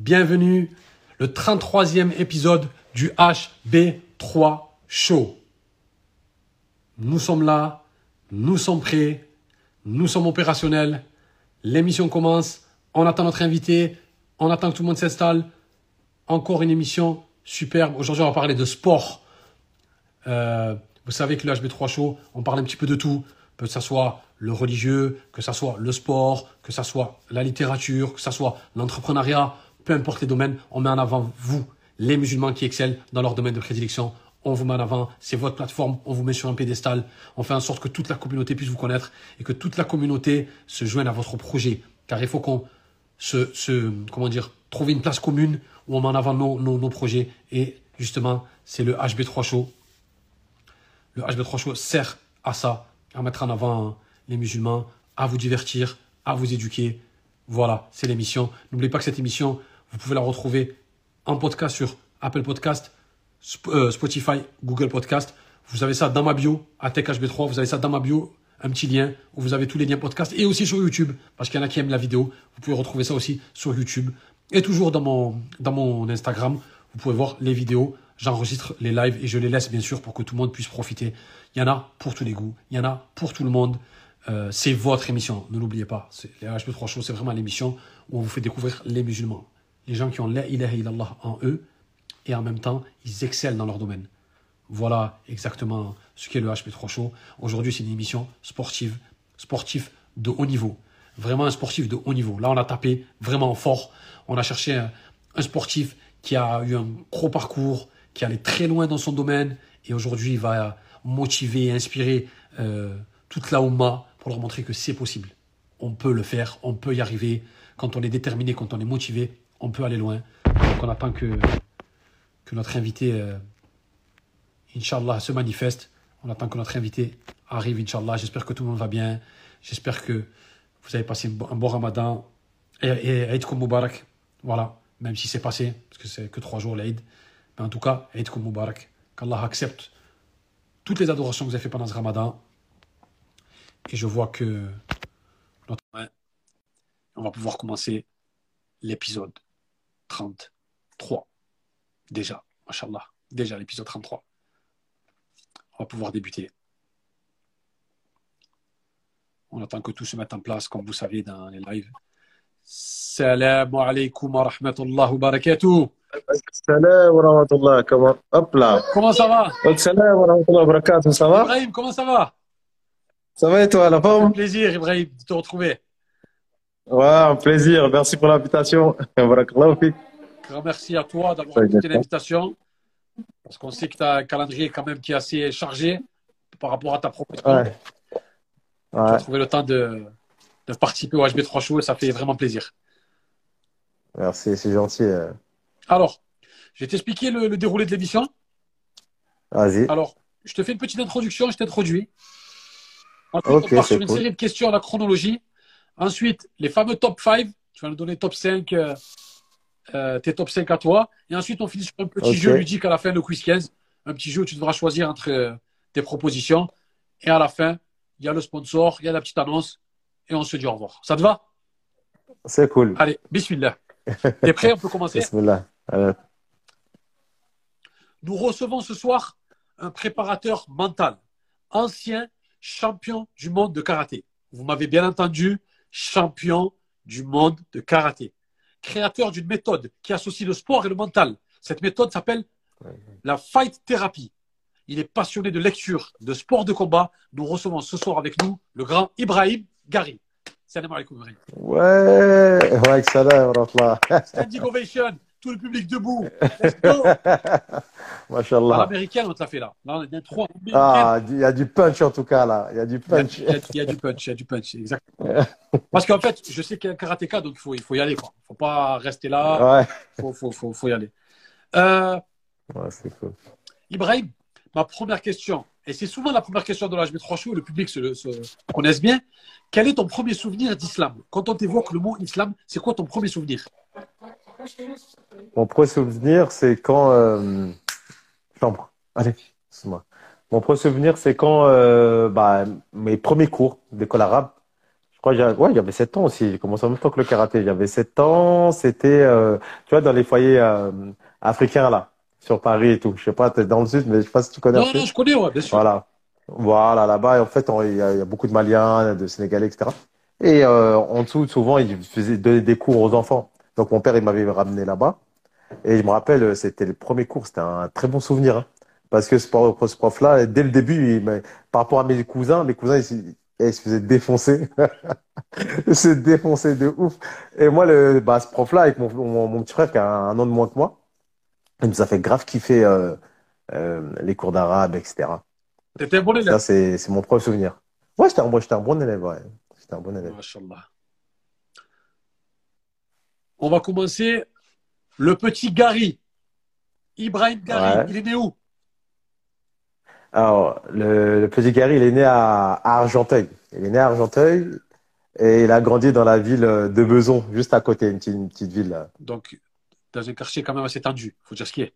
Bienvenue, le 33e épisode du HB3 Show. Nous sommes là, nous sommes prêts, nous sommes opérationnels. L'émission commence, on attend notre invité, on attend que tout le monde s'installe. Encore une émission superbe. Aujourd'hui, on va parler de sport. Euh, vous savez que le HB3 Show, on parle un petit peu de tout que ce soit le religieux, que ce soit le sport, que ce soit la littérature, que ce soit l'entrepreneuriat, peu importe les domaines, on met en avant vous, les musulmans qui excellent dans leur domaine de prédilection. On vous met en avant, c'est votre plateforme, on vous met sur un pédestal, on fait en sorte que toute la communauté puisse vous connaître et que toute la communauté se joigne à votre projet. Car il faut qu'on se, se, comment dire, trouve une place commune où on met en avant nos, nos, nos projets. Et justement, c'est le HB3 Show. Le HB3 Show sert à ça à mettre en avant musulmans, à vous divertir, à vous éduquer. Voilà, c'est l'émission. N'oubliez pas que cette émission, vous pouvez la retrouver en podcast sur Apple Podcast, euh, Spotify, Google Podcast. Vous avez ça dans ma bio, à TechHB3. Vous avez ça dans ma bio, un petit lien où vous avez tous les liens podcast et aussi sur YouTube, parce qu'il y en a qui aiment la vidéo. Vous pouvez retrouver ça aussi sur YouTube. Et toujours dans mon, dans mon Instagram, vous pouvez voir les vidéos. J'enregistre les lives et je les laisse bien sûr pour que tout le monde puisse profiter. Il y en a pour tous les goûts, il y en a pour tout le monde. Euh, c'est votre émission, ne l'oubliez pas. Les HB3 Show, c'est vraiment l'émission où on vous fait découvrir les musulmans. Les gens qui ont la ilaha illallah en eux et en même temps, ils excellent dans leur domaine. Voilà exactement ce qu'est le HP3 Show. Aujourd'hui, c'est une émission sportive, sportif de haut niveau. Vraiment un sportif de haut niveau. Là, on a tapé vraiment fort. On a cherché un, sportif qui a eu un gros parcours, qui allait très loin dans son domaine et aujourd'hui, il va motiver et inspirer euh, toute la Oumma pour leur montrer que c'est possible. On peut le faire, on peut y arriver. Quand on est déterminé, quand on est motivé, on peut aller loin. Donc on attend que, que notre invité, euh, Inch'Allah, se manifeste. On attend que notre invité arrive, Inch'Allah. J'espère que tout le monde va bien. J'espère que vous avez passé un bon ramadan. Et, Eid Mubarak. Voilà, même si c'est passé, parce que c'est que trois jours l'Eid. Mais en tout cas, Eid Mubarak. Qu'Allah accepte toutes les adorations que vous avez fait pendant ce ramadan. Et je vois que on va pouvoir commencer l'épisode 33. Déjà, machallah. Déjà l'épisode 33. On va pouvoir débuter. On attend que tout se mette en place, comme vous savez, dans les lives. Salam alaikum wa rahmatullah wa barakatuh. Salam wa rahmatullah. Comment, hop là. Comment ça va? Salam wa rahmatullah wa barakatuh. Ça va? Ibrahim, comment ça va? Ça va et toi, la Un forme plaisir, Ibrahim, de te retrouver. Ouais, un plaisir. Merci pour l'invitation. Grand merci à toi d'avoir accepté l'invitation. Parce qu'on sait que tu as un calendrier quand même qui est assez chargé par rapport à ta profession. Ouais. Tu as trouvé le temps de, de participer au HB3 Show et ça fait vraiment plaisir. Merci, c'est gentil. euh. Alors, je vais t'expliquer le, le déroulé de l'émission. Vas-y. Alors, je te fais une petite introduction, je t'introduis. Ensuite, Ok, on part sur une cool. série de questions à la chronologie. Ensuite, les fameux top 5. Tu vas nous donner top 5, euh, euh, tes top 5 à toi. Et ensuite, on finit sur un petit jeu ludique à la fin de quiz 15. Un petit jeu où tu devras choisir entre euh, tes propositions. Et à la fin, il y a le sponsor, il y a la petite annonce. Et on se dit au revoir. Ça te va? C'est cool. Allez, bismillah. T'es prêt? On peut commencer Bismillah. Nous recevons ce soir un préparateur mental, ancien champion du monde de karaté. Vous m'avez bien entendu, champion du monde de karaté. Créateur d'une méthode qui associe le sport et le mental. Cette méthode s'appelle la fight therapy. Il est passionné de lecture, de sport de combat. Nous recevons ce soir avec nous le grand Ibrahim Gari. Salam alaikum Ibrahim. Ouais. Ouais, salam wa rahmatullah. Standing ovation, tout le public debout. Mashallah. l'américaine, on te l'a fait là. Là, on est trois. Ah, il y a du punch en tout cas là. Il y a du punch. il y a- il y a du punch, il y a du punch, exactement. Parce qu'en fait, je sais qu'il y a un karatéka, donc il faut, il faut y aller. Il ne faut pas rester là, Ouais. il faut, faut, faut, faut y aller. Euh, Ouais, c'est cool. Ibrahim, ma première question, et c'est souvent la première question de l'HB3 Show, et le public se, se connaisse bien. Quel est ton premier souvenir d'islam? Quand on t'évoque le mot islam, c'est quoi ton premier souvenir? Mon premier souvenir, c'est quand. Euh... Chambre. Allez, excuse-moi. Mon premier souvenir, c'est quand euh, bah, mes premiers cours d'école arabe. Je crois que j'avais ouais, j'avais 7 ans aussi. J'ai commencé en même temps que le karaté. J'avais 7 ans. C'était, euh, tu vois, dans les foyers euh, africains, là, sur Paris et tout. Je sais pas, t'es dans le sud, mais je sais pas si tu connais Non, non, je connais, ouais, bien sûr. Voilà. Voilà, là-bas, en fait, il y y a beaucoup de Maliens, de Sénégalais, etc. Et en dessous, souvent, ils faisaient donner des cours aux enfants. Donc, mon père, il m'avait ramené là-bas. Et je me rappelle, c'était le premier cours, c'était un très bon souvenir. hein. Parce que ce prof, ce prof-là, dès le début, il par rapport à mes cousins, mes cousins, ils, se ils se faisaient défoncer. Ils se défonçaient de ouf. Et moi, le, bah, ce prof-là, avec mon, mon, mon petit frère qui a un an de moins que moi, il nous a fait grave kiffer euh, euh, les cours d'arabe, etc. T'étais un bon élève. c'est, c'est mon premier souvenir. Ouais, j'étais un, un bon élève, ouais. J'étais un bon élève. Machallah. On va commencer. Le petit Gary. Ibrahim Gary, Ouais. il est né où? Alors, le, le petit Gary, il est né à, à Argenteuil. Il est né à Argenteuil et il a grandi dans la ville de Beson, juste à côté, une petite, une petite ville. là. Donc, dans un quartier quand même assez tendu. Faut dire ce qui est.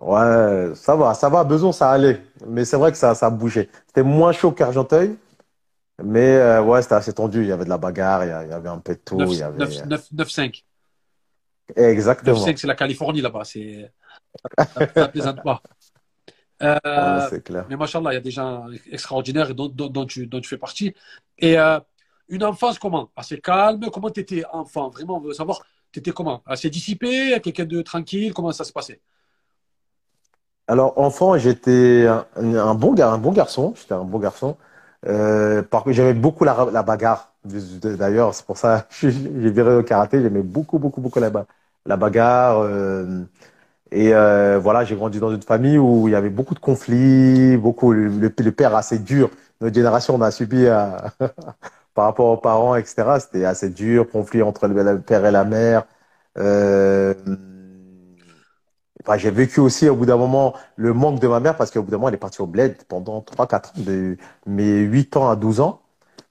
Ouais, ça va, ça va, Beson, ça allait. Mais c'est vrai que ça, ça a bougé. C'était moins chaud qu'Argenteuil, mais euh, ouais, c'était assez tendu. Il y avait de la bagarre, il y avait un peu de tout. 9, Il y avait... 9, 9, 9, 5. Exactement. 9, 5, c'est la Californie là-bas. C'est, ça, ça plaisante pas. Euh, Ouais, clair. mais machallah, il y a des gens extraordinaires dont, dont, dont tu, dont tu fais partie. Et euh, une enfance comment? Assez calme. Comment tu étais enfant? Vraiment, on veut savoir, tu étais comment? Assez dissipé? Quelqu'un de tranquille? Comment ça se passait? Alors, enfant, j'étais un, un bon gar- un bon garçon. J'étais un bon garçon. Euh, par j'aimais beaucoup la, la bagarre. D'ailleurs, c'est pour ça que j'ai viré au karaté. J'aimais beaucoup, beaucoup, beaucoup la, ba- la bagarre. euh, et euh, voilà, j'ai grandi dans une famille où il y avait beaucoup de conflits, beaucoup le, le- père assez dur. Notre génération, on a subi euh, par rapport aux parents, etc. C'était assez dur, conflit entre le, le père et la mère. Euh, Enfin, j'ai vécu aussi au bout d'un moment le manque de ma mère parce qu'au bout d'un moment, elle est partie au bled pendant 3-4 ans, de mes 8 ans à 12 ans.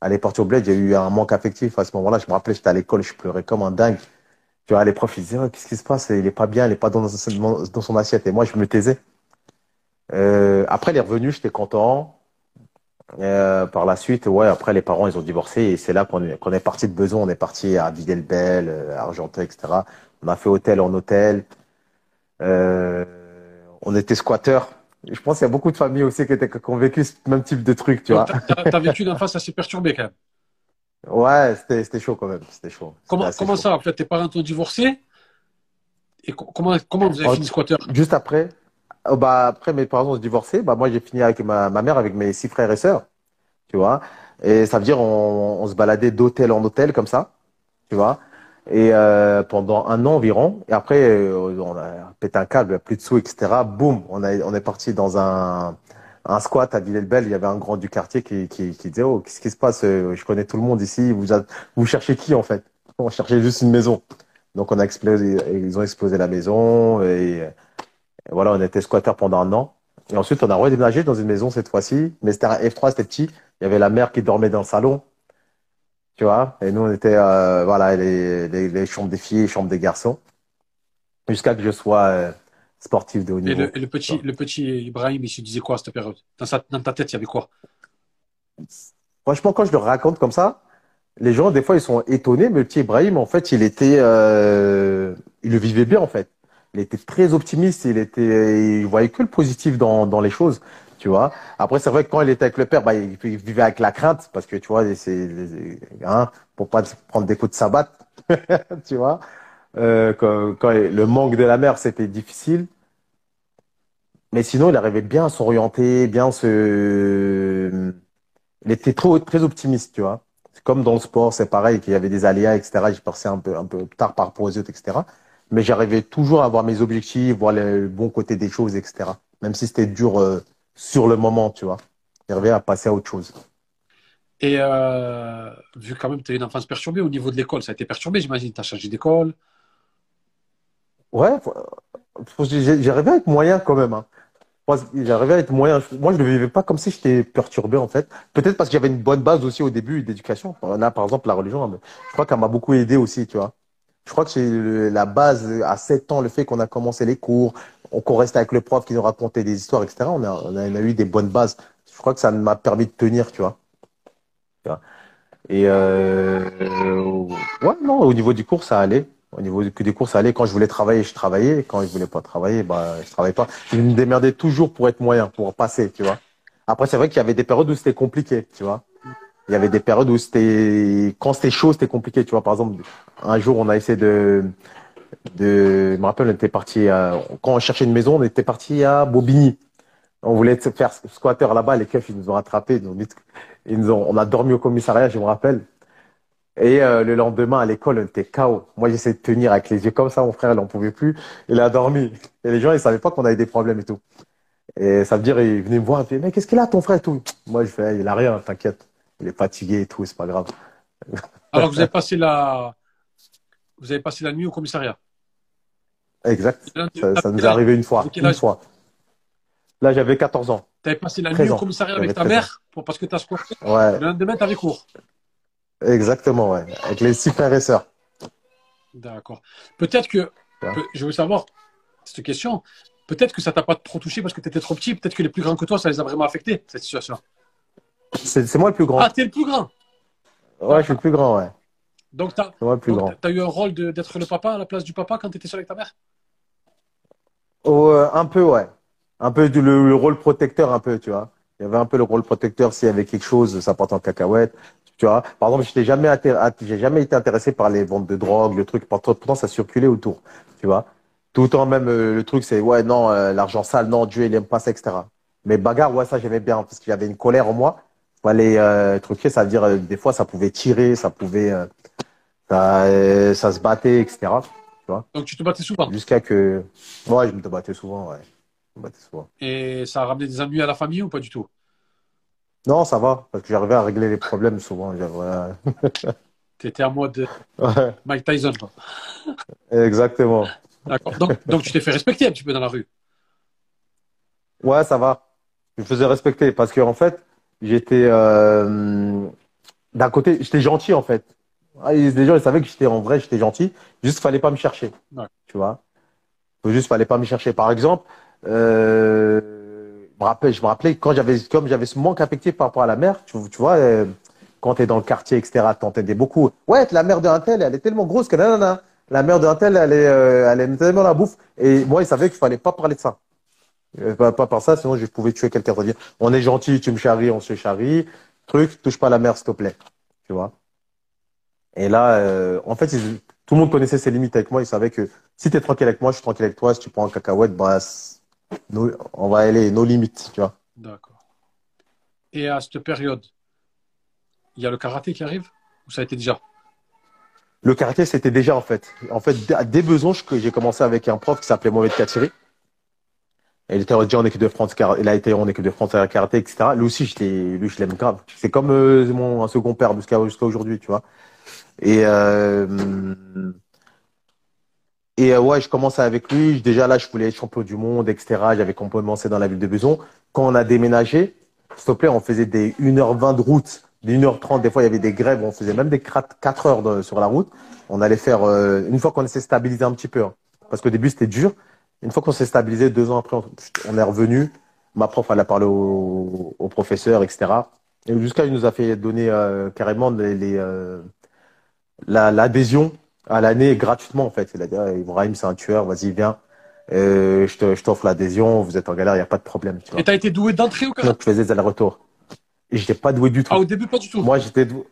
Elle est partie au bled, a eu un manque affectif à ce moment-là. Je me rappelais, j'étais à l'école, je pleurais comme un dingue. Tu vois, les profs, ils disaient, Ouais, qu'est-ce qui se passe? Il est pas bien, il est pas dans, son- assiette. Et moi, je me taisais. Euh, après, elle est revenue, j'étais content. Euh, par la suite, ouais, après, les parents, ils ont divorcé et c'est là qu'on est, parti de Beson. On est parti à Villers-le-Bel, euh, à Argenteuil, etc. On a fait hôtel en hôtel. Euh, on était squatteurs. Je pense qu'il y a beaucoup de familles aussi qui, étaient, qui ont vécu ce même type de truc, tu vois. Donc, t'as, t'as vécu une enfance assez perturbée quand même. Ouais, c'était, chaud quand même. C'était chaud. Comment, comment chaud. ça, en fait, tes parents t'ont divorcé? Et co- comment, comment vous avez Oh, fini squatter? Juste après, oh, bah, après mes parents ont se divorcé, bah, moi j'ai fini avec ma, ma mère, avec mes six frères et sœurs, tu vois. Et ça veut dire on, on se baladait d'hôtel en hôtel comme ça, tu vois. Et euh, pendant un an environ. Et après, euh, on a pété un câble, plus de sous, etc. Boum, on est parti dans un, squat à Villers-le-Bel. Il y avait un grand du quartier qui, disait, oh, qu'est-ce qui se passe? Euh, Je connais tout le monde ici. Vous, cherchez qui en fait? On cherchait juste une maison. Donc on a explosé, ils ont explosé la maison et, voilà, on était squatter pendant un an. Et ensuite, on a redéménagé dans une maison cette fois-ci, mais c'était un F3, c'était petit. Il y avait la mère qui dormait dans le salon, tu vois. Et nous, on était, euh, voilà, les, les, les chambres des filles, les chambres des garçons, jusqu'à que je sois euh, sportif de haut Et niveau. le, et le petit, le petit Ibrahim, il se disait quoi à cette période? Dans, sa- dans ta tête, il y avait quoi? Franchement, quand je le raconte comme ça, les gens, des fois, ils sont étonnés, mais le petit Ibrahim, en fait, il était, euh, il le vivait bien, en fait. Il était très optimiste, il était, il voyait que le positif dans, dans les choses, tu vois. Après, c'est vrai que quand il était avec le père, bah, il, vivait avec la crainte, parce que, tu vois, c'est, hein, pour pas prendre des coups de sabbat, tu vois. Euh, le manque de la mère, c'était difficile. Mais sinon, il arrivait bien à s'orienter, bien se, il était trop, très optimiste, tu vois. Comme dans le sport, c'est pareil, qu'il y avait des aléas, etc. J'ai passé un peu, un peu tard par rapport aux autres, etc. Mais j'arrivais toujours à avoir mes objectifs, voir le bon côté des choses, etc. Même si c'était dur euh, sur le moment, tu vois. J'arrivais à passer à autre chose. Et euh, vu quand même que tu as une enfance perturbée au niveau de l'école, ça a été perturbé, j'imagine. Tu as changé d'école. Ouais, j'arrivais à être moyen quand même. Hein. J'arrivais à être moyen. Moi, je ne le vivais pas comme si j'étais perturbé, en fait. Peut-être parce que j'avais une bonne base aussi au début d'éducation. Là, par exemple, la religion, je crois qu'elle m'a beaucoup aidé aussi, tu vois. Je crois que c'est la base à 7 ans, le fait qu'on a commencé les cours, qu'on restait avec le prof qui nous racontait des histoires, etc. On a, on a, eu des bonnes bases. Je crois que ça m'a permis de tenir, tu vois. Et euh, ouais, non, au niveau du cours, ça allait. Au niveau des cours, ça allait. Quand je voulais travailler, je travaillais. Quand je voulais pas travailler, bah, je travaillais pas. Je me démerdais toujours pour être moyen, pour passer, tu vois. Après, c'est vrai qu'il y avait des périodes où c'était compliqué, tu vois. Il y avait des périodes où c'était, quand c'était chaud, c'était compliqué, tu vois. Par exemple, un jour, on a essayé de, de, je me rappelle, on était parti, quand on cherchait une maison, on était parti à Bobigny. On voulait faire squatter là-bas, les keufs, ils nous ont rattrapés, ils nous ont, on a dormi au commissariat, je me rappelle. Et euh, le lendemain, à l'école, on était KO. Moi, j'essayais de tenir avec les yeux comme ça. Mon frère, il n'en pouvait plus. Il a dormi. Et les gens, ils savaient pas qu'on avait des problèmes et tout. Et ça veut dire, ils venaient me voir. Ils me mais qu'est-ce qu'il a, ton frère et tout? Moi, je fais, il a rien, t'inquiète. Il est fatigué et tout, c'est pas grave. Alors, vous avez passé la, vous avez passé la nuit au commissariat Exact. Ça, nous est arrivé une fois. Une fois. Là, j'avais 14 ans. Tu avais passé la nuit au commissariat avec ta mère pour, parce que tu as squatté. Ouais. Le lendemain, tu avais cours. Exactement, ouais. Avec les six frères et sœurs. D'accord. Peut-être que, je veux savoir, cette question, peut-être que ça t'a pas trop touché parce que tu étais trop petit, peut-être que les plus grands que toi, ça les a vraiment affectés, cette situation. C'est moi le plus grand. Ah, t'es le plus grand Ouais, je suis le plus grand, ouais. Donc, tu as, eu un rôle d'être le papa à la place du papa quand tu étais seul avec ta mère? Oh, euh, Un peu, ouais. Un peu le, rôle protecteur, un peu, tu vois. Il y avait un peu le rôle protecteur s'il y avait quelque chose, ça part en cacahuète. Tu vois, par exemple, je jamais, j'ai jamais été intéressé par les ventes de drogue, le truc. Pourtant, ça circulait autour. Tu vois, tout le temps même euh, le truc, c'est ouais, non, euh, l'argent sale, non, Dieu, il aime pas ça, etc. Mais bagarre, ouais, ça j'aimais bien parce qu'il y avait une colère en moi. Fallait euh, truquer, ça veut dire des fois ça pouvait tirer, ça pouvait, ça, ça se battait, etc. Tu vois. Donc tu te battais souvent. Jusqu'à que, ouais, je me battais souvent, ouais. Je me battais souvent. Et ça a ramené des ennuis à la famille ou pas du tout? Non, ça va, parce que j'arrivais à régler les problèmes souvent. tu étais en mode Mike Tyson. Exactement. D'accord. Donc, donc tu t'es fait respecter un petit peu dans la rue. Ouais, ça va. Je me faisais respecter parce qu'en en fait, j'étais euh, d'un côté, j'étais gentil en fait. Ah, les gens ils savaient que j'étais en vrai, j'étais gentil. Juste fallait pas me chercher. Tu vois? Juste fallait pas me chercher. Par exemple, euh, me je me rappelais quand j'avais, comme j'avais ce manque affectif par rapport à la mère, tu, tu vois, euh, quand tu es dans le quartier, etc., t'entendais beaucoup. Ouais, la mère d'un tel, elle est tellement grosse que nanana. La mère d'un tel, elle est, euh, elle aime tellement la bouffe. Et moi, il savait qu'il fallait pas parler de ça. Euh, pas, pas par ça, sinon je pouvais tuer quelqu'un. on est gentil, tu me charries, on se charrie. Truc, touche pas la mère, s'il te plaît. Tu vois? Et là, en fait, tout le monde connaissait ses limites avec moi. Il savait que si tu es tranquille avec moi, je suis tranquille avec toi. Si tu prends un cacahuète, bah, on va aller nos limites, tu vois. D'accord. Et à cette période, il y a le karaté qui arrive ou ça a été déjà? Le karaté, c'était déjà en fait. En fait, dès besoins, j'ai commencé avec un prof qui s'appelait Mohamed Katiri. Il était déjà en équipe de France, il a été en équipe de France à karaté, etc. Lui aussi, lui, je l'aime grave. C'est comme euh, mon second père jusqu'à aujourd'hui, tu vois. Et euh, et euh, ouais, je commençais avec lui. Déjà là, je voulais être champion du monde, etc. J'avais commencé dans la ville de Beson. Quand on a déménagé, s'il te plaît, on faisait des 1h20 de route, des 1h30. Des fois, il y avait des grèves. On faisait même des 4 heures sur la route. On allait faire, euh, une fois qu'on s'est stabilisé un petit peu, hein. parce qu'au début, c'était dur. Une fois qu'on s'est stabilisé, deux ans après, on, est revenu. Ma prof, elle a parlé au, professeur, etc. Et jusqu'à, il nous a fait donner carrément les, l'adhésion à l'année gratuitement en fait. Ah, Ibrahim c'est un tueur, vas-y viens, euh, je t'offre l'adhésion, vous êtes en galère, il n'y a pas de problème. Tu vois. Et t'as été doué d'entrée au karaté je faisais des allers-retours. Et j'étais pas doué du tout. Ah au début pas du tout. Moi j'étais doué,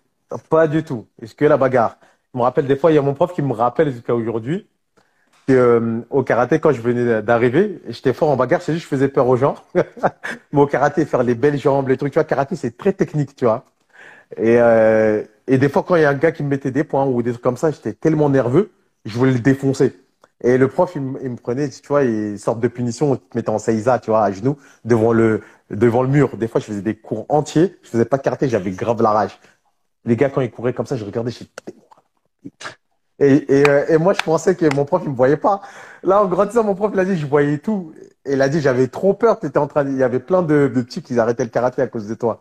pas du tout. Est-ce que la bagarre? Je me rappelle des fois, il y a mon prof qui me rappelle jusqu'à aujourd'hui. Euh, au karaté, quand je venais d'arriver, j'étais fort en bagarre, c'est juste je faisais peur aux gens. Mais au karaté, faire les belles jambes, les trucs, tu vois, karaté, c'est très technique, tu vois. Et, euh, et des fois, quand il y a un gars qui me mettait des points ou des trucs comme ça, j'étais tellement nerveux, je voulais le défoncer. Et le prof, il, me prenait, tu vois, une sorte de punition, il te mettait en saïsa, tu vois, à genoux, devant le, devant le mur. Des fois, je faisais des cours entiers, je faisais pas de karaté, j'avais grave la rage. Les gars, quand ils couraient comme ça, je regardais, je et, et, euh, et moi, je pensais que mon prof, il me voyait pas. Là, en grandissant, mon prof, il a dit, je voyais tout. Et il a dit, j'avais trop peur, étais en train, il y avait plein de, de petits qui arrêtaient le karaté à cause de toi.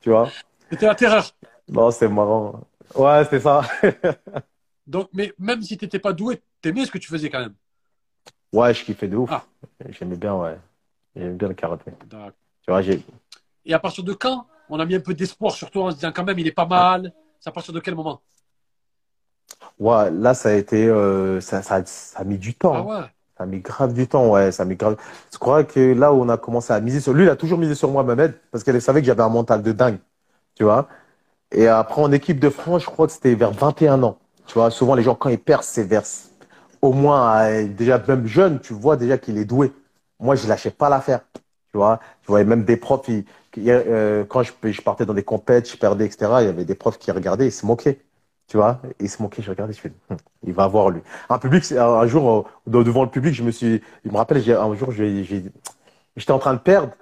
Tu vois. C'était la terreur. Non, c'est marrant. Ouais, c'est ça. Donc, mais même si tu n'étais pas doué, tu aimais ce que tu faisais quand même. Ouais, je kiffais de ouf. Ah. J'aimais bien, ouais. J'aimais bien le karaté. Tu vois, j'ai. Et à partir de quand on a mis un peu d'espoir sur toi en se disant quand même il est pas mal, C'est à partir de quel moment? Ouais, là, ça a été, euh, ça, ça, ça a mis du temps. Ah hein. ouais. Ça a mis grave du temps, ouais, ça a mis grave. Je crois que là où on a commencé à miser sur lui, il a toujours misé sur moi, Mohamed, parce qu'elle savait que j'avais un mental de dingue, tu vois. Et après, en équipe de France, je crois que c'était vers 21 ans. Tu vois, souvent, les gens, quand ils percent, c'est vers au moins, euh, déjà, même jeune, tu vois déjà qu'il est doué. Moi, je lâchais pas l'affaire. Tu vois, je voyais même des profs, qui- euh, quand je, partais dans des compètes, je perdais, etc., il y avait des profs qui regardaient, ils se moquaient. Tu vois, ils se moquaient, je regardais, je fais, Hum, il va voir lui. Un public, un jour, euh, de- devant le public, je me suis, il me rappelle, un jour, j'étais en train de perdre,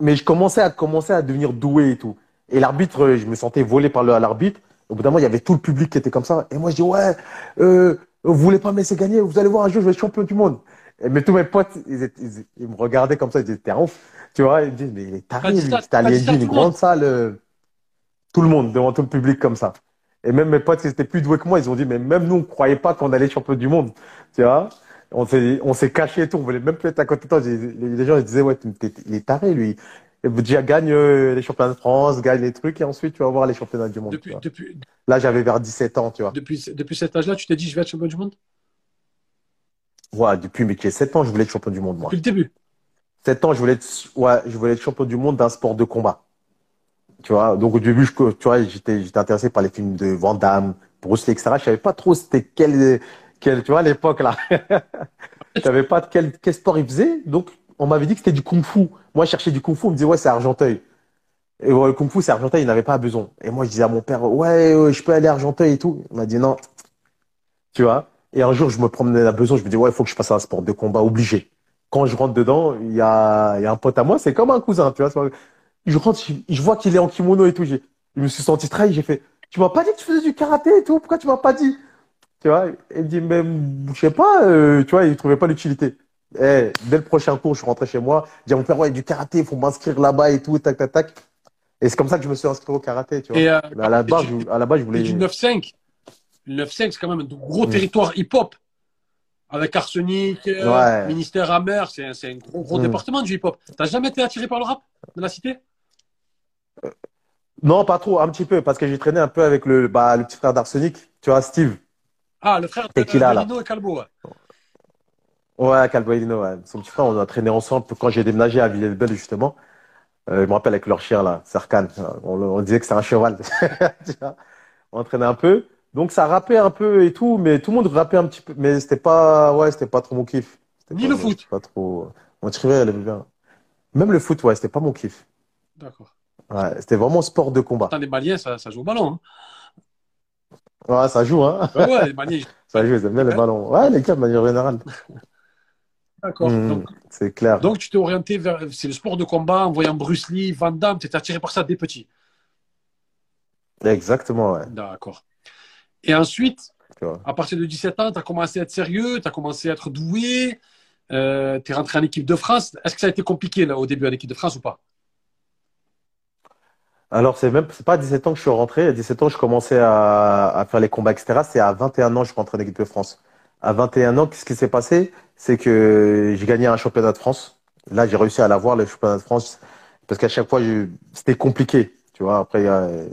mais je commençais à commencer à devenir doué et tout. Et l'arbitre, euh, je me sentais volé par l'arbitre. Au bout d'un moment, il y avait tout le public qui était comme ça. Et moi, je dis, ouais, euh, vous voulez pas me laisser gagner? Vous allez voir un jour, je vais être champion du monde. Et, mais tous mes potes, ils, étaient- ils- ils me regardaient comme ça, ils disaient, t'es ouf. Tu vois, ils me disent, mais il est taré, C'était à Liège, une grande salle, euh, tout le monde, devant tout le public comme ça. Et même mes potes qui étaient plus doués que moi, ils ont dit, mais même nous, on croyait pas qu'on allait être champion du monde. Tu vois? On s'est, on s'est caché et tout. On voulait même plus être à côté de toi. Les gens, ils disaient, ouais, il est taré, lui. Et déjà, gagne euh, les championnats de France, gagne les trucs, et ensuite, tu vas voir les championnats du monde. Depuis, depuis, Là, j'avais vers 17 ans, tu vois. depuis, depuis cet âge-là, tu t'es dit, je vais être champion du monde? Ouais, depuis, mais j'ai 7 ans, je voulais être champion du monde, moi. Depuis le début? 7 ans, je voulais être, ouais, je voulais être champion du monde d'un sport de combat. Tu vois, donc au début, je, tu vois, j'étais, j'étais intéressé par les films de Van Damme, Bruce Lee, etc. Je savais pas trop c'était quel, quel, tu vois, à l'époque, là. Je savais pas quel, quel sport il faisait. Donc, on m'avait dit que c'était du kung-fu. Moi, je cherchais du kung-fu. On me disait, ouais, c'est Argenteuil. Et ouais, le kung-fu, c'est Argenteuil. Il n'avait pas besoin. Et moi, je disais à mon père, ouais, je peux aller à Argenteuil et tout. Il m'a dit non. Tu vois? Et un jour, je me promenais à Besançon. Je me dis, ouais, il faut que je fasse un sport de combat obligé. Quand je rentre dedans, il y a, y a un pote à moi. C'est comme un cousin, tu vois. Je rentre, je, vois qu'il est en kimono et tout. Je me suis senti trahi. J'ai fait, tu m'as pas dit que tu faisais du karaté et tout. Pourquoi tu m'as pas dit? Tu vois, il me dit, même, je sais pas, euh, tu vois, il trouvait pas l'utilité. Eh, dès le prochain cours, je suis rentré chez moi. J'ai dit à mon père, ouais, du karaté, il faut m'inscrire là-bas et tout, tac, tac, tac. Et c'est comme ça que je me suis inscrit au karaté, tu vois. Et, euh, Mais à la base, je, à la base, je voulais. du 9-5. Le 9-5, c'est quand même un gros Mm. territoire hip-hop. Avec Arsenic, euh, Ouais. Ministère Hammer, c'est un, gros, gros Mm. département du hip-hop. T'as jamais été attiré par le rap de la cité? Non, pas trop, un petit peu, parce que j'ai traîné un peu avec le, bah, le petit frère d'Arsenic, tu vois, Steve. Ah, le frère de là. Lino et Calbo. ouais. Ouais, Calboino, ouais. Son petit frère, on a traîné ensemble quand j'ai déménagé à Villers-Belle, justement. Euh, je me rappelle avec leur chien, là, Serkan. On, le- on disait que c'était un cheval. On traînait un peu. Donc, ça rappait un peu et tout, mais tout le monde rappait un petit peu. Mais c'était pas, ouais, c'était pas trop mon kiff. Ni pas- le foot. Pas trop. Mon tiré, elle bien. Même le foot, ouais, c'était pas mon kiff. D'accord. Ouais, c'était vraiment sport de combat. Attends, les Maliens, ça, ça joue au ballon. hein. Ouais, ça joue, hein. Ouais, ouais, les Maliens. Ça joue, ils aiment bien les ballons. Ouais, les gars, de manière générale. D'accord. Donc, c'est clair. donc, tu t'es orienté vers. C'est le sport de combat en voyant Bruce Lee, Van Damme. Tu étais attiré par ça dès petit. Exactement, ouais. D'accord. Et ensuite, à partir de 17 ans, tu as commencé à être sérieux, tu as commencé à être doué, euh, tu es rentré en équipe de France. Est-ce que ça a été compliqué là, au début en équipe de France ou pas? Alors, c'est même, c'est pas à 17 ans que je suis rentré. À 17 ans, je commençais à, à faire les combats, etc. C'est à 21 ans que je suis rentré en équipe de France. À 21 ans, qu'est-ce qui s'est passé? C'est que j'ai gagné un championnat de France. Là, j'ai réussi à l'avoir, le championnat de France, parce qu'à chaque fois, c'était compliqué, tu vois. Après, euh,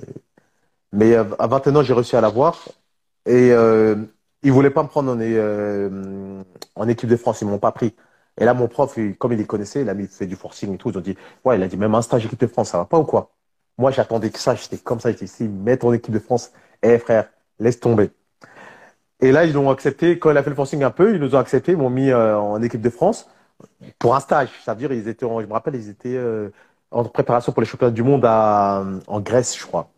mais euh, à 21 ans, j'ai réussi à l'avoir. Et euh, ils voulaient pas me prendre en, euh, équipe de France, ils m'ont pas pris. Et là, mon prof, comme il les connaissait, il a mis, fait du forcing et tout. Ils ont dit, ouais, il a dit même un stage équipe de France, ça va pas ou quoi? Moi, j'attendais que ça, j'étais comme ça, j'étais ici, mettre en équipe de France. Eh frère, laisse tomber. Et là, ils l'ont accepté. Quand il a fait le forcing un peu, ils nous ont accepté, ils m'ont mis euh, en équipe de France pour un stage. Ça veut dire, ils étaient, en- je me rappelle, ils étaient euh, en préparation pour les championnats du monde à, en Grèce, je crois.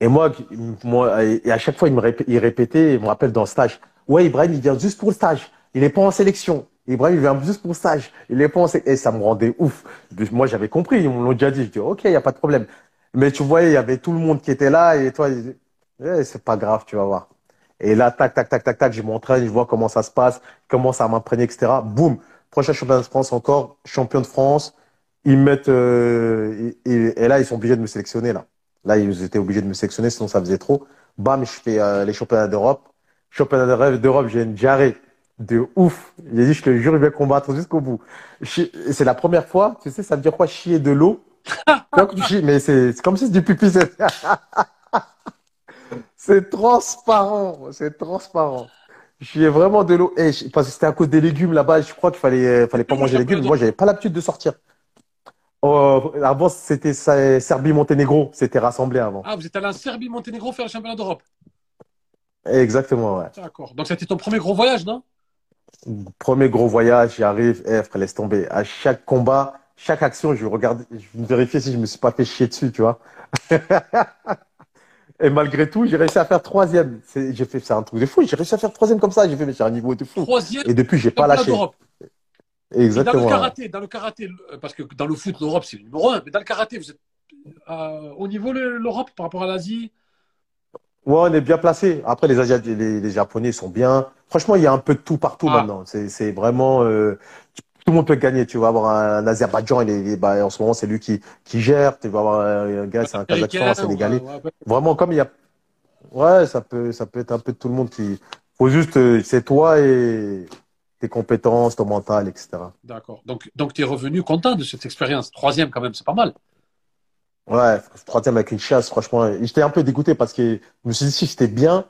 Et moi, à chaque fois, il me répé- il répétait, il me rappelle dans le stage. Ouais, Ibrahim, il vient juste pour le stage. Il n'est pas en sélection. Ibrahim, il vient juste pour le stage. Il n'est pas en sé- Et ça me rendait ouf. Moi, j'avais compris. Ils me l'ont déjà dit. Je dis, OK, il n'y a pas de problème. Mais tu vois, il y avait tout le monde qui était là. Et toi, Eh, c'est pas grave, tu vas voir. Et là, tac, tac, tac, tac, tac, je m'entraîne, je vois comment ça se passe, je commence à m'imprégner, etc. Boum. Prochain championnat de France encore, champion de France. Ils me mettent, euh, et, et- et là, ils sont obligés de me sélectionner, là. Là, ils étaient obligés de me sélectionner, sinon ça faisait trop. Bam, je fais euh, les championnats d'Europe. Championnat d'Europe, j'ai une diarrhée de ouf. J'ai dit, je te jure, je vais combattre jusqu'au bout. C'est la première fois, tu sais, ça veut dire quoi, chier de l'eau mais c'est comme si c'est du pipi. C'est transparent, c'est transparent. J'ai vraiment de l'eau. parce que c'était à cause des légumes là-bas, je crois qu'il fallait, fallait pas manger les légumes. Moi, j'avais pas l'habitude de sortir. Oh, avant, c'était Serbie-Monténégro. C'était rassemblé avant. Ah, vous êtes allé en Serbie-Monténégro faire le championnat d'Europe Exactement, ouais. D'accord. Donc, c'était ton premier gros voyage, non? Premier gros voyage, j'arrive. Eh, frère, laisse tomber. À chaque combat, chaque action, je regarde, je vérifiais si je me suis pas fait chier dessus, tu vois. Et malgré tout, j'ai réussi à faire troisième. J'ai fait, c'est un truc de fou. J'ai réussi à faire troisième comme ça. J'ai fait, mais un niveau de fou. Troisième. Et depuis, j'ai pas lâché. Exactement. dans le karaté, dans le karaté, parce que dans le foot, l'Europe, c'est le numéro un. Mais dans le karaté, vous êtes euh, au niveau de l'Europe par rapport à l'Asie? Ouais, on est bien placé. Après, les, Asiatiques, les, Japonais sont bien. Franchement, il y a un peu de tout partout ah. maintenant. C'est vraiment. Euh, tout le monde peut gagner. Tu vas avoir un, Azerbaïdjan, il est, bah, en ce moment, c'est lui qui, qui gère. Tu vas avoir un, gars, c'est un Kazakhstan, un Sénégalais. Vraiment, comme il y a. Ouais, ça peut, ça peut être un peu de tout le monde qui. Faut juste, euh, c'est toi et tes compétences, ton mental, etc. D'accord. Donc, donc tu es revenu content de cette expérience. Troisième, quand même, c'est pas mal. Ouais, troisième avec une chasse, franchement. J'étais un peu dégoûté parce que je me suis dit, si j'étais bien,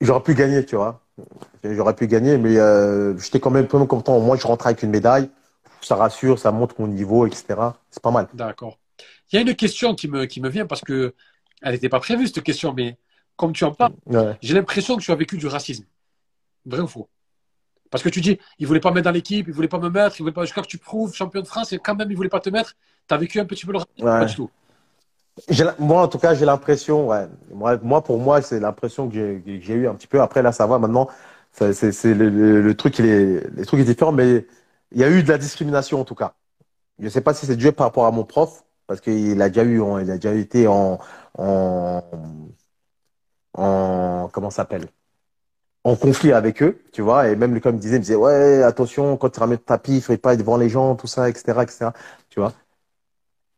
j'aurais pu gagner, tu vois. J'aurais pu gagner, mais euh, j'étais quand même peu content. Moi, je rentre avec une médaille. Ça rassure, ça montre mon niveau, etc. C'est pas mal. D'accord. Il y a une question qui me, qui me vient parce que elle n'était pas prévue, cette question, mais comme tu en parles, j'ai l'impression que tu as vécu du racisme. Vrai ou faux? Parce que tu dis, il ne voulait pas me mettre dans l'équipe, il ne voulait pas me mettre, il voulait pas, jusqu'à que tu prouves champion de France et quand même, il ne voulait pas te mettre. Tu as vécu un petit peu le racisme Pas du tout. Moi, en tout cas, j'ai l'impression, ouais. Moi, pour moi, c'est l'impression que j'ai eu un petit peu. Après, là, ça va. Maintenant, c'est le, truc, est, le truc est différent, mais il y a eu de la discrimination en tout cas. Je ne sais pas si c'est dû par rapport à mon prof, parce qu'il a déjà eu, il a déjà été en, en, en comment s'appelle, en conflit avec eux, tu vois. Et même comme il disait, il me disait ouais, attention quand tu ramènes ta tapis, il faut pas devant les gens, tout ça, etc., etc. Tu vois.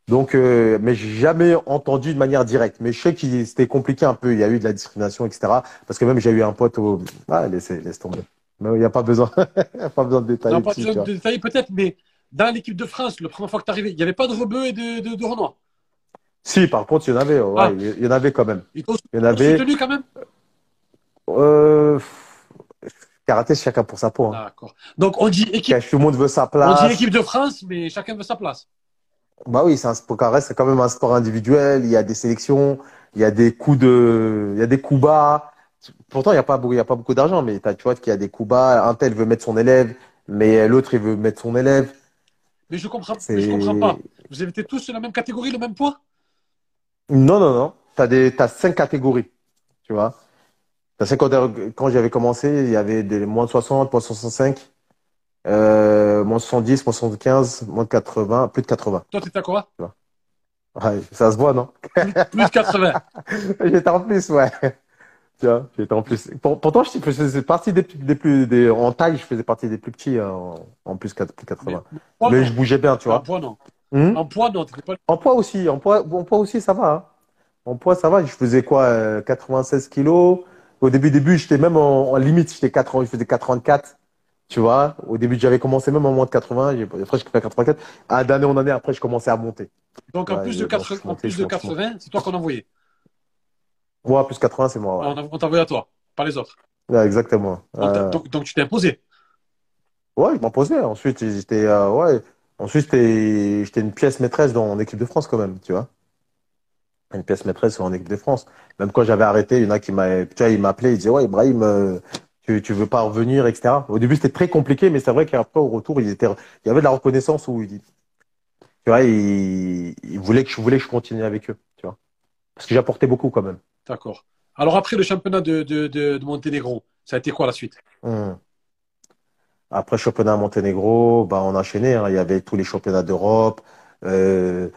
Donc, euh, mais j'ai jamais entendu de manière directe. Mais je sais que c'était compliqué un peu. Il y a eu de la discrimination, etc. Parce que même j'ai eu un pote au. Ah, laisse, laisse tomber. Mais il n'y a pas besoin, pas besoin de détailler. Non, pas besoin de détailler peut-être, mais dans l'équipe de France, la première fois que tu arrivé, il n'y avait pas de Rebeu et de, de, de Renoir? Si, par contre, il y en avait. Ouais, ah. Il y en avait quand même. Il y en avait. soutenu quand même? Euh, karaté, chacun pour sa peau. Hein. D'accord. Donc on dit équipe. Tout le monde veut sa place. On dit équipe de France, mais chacun veut sa place. Bah oui, c'est un sport, c'est quand même un sport individuel. Il y a des sélections, il y a des coups de, il y a des coups bas. Pourtant, il n'y a pas beaucoup, il y a pas beaucoup d'argent, mais tu vois qu'il y a des coups bas. Un tel veut mettre son élève, mais l'autre il veut mettre son élève. Mais je comprends, mais je comprends pas. Vous avez été tous sur la même catégorie, le même poids? Non, non, non. T'as des, t'as cinq catégories, tu vois. Quand j'avais commencé, il y avait des moins de 60, moins de 65. Euh, moins 70, moins 75, moins de 80, plus de 80. Toi, t'étais à quoi? Ouais, Ça se voit, non? Plus, de 80. j'étais en plus, ouais. Tu vois, j'étais en plus. pourtant, je faisais partie des, des plus, des, en taille, je faisais partie des plus petits hein, en, plus, de 80. Mais, je bougeais bien, tu vois. En poids, non. Hmm? En poids, non. Pas... En poids aussi, en poids, en poids aussi, ça va. Hein. En poids, ça va. Je faisais quoi, 96 euh, kilos. Au début, début, j'étais même en, en limite, j'étais 80, je faisais 84. Tu vois, au début, j'avais commencé même en moins de 80. Après, je fait 84. À d'année en année, après, je commençais à monter. Donc, en plus de 80, plus de 80 c'est toi qu'on envoyait Ouais, plus 80, c'est moi. Ouais. On t'envoyait à toi, pas les autres. Ouais, exactement. Donc, donc, tu t'es imposé Ouais, je m'imposais. Ensuite, j'étais euh, ouais. Ensuite, j'étais une pièce maîtresse dans l'équipe de France quand même, tu vois. Une pièce maîtresse en équipe de France. Même quand j'avais arrêté, il y en a qui m'a, tu vois, il m'appelait, il disait ouais, Ibrahim, euh, tu, tu veux pas revenir, etc. Au début, c'était très compliqué, mais c'est vrai qu'après, au retour, il, était, il y avait de la reconnaissance où il, tu vois, il, il voulait que je voulais que je continue avec eux, tu vois. Parce que j'apportais beaucoup quand même. D'accord. Alors après le championnat de, de, de, Monténégro, ça a été quoi la suite? Hmm. Après le championnat Monténégro, bah, on a enchaîné. Hein. Il y avait tous les championnats d'Europe. Euh,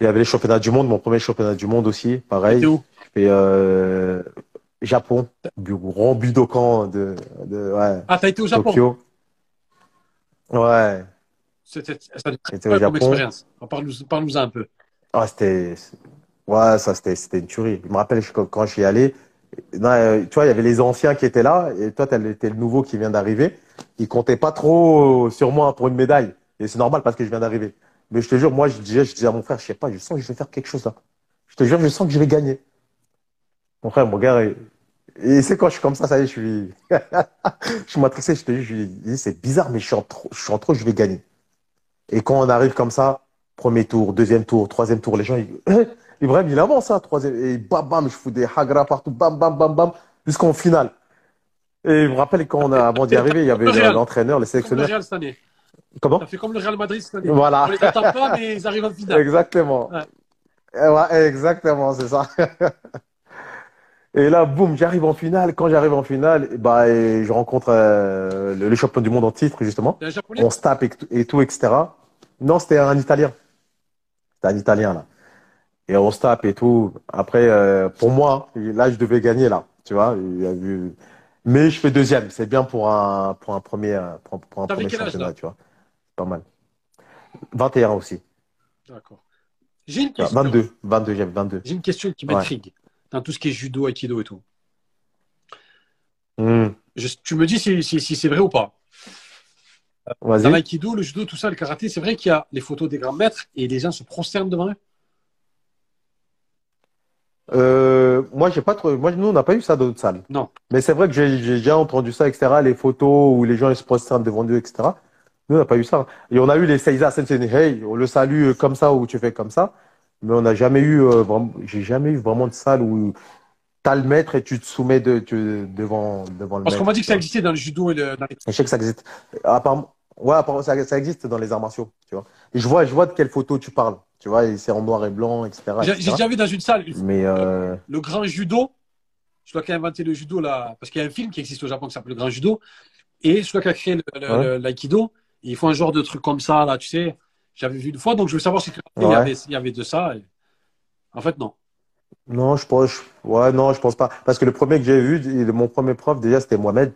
il y avait les championnats du monde, mon premier championnat du monde aussi, pareil. où? Et, euh, Japon, du grand Budokan de, de ouais, Ah, t'as été au Japon? Tokyo. Ouais. C'était au Japon. expérience Parle-nous parle un peu. Ah, c'était. Ouais, ça, c'était une tuerie. Je me rappelle quand j'y allais, euh, tu vois, il y avait les anciens qui étaient là, et toi, tu étais le nouveau qui vient d'arriver. Ils comptaient pas trop sur moi pour une médaille. Et c'est normal parce que je viens d'arriver. Mais je te jure, moi, je disais, je disais à mon frère, je sais pas, je sens que je vais faire quelque chose là. Je te jure, je sens que je vais gagner. Mon frère me regarde et, et c'est quand je suis comme ça, ça y est, je suis, je suis matrixé, je te jure, je lui dis, c'est bizarre, mais je suis en trop, je suis en trop, je vais gagner. Et quand on arrive comme ça, premier tour, deuxième tour, troisième tour, les gens, ils, Ibrahim, il avance, hein, troisième, et bam, bam, je fous des hagra partout, bam, bam, bam, bam, jusqu'en finale. Et je me rappelle quand on a, avant d'y arriver, il y avait Le l'entraîneur, les Comme le sélectionneurs. Real cette année. Comment? Ça fait comme le Real Madrid cette année. Voilà. On les pas, mais ils arrivent en finale. Exactement. Ouais. Ouais, exactement, c'est ça. Et là, boum, j'arrive en finale. Quand j'arrive en finale, bah, et je rencontre euh, le, le champion du monde en titre, justement. On se tape et, et tout, etc. Non, c'était un Italien. C'était un Italien, là. Et on se tape et tout. Après, euh, pour moi, là, je devais gagner, là. Tu vois, Mais je fais deuxième. C'est bien pour un, pour un premier, pour, pour un T'avais premier âge, championnat, tu vois. C'est pas mal. 21 aussi. D'accord. J'ai une question. 22, 22, j'avais 22. J'ai une question qui Ouais. Dans tout ce qui est judo, aikido et tout. Hmm. Je- tu me dis si, si- si c'est vrai ou pas. Dans Vas-y. l'aïkido, le judo, tout ça, le karaté, c'est vrai qu'il y a les photos des grands maîtres et les gens se prosternent devant eux. Euh, moi, j'ai pas trop. Moi, nous, on n'a pas eu ça dans notre salle. Non. Mais c'est vrai que j'ai déjà entendu ça, etc. Les photos où les gens ils se prosternent devant Dieu, etc. Nous, on n'a pas eu ça. Et on a eu les Seiza Sensei Hey, on le salue euh, comme ça ou tu fais comme ça. Mais on n'a jamais eu euh, vraiment. J'ai jamais eu vraiment de salle où t'as le maître et tu te soumets de, devant devant le Parce qu'on maître. m'a dit que ça existait dans le judo et le, dans les... Je sais que ça existe. Apparemment, ouais, apparemment, ça, ça existe dans les arts martiaux, tu vois. Et je vois, je vois de quelle photo tu parles, tu vois. Et c'est en noir et blanc, etc. J'ai etc. j'ai déjà vu dans une salle Mais euh, le grand judo. Je crois qu'il a inventé le judo là, parce qu'il y a un film qui existe au Japon qui s'appelle Le Grand Judo. Et je crois qu'il a créé le- le- Ouais. le- l'aïkido. Ils font un genre de truc comme ça, là, tu sais. J'avais vu une fois, donc je veux savoir si il, y avait, il y avait de ça. et- En fait, non. Non, je pense, ouais, non, je pense pas. Parce que le premier que j'ai vu, mon premier prof, déjà, c'était Mohamed.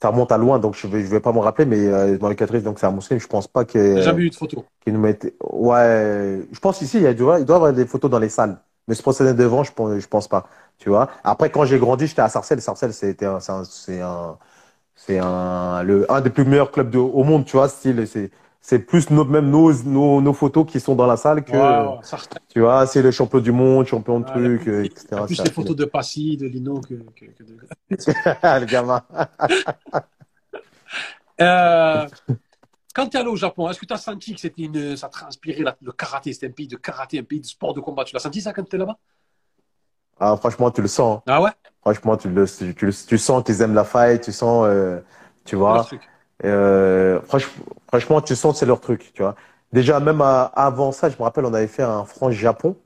Ça remonte à loin, donc je vais, je vais pas m'en rappeler, mais euh, dans les quatre donc c'est un muslim, je pense pas J'ai que, jamais eu de photo. qu'il nous mette, ouais, je pense ici, il y a, du- il doit y avoir des photos dans les salles. Mais se procéder devant, je pense, je pense pas, tu vois. Après, quand j'ai grandi, j'étais à Sarcelles. Sarcelles, c'était un, c'est un, c'est un, c'est un, le, un des plus meilleurs clubs de, au monde, tu vois, style, c'est, c'est plus nos, même nos, nos, nos photos qui sont dans la salle que, Wow, tu vois, c'est le champion du monde, champion de Ah, trucs, plus- etc. plus les photos de Passy, de Lino que, que, que de... le gamin. Euh, quand tu es allé au Japon, est-ce que tu as senti que c'était une, ça transpirait le karaté C'était un pays de karaté, un pays de sport de combat. Tu l'as senti ça quand tu es là-bas? Ah, franchement, tu le sens. Ah ouais? Franchement, tu le, tu, le- tu sens qu'ils aiment la fight, tu sens, euh, tu Le vois. truc. Euh, franch- franchement, tu sens que c'est leur truc, tu vois. Déjà, même à- avant ça, je me rappelle, on avait fait un France-Japon.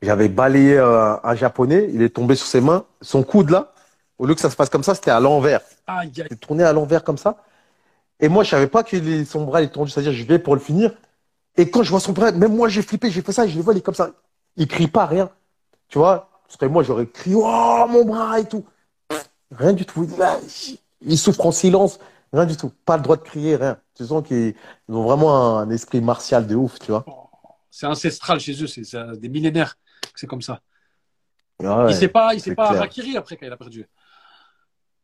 J'avais balayé euh, un japonais, il est tombé sur ses mains, son coude là, au lieu que ça se passe comme ça, c'était à l'envers. Aïe, aïe. Il est tourné à l'envers comme ça. Et moi, je savais pas que son bras il est tendu, c'est-à-dire je vais pour le finir. Et quand je vois son bras, même moi j'ai flippé, j'ai fait ça, je le vois, il est comme ça. Il crie pas, rien. Tu vois, parce que moi j'aurais crié, oh mon bras et tout. Rien du tout. Il souffre en silence, rien du tout. Pas le droit de crier, rien. Tu sens qu'ils ils ont vraiment un esprit martial de ouf, tu vois. C'est ancestral chez eux, c'est des millénaires que c'est comme ça. Ah ouais. il s'est pas, il s'est pas après quand il a perdu.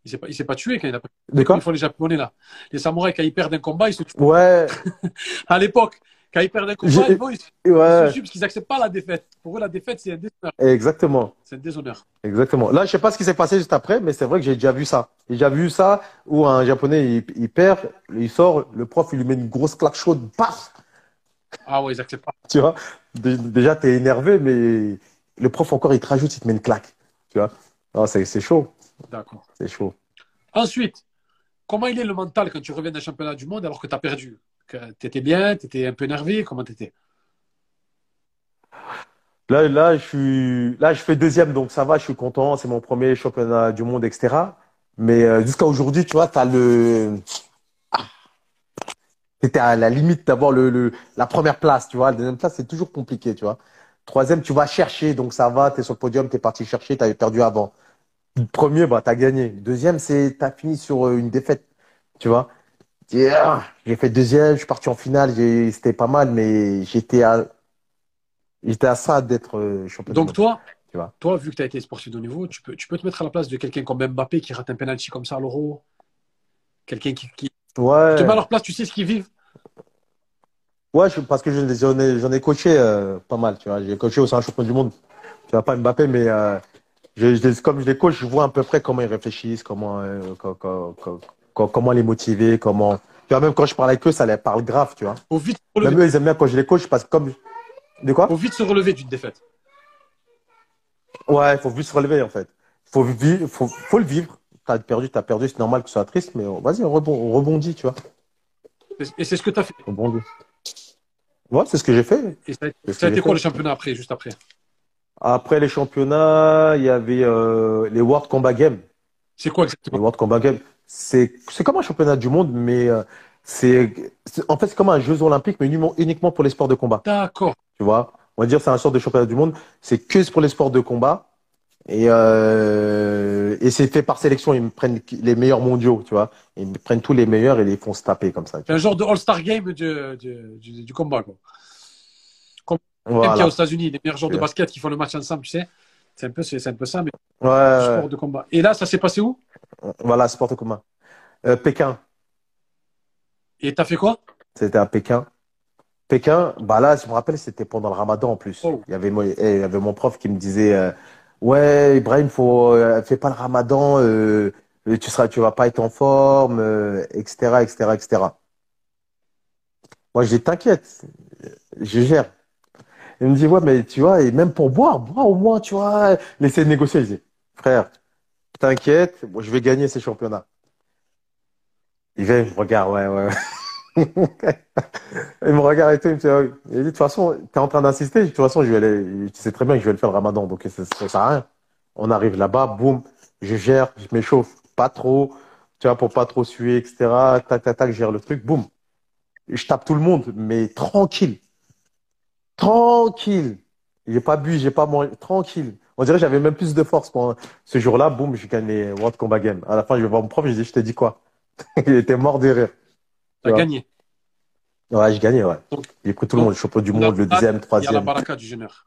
Il s'est pas, il s'est pas tué quand il a perdu. Quoi? Ils font les japonais là. Les samouraïs quand ils perdent un combat, ils se tuent. Ouais, À l'époque, quand ils perdent un combat, ils, vont, ils ouais, parce qu'ils acceptent pas la défaite. Pour eux, la défaite c'est un déshonneur. exactement. C'est un déshonneur. Exactement. Là, je sais pas ce qui s'est passé juste après, mais c'est vrai que j'ai déjà vu ça. J'ai déjà vu ça où un japonais il, il perd, il sort, le prof il lui met une grosse claque chaude, paf, Ah ouais, ils acceptent pas. tu vois? Dé- Déjà t'es énervé, mais le prof encore il te rajoute, il te met une claque, tu vois? C'est chaud, D'accord. c'est chaud. Ensuite, comment il est le mental quand tu reviens d'un championnat du monde alors que tu as perdu? T'étais bien, t'étais un peu énervé, comment t'étais? Là, là, je suis, là, je fais deuxième, donc ça va, je suis content. C'est mon premier championnat du monde, etc. Mais euh, jusqu'à aujourd'hui, tu vois, t'as le, ah, t'étais à la limite d'avoir la première place, tu vois. La deuxième place, c'est toujours compliqué, tu vois. Troisième, tu vas chercher, donc ça va, t'es sur le podium, t'es parti chercher, t'avais perdu avant. Premier, bah, t'as gagné. Deuxième, c'est, t'as fini sur euh, une défaite, tu vois. J'ai fait deuxième, je suis parti en finale, c'était pas mal, mais j'étais à, j'étais à ça d'être euh, champion du Donc monde. toi, Tu vois. toi, vu que tu as été sportif de haut niveau, tu peux, tu peux te mettre à la place de quelqu'un comme Mbappé qui rate un penalty comme ça à l'euro? Quelqu'un qui, qui... Ouais. Tu te mets à leur place, tu sais ce qu'ils vivent? Ouais, je- parce que je- j'en ai, j'en ai coaché euh, pas mal, tu vois. J'ai coaché aussi un champion du monde. Tu vois, pas Mbappé, mais euh, je, comme je les coach, je vois à peu près comment ils réfléchissent, comment, euh, co- co- co- co- comment les motiver, comment. Tu vois, même quand je parle avec eux, ça les parle grave, tu vois. Faut vite se Même relever, eux, ils aiment bien quand je les coach parce que comme. De quoi? faut vite se relever d'une défaite. Ouais, il faut vite se relever, en fait. Faut vivre, faut, faut le vivre. T'as perdu, t'as perdu, c'est normal que ce soit triste, mais vas-y, on rebond- on rebondit, tu vois. Et c'est ce que tu as fait. On rebondit. Ouais, c'est ce que j'ai fait. Et ça a, ça été quoi fait. le championnat après, juste après? Après les championnats, il y avait euh, les World Combat Games. C'est quoi Les exactement? World Combat Games, c'est c'est comme un championnat du monde, mais euh, c'est en fait c'est comme un Jeux Olympiques, mais uniquement pour les sports de combat. D'accord. Tu vois, on va dire c'est un sort de championnat du monde, c'est que pour les sports de combat et euh, et c'est fait par sélection. Ils me prennent les meilleurs mondiaux, tu vois, ils me prennent tous les meilleurs et les font se taper comme ça. C'est un genre de All-Star Game du, du, du, du combat, quoi. vois. Même qu'il y a aux Voilà. États-Unis, les meilleurs joueurs de basket qui font le match ensemble, tu sais. C'est un peu, c'est un peu ça, mais Ouais, sport de combat. Et là, ça s'est passé où? Voilà, sport de combat. Euh, Pékin, Et t'as fait quoi? c'était à Pékin. Pékin, bah là, je me rappelle, c'était pendant le Ramadan en plus. Oh. Il y avait, mo- eh, il y avait mon prof qui me disait, euh, ouais, Ibrahim, faut, euh, fais pas le Ramadan, euh, tu seras, tu vas pas être en forme, etc., etc., etc. Moi, je dis, t'inquiète, je gère. Il me dit, ouais, mais tu vois, et même pour boire, bois au moins, tu vois, laissez de négocier. Je dis, frère, t'inquiète, moi, je vais gagner ces championnats. Il vient, il me regarde, ouais, ouais. Il me regarde et tout, il me dit, ouais. Il dit, de toute façon, t'es en train d'insister, de toute façon, je vais aller, tu sais très bien que je vais le faire le ramadan, donc ça, ça sert à rien. On arrive là-bas, boum, je gère, je m'échauffe pas trop, tu vois, pour pas trop suer, etc. Tac, tac, tac, je gère le truc, boum. Je tape tout le monde, mais tranquille. Tranquille. J'ai pas bu, j'ai pas mangé, tranquille. On dirait que j'avais même plus de force pendant ce jour-là, boum, je gagne les World Combat Games. À la fin, je vais voir mon prof, je dis, je t'ai dit quoi? Il était mort de rire. T'as gagné. Ouais, j'ai gagné, ouais. J'ai pris tout le monde, le champion du on monde, le deuxième, Il y a la troisième. baraka du jeûneur.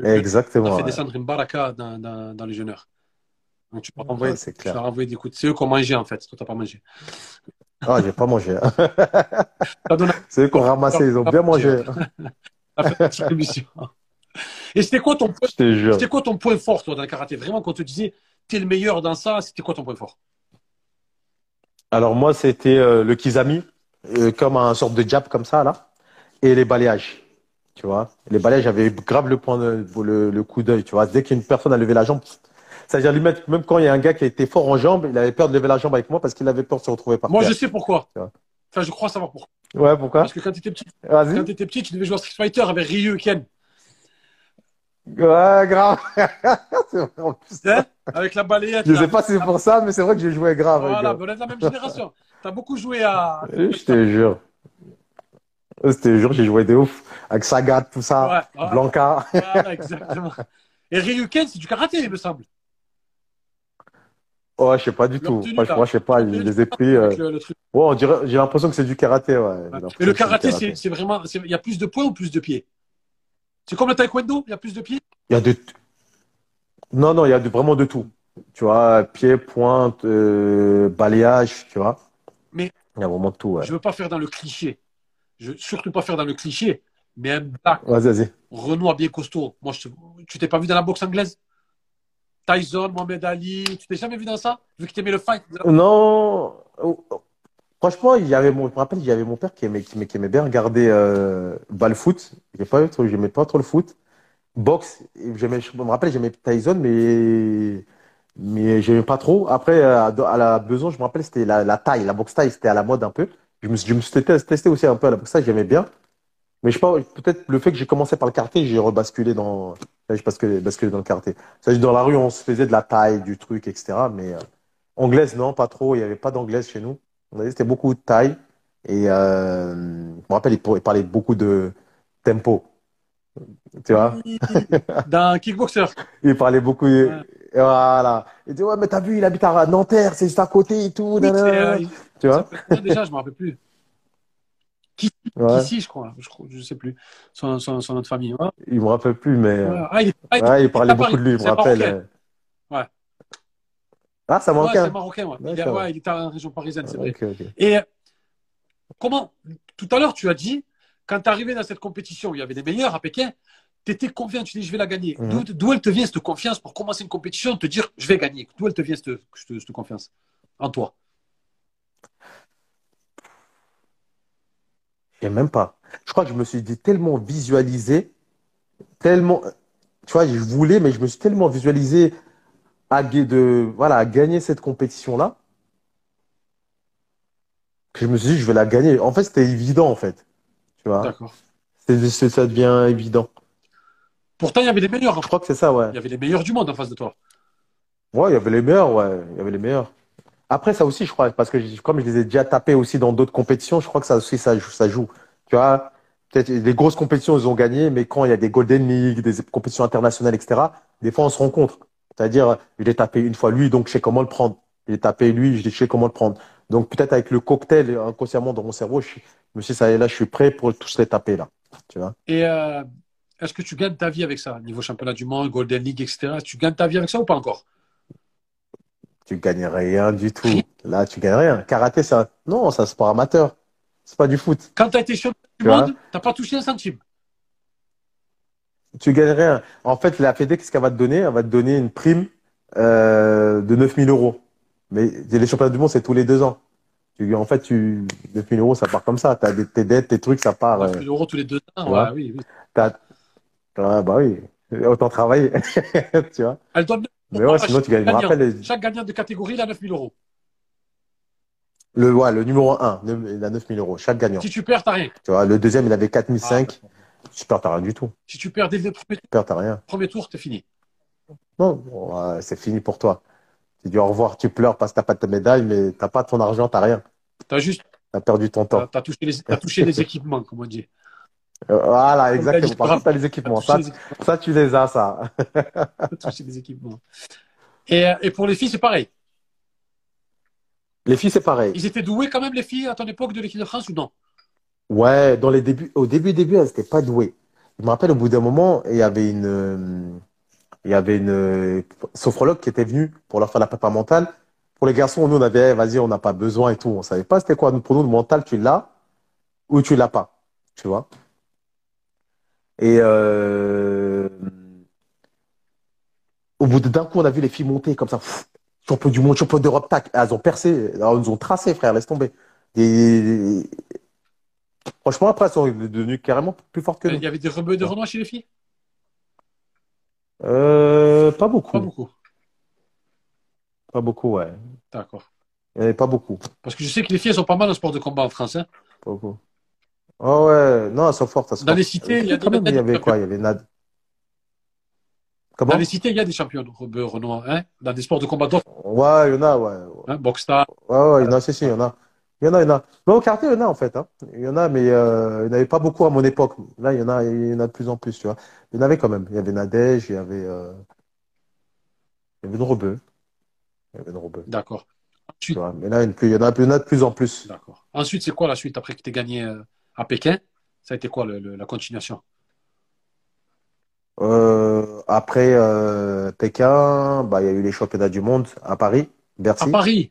On a Exactement. fait ouais. descendre une baraka dans, dans, dans les. Donc tu peux renvoyer, Ouais, c'est tu clair. leur envoyer des coups. C'est eux qui ont mangé, en fait. Toi, t'as pas mangé. Ah, j'ai pas mangé. hein. C'est eux qui ont ramassé, ils ont bien mangé. Petite émission. Et c'était quoi ton point, Je te jure. c'était quoi ton point fort, toi, dans le karaté? Vraiment, quand on te disait, t'es le meilleur dans ça, c'était quoi ton point fort? Alors moi, c'était euh, le kizami, euh, comme un sorte de jab comme ça, là, et les balayages. Tu vois, les balayages, j'avais grave le point de, le, le coup d'œil. Tu vois, dès qu'une personne a levé la jambe, c'est-à-dire limite, même quand il y a un gars qui était fort en jambes, il avait peur de lever la jambe avec moi parce qu'il avait peur de se retrouver par Moi, terre. je sais pourquoi. Enfin, je crois savoir pourquoi. Ouais, pourquoi? Parce que quand t'étais petit, quand t'étais petit, tu devais jouer à Street Fighter avec Ryu et Ken. Ouais, grave. Vrai, en plus. Hein avec la balayette. Je sais pas si c'est pour ça, mais c'est vrai que j'ai joué grave. Voilà, on est de la même génération. T'as beaucoup joué à. Je te jure. Je te jure, j'ai joué de ouf. Avec Sagat, tout ça. Ouais, Blanca. voilà, exactement. Et Ryuken, c'est du karaté, il me semble. Oh, je sais pas du tout. tenue, Franchement, là. je sais pas, je les ai pris. euh, le- le truc. Ouais, on dirait, j'ai l'impression que c'est du karaté, ouais. Ouais. le karaté, c'est c'est vraiment. Il y a plus de points ou plus de pieds? C'est comme le taekwondo, il y a plus de pieds? Il y a de. Non, non, il y a de, vraiment de tout. Tu vois, pied, pointe, euh, balayage, tu vois. Mais- Il y a vraiment de tout, ouais. Je veux pas faire dans le cliché. Je veux surtout pas faire dans le cliché. Mais un black, Vas-y, vas-y. Renoir bien costaud. Moi, je te- tu t'es pas vu dans la boxe anglaise? Tyson, Mohamed Ali, tu t'es jamais vu dans ça Vu que t'aimais le fight? Non. oh, oh. Franchement, il y avait mon, je me rappelle, il y avait mon père qui aimait, qui aimait, bien regarder euh, balle foot. J'ai pas j'aimais pas trop le foot. Boxe, je me rappelle, j'aimais Tyson, mais mais j'aimais pas trop. Après, à, à la besoin, je me rappelle, c'était la, la taille, la boxe taille, c'était à la mode un peu. Je me, je me suis testé, testé aussi un peu à la boxe taille, j'aimais bien. Mais je sais pas, peut-être le fait que j'ai commencé par le karaté, j'ai rebasculé dans, j'ai basculé, basculé dans le karaté. Ça, dans la rue, on se faisait de la taille, du truc, etc. Mais euh, anglaise, non, pas trop. Il y avait pas d'anglaise chez nous. On avait, c'était beaucoup de taille. Et euh, je me rappelle, il, parlait beaucoup de tempo. Tu vois? Dans Kickboxer. Il parlait beaucoup. Ouais. et Voilà. Il dit, ouais, mais t'as vu, il habite à Nanterre, c'est juste à côté et tout. Oui, c'est, euh, Tu vois? déjà, je me rappelle plus. Ouais. Ici, je crois. Je, je sais plus. Son, son, son nom de famille. Ouais. Il me rappelle plus, mais. euh. Ah, il, ah, il- Ouais, il parlait beaucoup de lui, je C'est me rappelle. marocain. euh. Ouais. Ah, ça Ouais, manque c'est marocain. Il, ouais, il était en région parisienne, c'est vrai. Et euh, comment Tout à l'heure, tu as dit quand tu es arrivé dans cette compétition, il y avait les meilleurs à Pékin, tu étais confiant, tu dis je vais la gagner. Mhm. D'où- D'où elle te vient cette confiance pour commencer une compétition, te dire je vais gagner? D'où elle te vient cette, cette- cette confiance en toi? Sais même pas. Je crois que je me suis dit tellement visualisé, tellement, tu vois, je voulais, mais je me suis tellement visualisé à, de, voilà, à gagner cette compétition-là, que je me suis dit, je vais la gagner. En fait, c'était évident, en fait. Tu vois, D'accord. ça devient évident. Pourtant, il y avait les meilleurs. hein. Je crois que c'est ça, ouais. Il y avait les meilleurs du monde en face de toi. Ouais, il y avait les meilleurs, ouais. Il y avait les meilleurs. Après, ça aussi, je crois, parce que comme je les ai déjà tapés aussi dans d'autres compétitions, je crois que ça aussi, ça, joue-. Tu vois, peut-être les grosses compétitions, ils ont gagné, mais quand il y a des Golden League, des compétitions internationales, etc., des fois, on se rencontre. C'est-à-dire, je l'ai tapé une fois lui, donc je sais comment le prendre. Je l'ai tapé lui, je sais comment le prendre. Donc, peut-être avec le cocktail inconsciemment dans mon cerveau, je, me suis dit, ça là, je suis prêt pour tous les taper, là. Et euh, est-ce que tu gagnes ta vie avec ça Niveau championnat du monde, Golden League, etc. Tu gagnes ta vie avec ça ou pas encore? Tu gagnes rien du tout. Là, tu gagnes rien. Karaté, c'est un... non, c'est un sport amateur. C'est pas du foot. Quand tu as été champion du Tu monde, tu pas touché un centime. Tu gagnes rien. En fait, la Fédé, qu'est-ce qu'elle va te donner? Elle va te donner une prime euh, de 9000 euros. Mais les championnats du monde, c'est tous les deux ans. Tu, en fait, tu, 9000 euros, ça part comme ça. T'as des, tes dettes, tes trucs, ça part. 9 euh, 000 euros tous les deux ans. ouais, oui, oui. t'as, ah, bah oui. Autant travailler. Tu vois. Elle donne Mais ouais, sinon, tu gagnes. Gagnant. rappelle, Chaque gagnant de catégorie, il a 9 000 euros. le, ouais, le numéro 1, il a 9000 euros. Chaque gagnant. Si tu perds, t'as rien. Tu vois, le deuxième, il avait Ah, 4005. Tu perds, t'as rien du tout. si tu perds dès le premier, Tu perds, t'as rien. premier tour, t'es fini. Non, c'est fini pour toi. Tu dis au revoir, tu pleures parce que t'as pas ta médaille, mais t'as pas ton argent, t'as rien. T'as juste T'as perdu ton temps. t'as, touché, les, t'as touché les équipements, comme on dit. Voilà, exactement. Par contre, t'as les T'as équipements. Ça, les, ça, tu les as, ça. touché les équipements. Et, euh, et pour les filles, c'est pareil. Les filles, c'est pareil. Ils étaient doués quand même, les filles, à ton époque de l'équipe de France ou non? Ouais, dans les débuts, au début, début, elles n'étaient pas douées. Je me rappelle, au bout d'un moment, il y avait une, euh, il y avait une euh, sophrologue qui était venue pour leur faire la prépa mentale. Pour les garçons, nous, on avait, eh, vas-y, on n'a pas besoin et tout. On savait pas c'était quoi. Pour nous, le mental, tu l'as ou tu l'as pas. Tu vois? Et euh, au bout d'un coup, on a vu les filles monter comme ça. Pff, champion du monde, champion d'Europe, tac. Elles ont percé. Elles nous ont tracé, frère, laisse tomber. Et franchement, après, elles sont devenues carrément plus fortes que Il nous. y avait des rebeux de Renoir chez les filles? Euh, pas beaucoup. Pas beaucoup. Pas beaucoup, ouais. D'accord. Il pas beaucoup. Parce que je sais que les filles, elles sont pas mal en sport de combat en France. hein. Pas beaucoup. Oh ouais, non, elles sont fortes. elles sont Dans les cités, il y a des- même, il y avait quoi? Il y avait Nad. Comment? Dans les cités, il y a des champions de Renoir. Hein Dans des sports de combat. Ouais, il y en a, ouais. Hein Boxstar. Ouais, ouais, il y en a, si, si, il y en a. Il y en a, il y en a. Mais au karaté, il y en a, en fait, hein. Il y en a, mais euh, il n'y en avait pas beaucoup à mon époque. Là, il y en a, il y en a de plus en plus, tu vois. Il y en avait quand même. Il y avait Nadège, il y avait, euh, il y avait une rebeu. Il y avait une rebeu, D'accord. tu Ensuite, vois. Mais là, il y en a il y en a, de plus en plus. d'accord. Ensuite, c'est quoi la suite après que tu gagné euh, à Pékin Ça a été quoi le- le- la continuation? Euh, après euh, Pékin, bah, il y a eu les championnats du monde à Paris, À Bercy. Paris,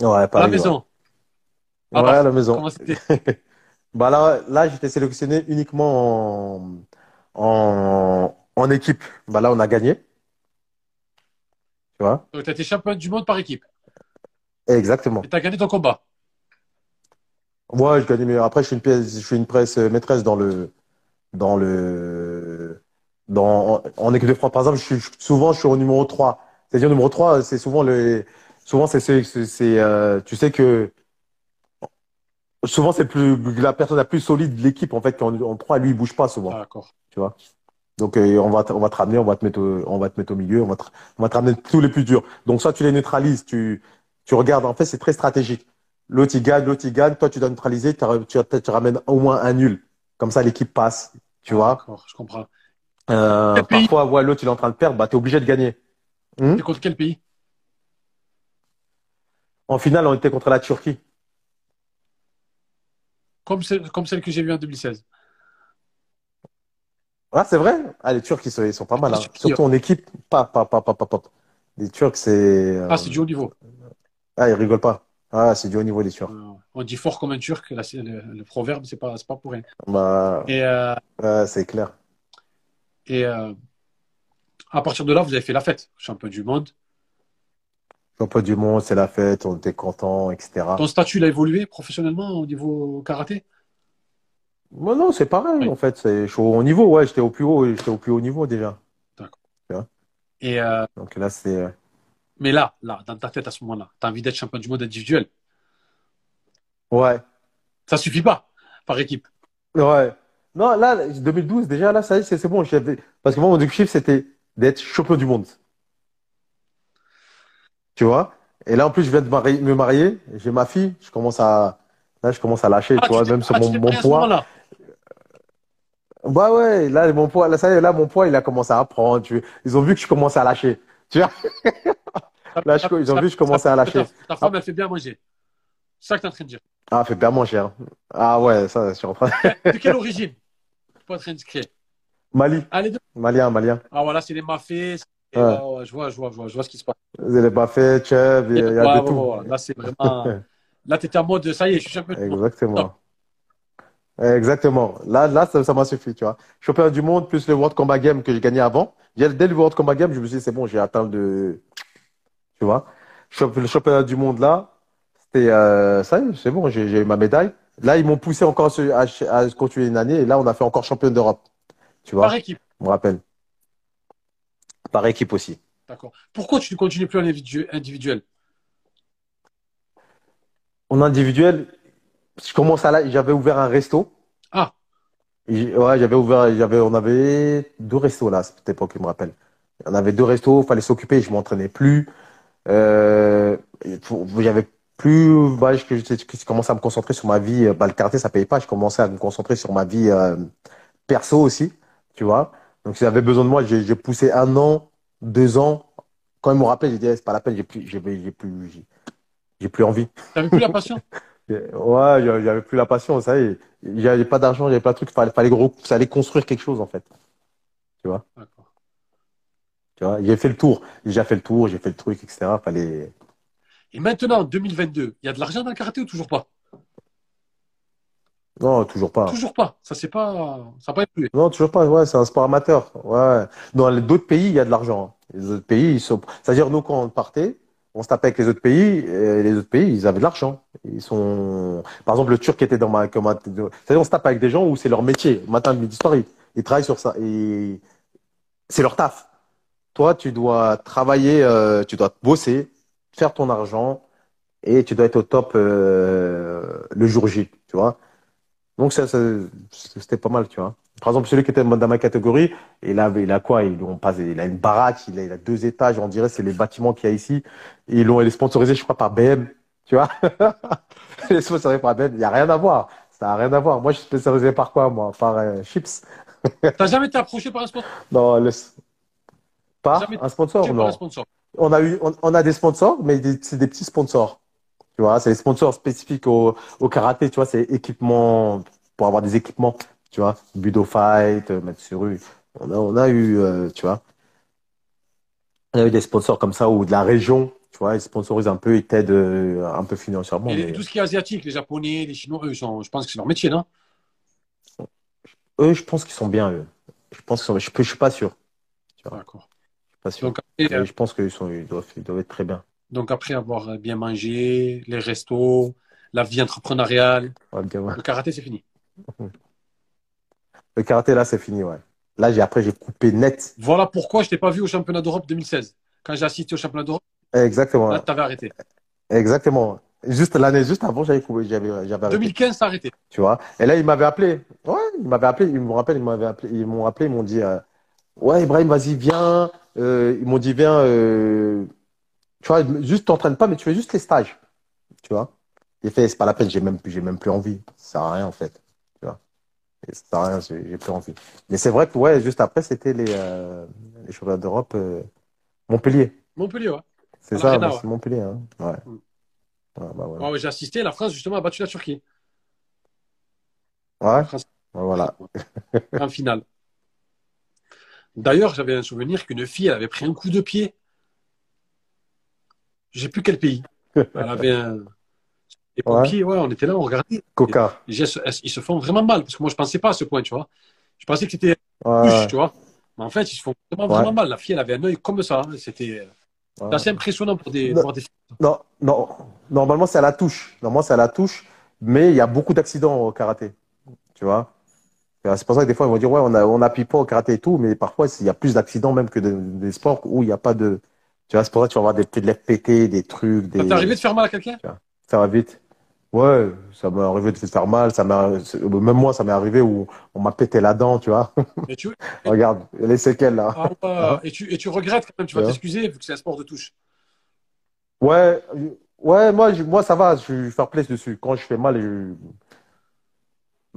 Ouais, à la Paris, ouais. maison? Ouais, Alors, à la maison. Comment c'était? Bah là, là, j'étais sélectionné uniquement en, en, en équipe. Bah là, on a gagné. Tu vois? Tu as été champion du monde par équipe? Exactement. Et tu as gagné ton combat? Moi, je gagne, mais après, je suis une pièce, je suis une presse euh, maîtresse dans le, dans le, dans, en, en équipe de France. Par exemple, je suis, souvent, je suis au numéro 3. C'est-à-dire, numéro 3, c'est souvent le, souvent, c'est, c'est, c'est, euh, tu sais que, souvent, c'est plus, la personne la plus solide de l'équipe, en fait, en, en 3, lui, il bouge pas souvent. D'accord. Tu vois? Donc, euh, on va, te- on va te ramener, on va te mettre au, on va te mettre au milieu, on va te, on va te ramener tous les plus durs. Donc, ça, tu les neutralises, tu, tu regardes. En fait, c'est très stratégique. L'autre, il gagne, l'autre, il gagne. Toi, tu dois neutraliser, tu, tu, tu ramènes au moins un nul. Comme ça, l'équipe passe. Tu vois? D'accord, je comprends. Euh, parfois, ouais, l'autre, il est en train de perdre, bah, t'es obligé de gagner. C'est contre quel pays? En finale, on était contre la Turquie. comme celle, comme celle que j'ai vue en 2016. Ah, c'est vrai? Ah, les Turcs, ils sont, ils sont pas mal, hein. Surtout en équipe. Pas, pas, pas, pas, pas, pas. Les Turcs, c'est, euh, Ah, c'est du haut niveau. ah, ils rigolent pas. Ah, c'est du haut niveau, est sûr. Euh, On dit fort comme un turc, là, le, le proverbe, c'est pas, c'est pas pour rien. Bah, Et, euh, c'est clair. et euh, à partir de là, vous avez fait la fête, champion du monde. Champion du monde, c'est la fête, on était contents, etc. Ton statut, il a évolué professionnellement au niveau karaté? Moi, non, c'est pareil, Oui. en fait. C'est, je suis au haut niveau, ouais, j'étais au plus haut, j'étais au plus haut niveau déjà. Et, euh, Donc là, c'est, mais là, là, dans ta tête à ce moment-là, tu as envie d'être champion du monde individuel. ouais, Ça suffit pas par équipe. ouais. Non, là, 2012, déjà, là, ça y est, c'est bon. Parce que moi, mon objectif, c'était d'être champion du monde. Tu vois? Et là, en plus, je viens de me marier, j'ai ma fille, je commence à, là, je commence à lâcher, Ah, tu vois, même sur ah, mon, poids. Bah ouais, là, mon poids, là, ça y est, là, mon poids, il a commencé à prendre. Tu... Ils ont vu que je commençais à lâcher. Tu vois? Là, je- ils ont vu que je commençais à lâcher. Ta, femme, elle fait bien manger. C'est ça que tu es en train de dire. Ah, fait bien manger. hein. Ah ouais, ça, je suis en train. De quelle origine? Pas très indiscret. Mali, Allez, deux. malien, malien. Ah voilà, c'est les mafés. c'est- Ouais. ouais, je vois, je vois, je vois, je vois ce qui se passe. Avez pas fait, chef, il y a, Ouais, de ouais, tout. Là, c'est vraiment. Là, tu étais en mode, ça y est, je suis champion. Exactement. Exactement. Là, là, ça, m'a suffi, tu vois. Championnat du monde plus le World Combat Game que j'ai gagné avant. Dès le World Combat Game, je me suis dit, c'est bon, j'ai atteint le, tu vois. Le championnat du monde là, c'était, euh, ça c'est bon, j'ai eu ma médaille. Là, ils m'ont poussé encore à, continuer une année et là, on a fait encore champion d'Europe. Tu vois, Par équipe. je me rappelle. Par équipe aussi. D'accord. Pourquoi tu ne continues plus en individu- individuel? En individuel, je commence à là, j'avais ouvert un resto. Ah. Et- Ouais, j'avais ouvert, j'avais, on avait deux restos là, à cette époque, je me rappelle. On avait deux restos, fallait s'occuper, je m'entraînais plus. Euh, j'avais plus, bah, je, je, je commençais à me concentrer sur ma vie. Bah, le karaté, ça payait pas. Je commençais à me concentrer sur ma vie euh, perso aussi, tu vois. Donc, s'ils avaient besoin de moi, j'ai poussé un an, deux ans. Quand ils m'ont rappelé, j'ai dit, Eh, c'est pas la peine, j'ai plus, j'ai plus, j'ai plus envie. T'avais plus la passion Ouais, il y avait plus la passion, ça y est. Il n'y avait pas d'argent, il n'y avait pas de truc, fallait, fallait gros, construire quelque chose en fait. D'accord. Tu vois, j'ai fait le tour, j'ai fait le tour, j'ai fait le truc, etc. Fallait. Et maintenant, en 2022, il y a de l'argent dans le karaté ou toujours pas? Non, toujours pas. Toujours pas. Ça, c'est pas. Ça n'a pas évolué. Non, toujours pas. Ouais, c'est un sport amateur. Ouais. Dans d'autres pays, il y a de l'argent. Les autres pays, ils sont. C'est-à-dire, nous, quand on partait, on se tapait avec les autres pays, et les autres pays, ils avaient de l'argent. Ils sont. Par exemple, le Turc était dans ma. comme C'est-à-dire, on se tape avec des gens où c'est leur métier. Matin, midi, soir, ils, travaillent sur ça. C'est leur taf. Toi, tu dois travailler, euh, tu dois bosser, faire ton argent, et tu dois être au top euh, le jour J, tu vois. Donc ça- c'était pas mal, tu vois. Par exemple, celui qui était dans ma catégorie, il a, il a quoi? Il, on passe, il a une baraque, il a, il a deux étages, on dirait c'est les bâtiments qu'il y a ici. Et ils l'ont, il est sponsorisé, je crois, par BM, tu vois? Il est sponsorisé par BM, il n'y a rien à voir. Ça n'a rien à voir. Moi, je suis sponsorisé par quoi, moi? Par euh, Chips. T'as jamais été approché par un sponsor? Non, le... Jamais un sponsor? par Non? un sponsor. On a eu, on, on a des sponsors, mais c'est des petits sponsors. Tu vois, c'est des sponsors spécifiques au, au karaté, tu vois, c'est équipement, pour avoir des équipements, tu vois, Budo Fight, euh, Matsuru. On a, on a eu, euh, tu vois, on a eu des sponsors comme ça, ou de la région, tu vois, ils sponsorisent un peu, ils t'aident euh, un peu financièrement. Et mais tout ce qui est asiatique, les Japonais, les Chinois, eux, sont- je pense que c'est leur métier, non? Eux, je pense qu'ils sont bien, eux. Je pense qu'ils sont, je, je suis pas sûr. D'accord. Je suis pas sûr. Donc après, je pense qu'ils sont, ils doivent, ils doivent être très bien. donc après avoir bien mangé, les restos, la vie entrepreneuriale, Ouais, bien, ouais. le karaté, c'est fini. Le karaté, là, c'est fini, ouais. Là, j'ai, après, j'ai coupé net. Voilà pourquoi je t'ai pas vu au championnat d'Europe 2016. Quand j'ai assisté au championnat d'Europe, Exactement. là, t'avais arrêté. Exactement. Juste l'année juste avant, j'avais coupé, j'avais, j'avais arrêté, 2015, t'as arrêté. tu vois. Et là, ils m'avaient appelé. Ouais, ils m'avaient appelé. Ils me rappellent, ils m'avaient appelé. Ils m'ont appelé, ils m'ont dit, euh, ouais, Ibrahim, vas-y, viens. Euh, ils m'ont dit, viens. euh, tu vois, juste t'entraînes pas, mais tu fais juste les stages, tu vois. J'ai fait, c'est pas la peine. J'ai même, plus- j'ai même plus envie. Ça sert à rien en fait, tu vois. Et ça sert à rien. J'ai j'ai plus envie. Mais c'est vrai que ouais, juste après, c'était les, euh, les championnats d'Europe, euh, Montpellier. Montpellier, ouais. C'est ça, bah, ouais. c'est Montpellier, hein. Ouais. Mm. Ouais, bah. Ouais, ouais, j'ai assisté. La France, justement, a battu la Turquie. Ouais, La France, ouais, voilà. en finale. D'ailleurs, j'avais un souvenir qu'une fille, elle avait pris un coup de pied. Je sais plus quel pays. Elle avait un, Les pompiers, ouais, on était là, on regardait. Coca. Ils se font vraiment mal. Parce que moi, je pensais pas à ce point, tu vois. Je pensais que c'était Ouais, tu vois. Mais en fait, ils se font vraiment, vraiment mal. La fille, elle avait un œil comme ça. hein. C'était ouais. assez impressionnant pour des, Non. pour des. Non, non. Normalement, c'est à la touche. Normalement, c'est à la touche. Mais il y a beaucoup d'accidents au karaté. Tu vois? Et C'est pour ça que des fois, ils vont dire, ouais, on a, on appuie pas au karaté et tout, mais parfois, il y a plus d'accidents même que de- des sports où il n'y a pas de. Tu vois, c'est pour ça que tu vas avoir des petites lèvres pétées, des trucs, des. Ça t'est arrivé de faire mal à quelqu'un? Ça va vite. Ouais, ça m'est arrivé de se faire mal. Ça m'a, même moi, ça m'est arrivé où on m'a pété la dent, tu vois. et tu, Regarde, les séquelles là. ah, ouais. et, tu, et tu regrettes quand même, tu vas Ouais. t'excuser vu que c'est un sport de touche. Ouais, euh, ouais, moi, je- moi, ça va. Je suis fair play dessus. Quand je fais mal, je...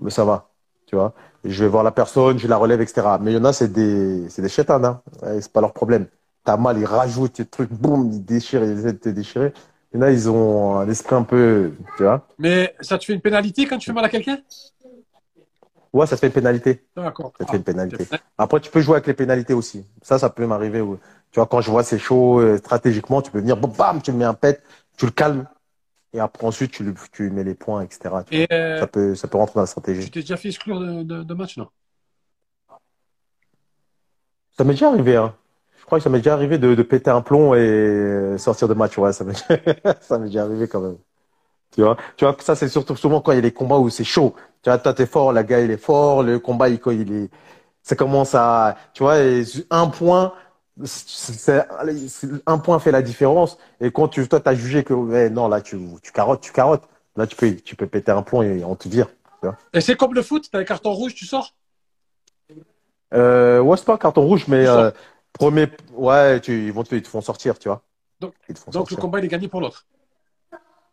mais ça va, tu vois. Je vais voir la personne, je la relève, etc. Mais il y en a, c'est des, c'est des chétanes, hein. C'est pas leur problème. T'as mal, ils rajoutent des trucs, boum, ils déchirent, ils essaient de te déchirer. En a, ils ont un esprit un peu, tu vois. Mais ça te fait une pénalité quand tu fais mal à quelqu'un? Ouais, ça te fait une pénalité. D'accord. Ça te fait une pénalité. Ah, Après, tu peux jouer avec les pénalités aussi. Ça, ça peut m'arriver. où- Tu vois, quand je vois c'est chaud, euh, stratégiquement, tu peux venir, bam, tu le mets un pet, tu le calmes. Et après, ensuite, tu, tu mets les points, etc. Tu. Et euh, Ça peut, ça peut rentrer dans la tu stratégie. t'es déjà fait exclure de, de, de match, non? Ça m'est déjà arrivé, hein. Je crois que ça m'est déjà arrivé de, de péter un plomb et sortir de match. Ouais, ça m'est, ça m'est déjà arrivé quand même. Tu vois, tu vois, ça, c'est surtout souvent quand il y a des combats où c'est chaud. Tu vois, toi, t'es fort, la gars, il est fort, le combat, il, est, ça commence à, tu vois, et un point, c'est, un point fait la différence. Et quand tu, toi, t'as jugé que, ouais, non, là, tu, tu carottes, tu carottes. Là, tu peux, tu peux péter un plomb et on te vire. Et c'est comme le foot, t'as un carton rouge, tu sors? Euh, ouais, c'est pas un carton rouge, mais euh, premier, ouais, tu, ils vont te, ils te font sortir, tu vois. Donc- Donc le combat, il est gagné pour l'autre.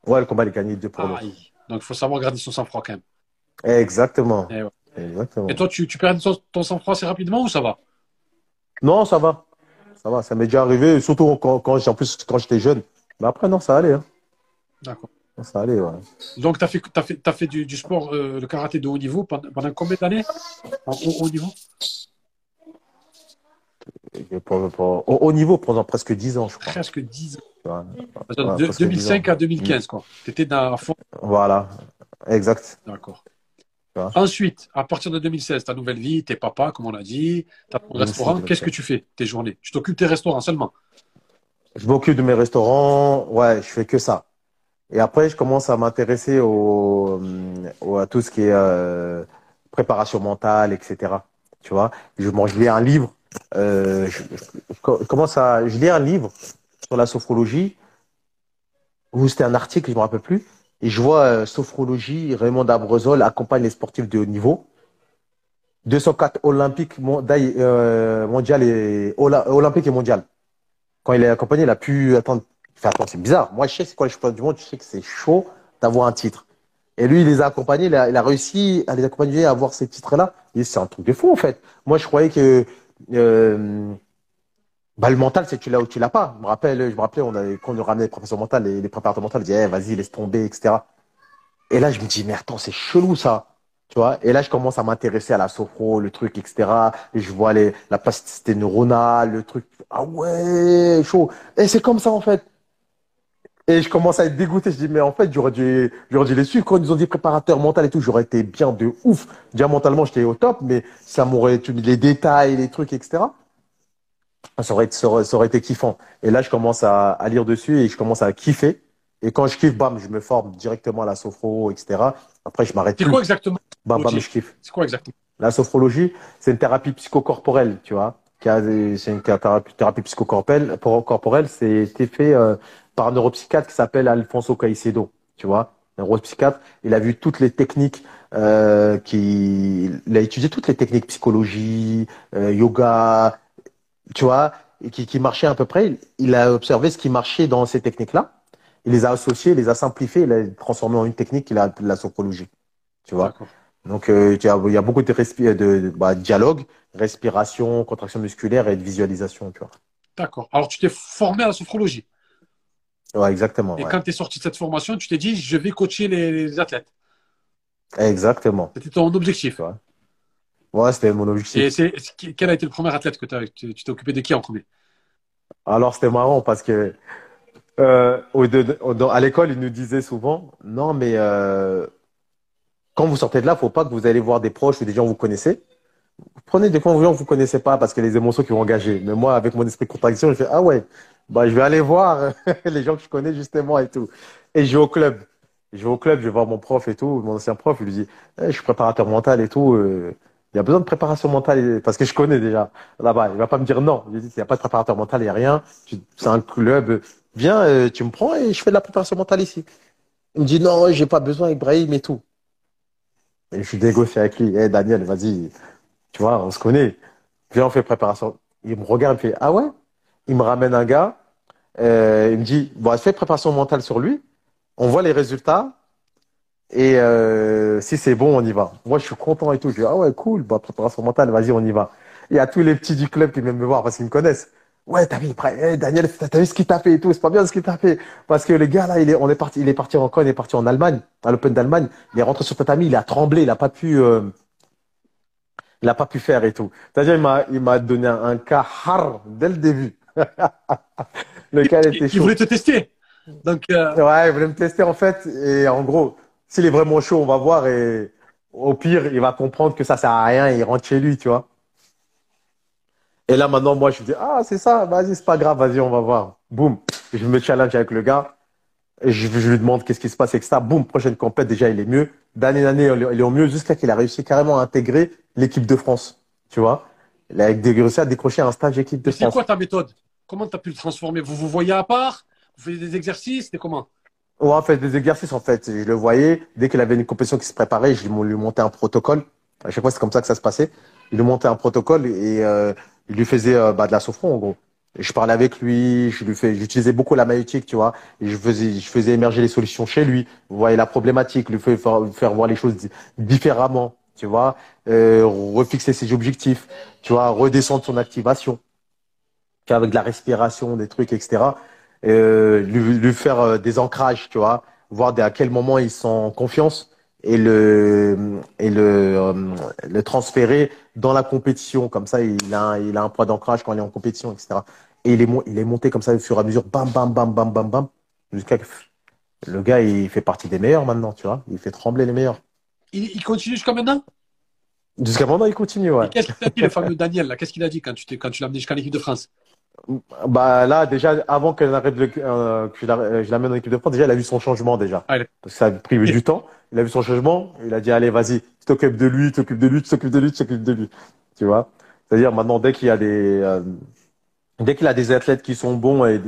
Ouais, le combat, il est gagné deux pour l'autre. Donc il faut savoir garder son sang-froid quand même. Exactement. Eh ouais. Exactement. Et toi, tu, tu perds ton, ton sang-froid assez rapidement ou ça va? Non, ça va. Ça va, ça m'est déjà arrivé, surtout quand, quand, j'ai- en plus, quand j'étais jeune. Mais après, non, ça allait, hein. D'accord. Ça allait, ouais. Donc tu as fait, t'as fait, t'as fait du, du sport, euh, le karaté de haut niveau pendant, pendant combien d'années? En haut, niveau? Et pour- pour- au niveau pendant presque 10 ans, je crois. Presque 10 ans. Voilà. De- Ouais, de- presque 2005 10 ans. à 2015, quoi. Tu étais dans fond. Voilà. Exact. D'accord. Ensuite, à partir de 2016, ta nouvelle vie, t'es papa, comme on a dit, t'as ton restaurant. Qu'est-ce que tu fais tes journées? Tu t'occupes tes restaurants seulement? Je m'occupe de mes restaurants. Ouais, je fais que ça. Et après, je commence à m'intéresser au, au- à tout ce qui est euh, préparation mentale, etc. Tu vois, je, bon, je lis un livre. Euh, je, je- commence à, je lis un livre sur la sophrologie. Ou c'était un article, je me rappelle plus. Et je vois euh, sophrologie. Raymond Dabrezol accompagne les sportifs de haut niveau. 204 olympiques euh, mondial et olympique et mondial. Quand il est accompagné, il a pu attendre. C'est bizarre. Moi, je sais c'est quoi les championnats du monde. Je sais que c'est chaud d'avoir un titre. Et lui, il les a accompagnés. Il a, réussi à les accompagner à avoir ces titres-là. C'est un truc de fou, en fait. Moi, je croyais que euh, bah, le mental, c'est tu l'as ou tu l'as pas. Je me rappelle, je me rappelais, on quand on nous ramenait les professeurs mentaux, les, les préparateurs mentaux, ils disaient, Eh, vas-y, laisse tomber, etc. Et là, je me dis, mais attends, c'est chelou, ça. Tu vois, et là, je commence à m'intéresser à la sophro, le truc, etc. Et je vois les, la plasticité neuronale, le truc. Ah ouais, chaud. Et c'est comme ça, en fait. Et je commence à être dégoûté. Je dis, mais en fait, j'aurais dû, j'aurais dû les suivre. Quand ils ont dit préparateur mental et tout, j'aurais été bien de ouf. Déjà, mentalement, j'étais au top, mais ça m'aurait, les détails, les trucs, etc. Ça aurait, ça aurait, ça aurait été kiffant. Et là, je commence à, à lire dessus et je commence à kiffer. Et quand je kiffe, bam, je me forme directement à la sophro, etc. Après, je m'arrête C'est quoi exactement Bam, bam, je kiffe. C'est quoi exactement? La sophrologie, c'est une thérapie psychocorporelle, tu vois. C'est une thérapie, thérapie psychocorporelle. corporelle, c'est été fait euh, par un neuropsychiatre qui s'appelle Alfonso Caicedo, tu vois. Un neuropsychiatre, il a vu toutes les techniques, euh, qui, il a étudié toutes les techniques psychologie, euh, yoga, tu vois, qui, qui marchaient à peu près. Il, a observé ce qui marchait dans ces techniques-là. Il les a associées, il les a simplifiées, il a transformé en une technique qu'il a appelée la sophrologie. Tu vois. Donc, euh, il y a, il y a beaucoup de, de- bah, dialogue, respiration, contraction musculaire et de visualisation, tu vois. D'accord. Alors, tu t'es formé à la sophrologie. Ouais, exactement. Et ouais. quand tu es sorti de cette formation, tu t'es dit, je vais coacher les, les athlètes. Exactement. C'était ton objectif. Ouais, c'était mon objectif. Et quel a été le premier athlète que tu tu t'es occupé de qui en premier? Alors, c'était marrant parce que Euh, au- de- au- dans- à l'école, ils nous disaient souvent, non, mais euh, quand vous sortez de là, faut pas que vous allez voir des proches ou des gens que vous connaissez. Prenez des gens que vous connaissez pas parce que les émotions qui vont engager. Mais moi, avec mon esprit de contradiction, je fais, ah ouais, bah, je vais aller voir les gens que je connais justement et tout. Et je vais au club. Je vais au club, je vais voir mon prof et tout, mon ancien prof, il lui dit, Eh, je suis préparateur mental et tout. euh, il y a besoin de préparation mentale parce que je connais déjà là-bas. Il va pas me dire non. Il dit, il n'y a pas de préparateur mental, il n'y a rien. C'est un club. Viens, euh, tu me prends et je fais de la préparation mentale ici. Il me dit, non, j'ai pas besoin, Ibrahim et tout. Et je suis négocié avec lui. Eh, Daniel, vas-y. Tu vois, on se connaît. Viens, on fait préparation. Il me regarde, il me fait, ah ouais? Il me ramène un gars. euh, il me dit, bon, fais préparation mentale sur lui. On voit les résultats. Et euh, si c'est bon, on y va. Moi, je suis content et tout. Je dis, ah ouais, cool, bah, préparation mentale, vas-y, on y va. Il y a tous les petits du club qui viennent me voir parce qu'ils me connaissent. Ouais, t'as vu, Daniel, t'as t'as vu ce qu'il t'a fait et tout. C'est pas bien ce qu'il t'a fait. Parce que le gars, là, il est, on est parti, il est parti encore, il est parti en Allemagne, à l'Open d'Allemagne. Il est rentré sur tatami, il a tremblé, il a pas pu, euh, il a pas pu faire et tout. C'est-à-dire, il m'a, donné un, cas hard dès le début. Le cas, était Il, il chaud. voulait te tester. Donc, euh, Ouais, il voulait me tester en fait. Et en gros, s'il est vraiment chaud, on va voir. Et au pire, il va comprendre que ça sert à rien et il rentre chez lui, tu vois. Et là, maintenant, moi, je dis, ah, c'est ça, vas-y, c'est pas grave, vas-y, on va voir. Boum. Je me challenge avec le gars. Je, je lui demande qu'est-ce qui se passe avec ça. Boum, prochaine compète, déjà, il est mieux. D'année en année, il est au mieux jusqu'à qu'il a réussi carrément à intégrer l'équipe de France. Tu vois. Il a réussi à décrocher un stage équipe de mais c'est France. quoi ta méthode? Comment tu as pu le transformer? Vous vous voyez à part? Vous faisiez des exercices? C'était comment? Ouais, on fait des exercices en fait. Je le voyais, dès qu'il avait une compétition qui se préparait, je lui montais un protocole. À chaque fois, c'est comme ça que ça se passait. Il lui montait un protocole et euh, il lui faisait euh, bah, de la sophro en gros. Je parlais avec lui, je lui fais, j'utilisais beaucoup la maïeutique, tu vois. Et je faisais, je faisais émerger les solutions chez lui. Voyez la problématique, lui faire, voir les choses di- différemment, tu vois. Euh, refixer ses objectifs, tu vois, redescendre son activation avec de la respiration, des trucs, etc. Euh, lui, lui faire euh, des ancrages, tu vois, voir à quel moment ils sont confiance et le et le euh, le transférer dans la compétition. Comme ça, il a un, il a un point d'ancrage quand il est en compétition, etc. Et il est il est monté comme ça au fur et à mesure, bam bam bam bam bam bam, jusqu'à le gars il fait partie des meilleurs maintenant, tu vois. Il fait trembler les meilleurs. il, il continue jusqu'à maintenant? Jusqu'à maintenant, il continue, ouais. Qu'est-ce qu'il a dit, le fameux Daniel là? Qu'est-ce qu'il a dit quand tu quand tu l'as amené jusqu'à l'équipe de France? Bah là, déjà, avant que, j'arrête le- euh, que je la- je l'amène en équipe de France, déjà, il a vu son changement déjà. Ah, il- Parce que ça a pris du temps. Il a vu son changement. Il a dit, allez, vas-y, tu t'occupes de lui, tu t'occupes de lui, tu t'occupes de lui, tu t'occupes de lui. Tu vois? C'est-à-dire, maintenant, dès qu'il y a des, euh, dès qu'il a des athlètes qui sont bons et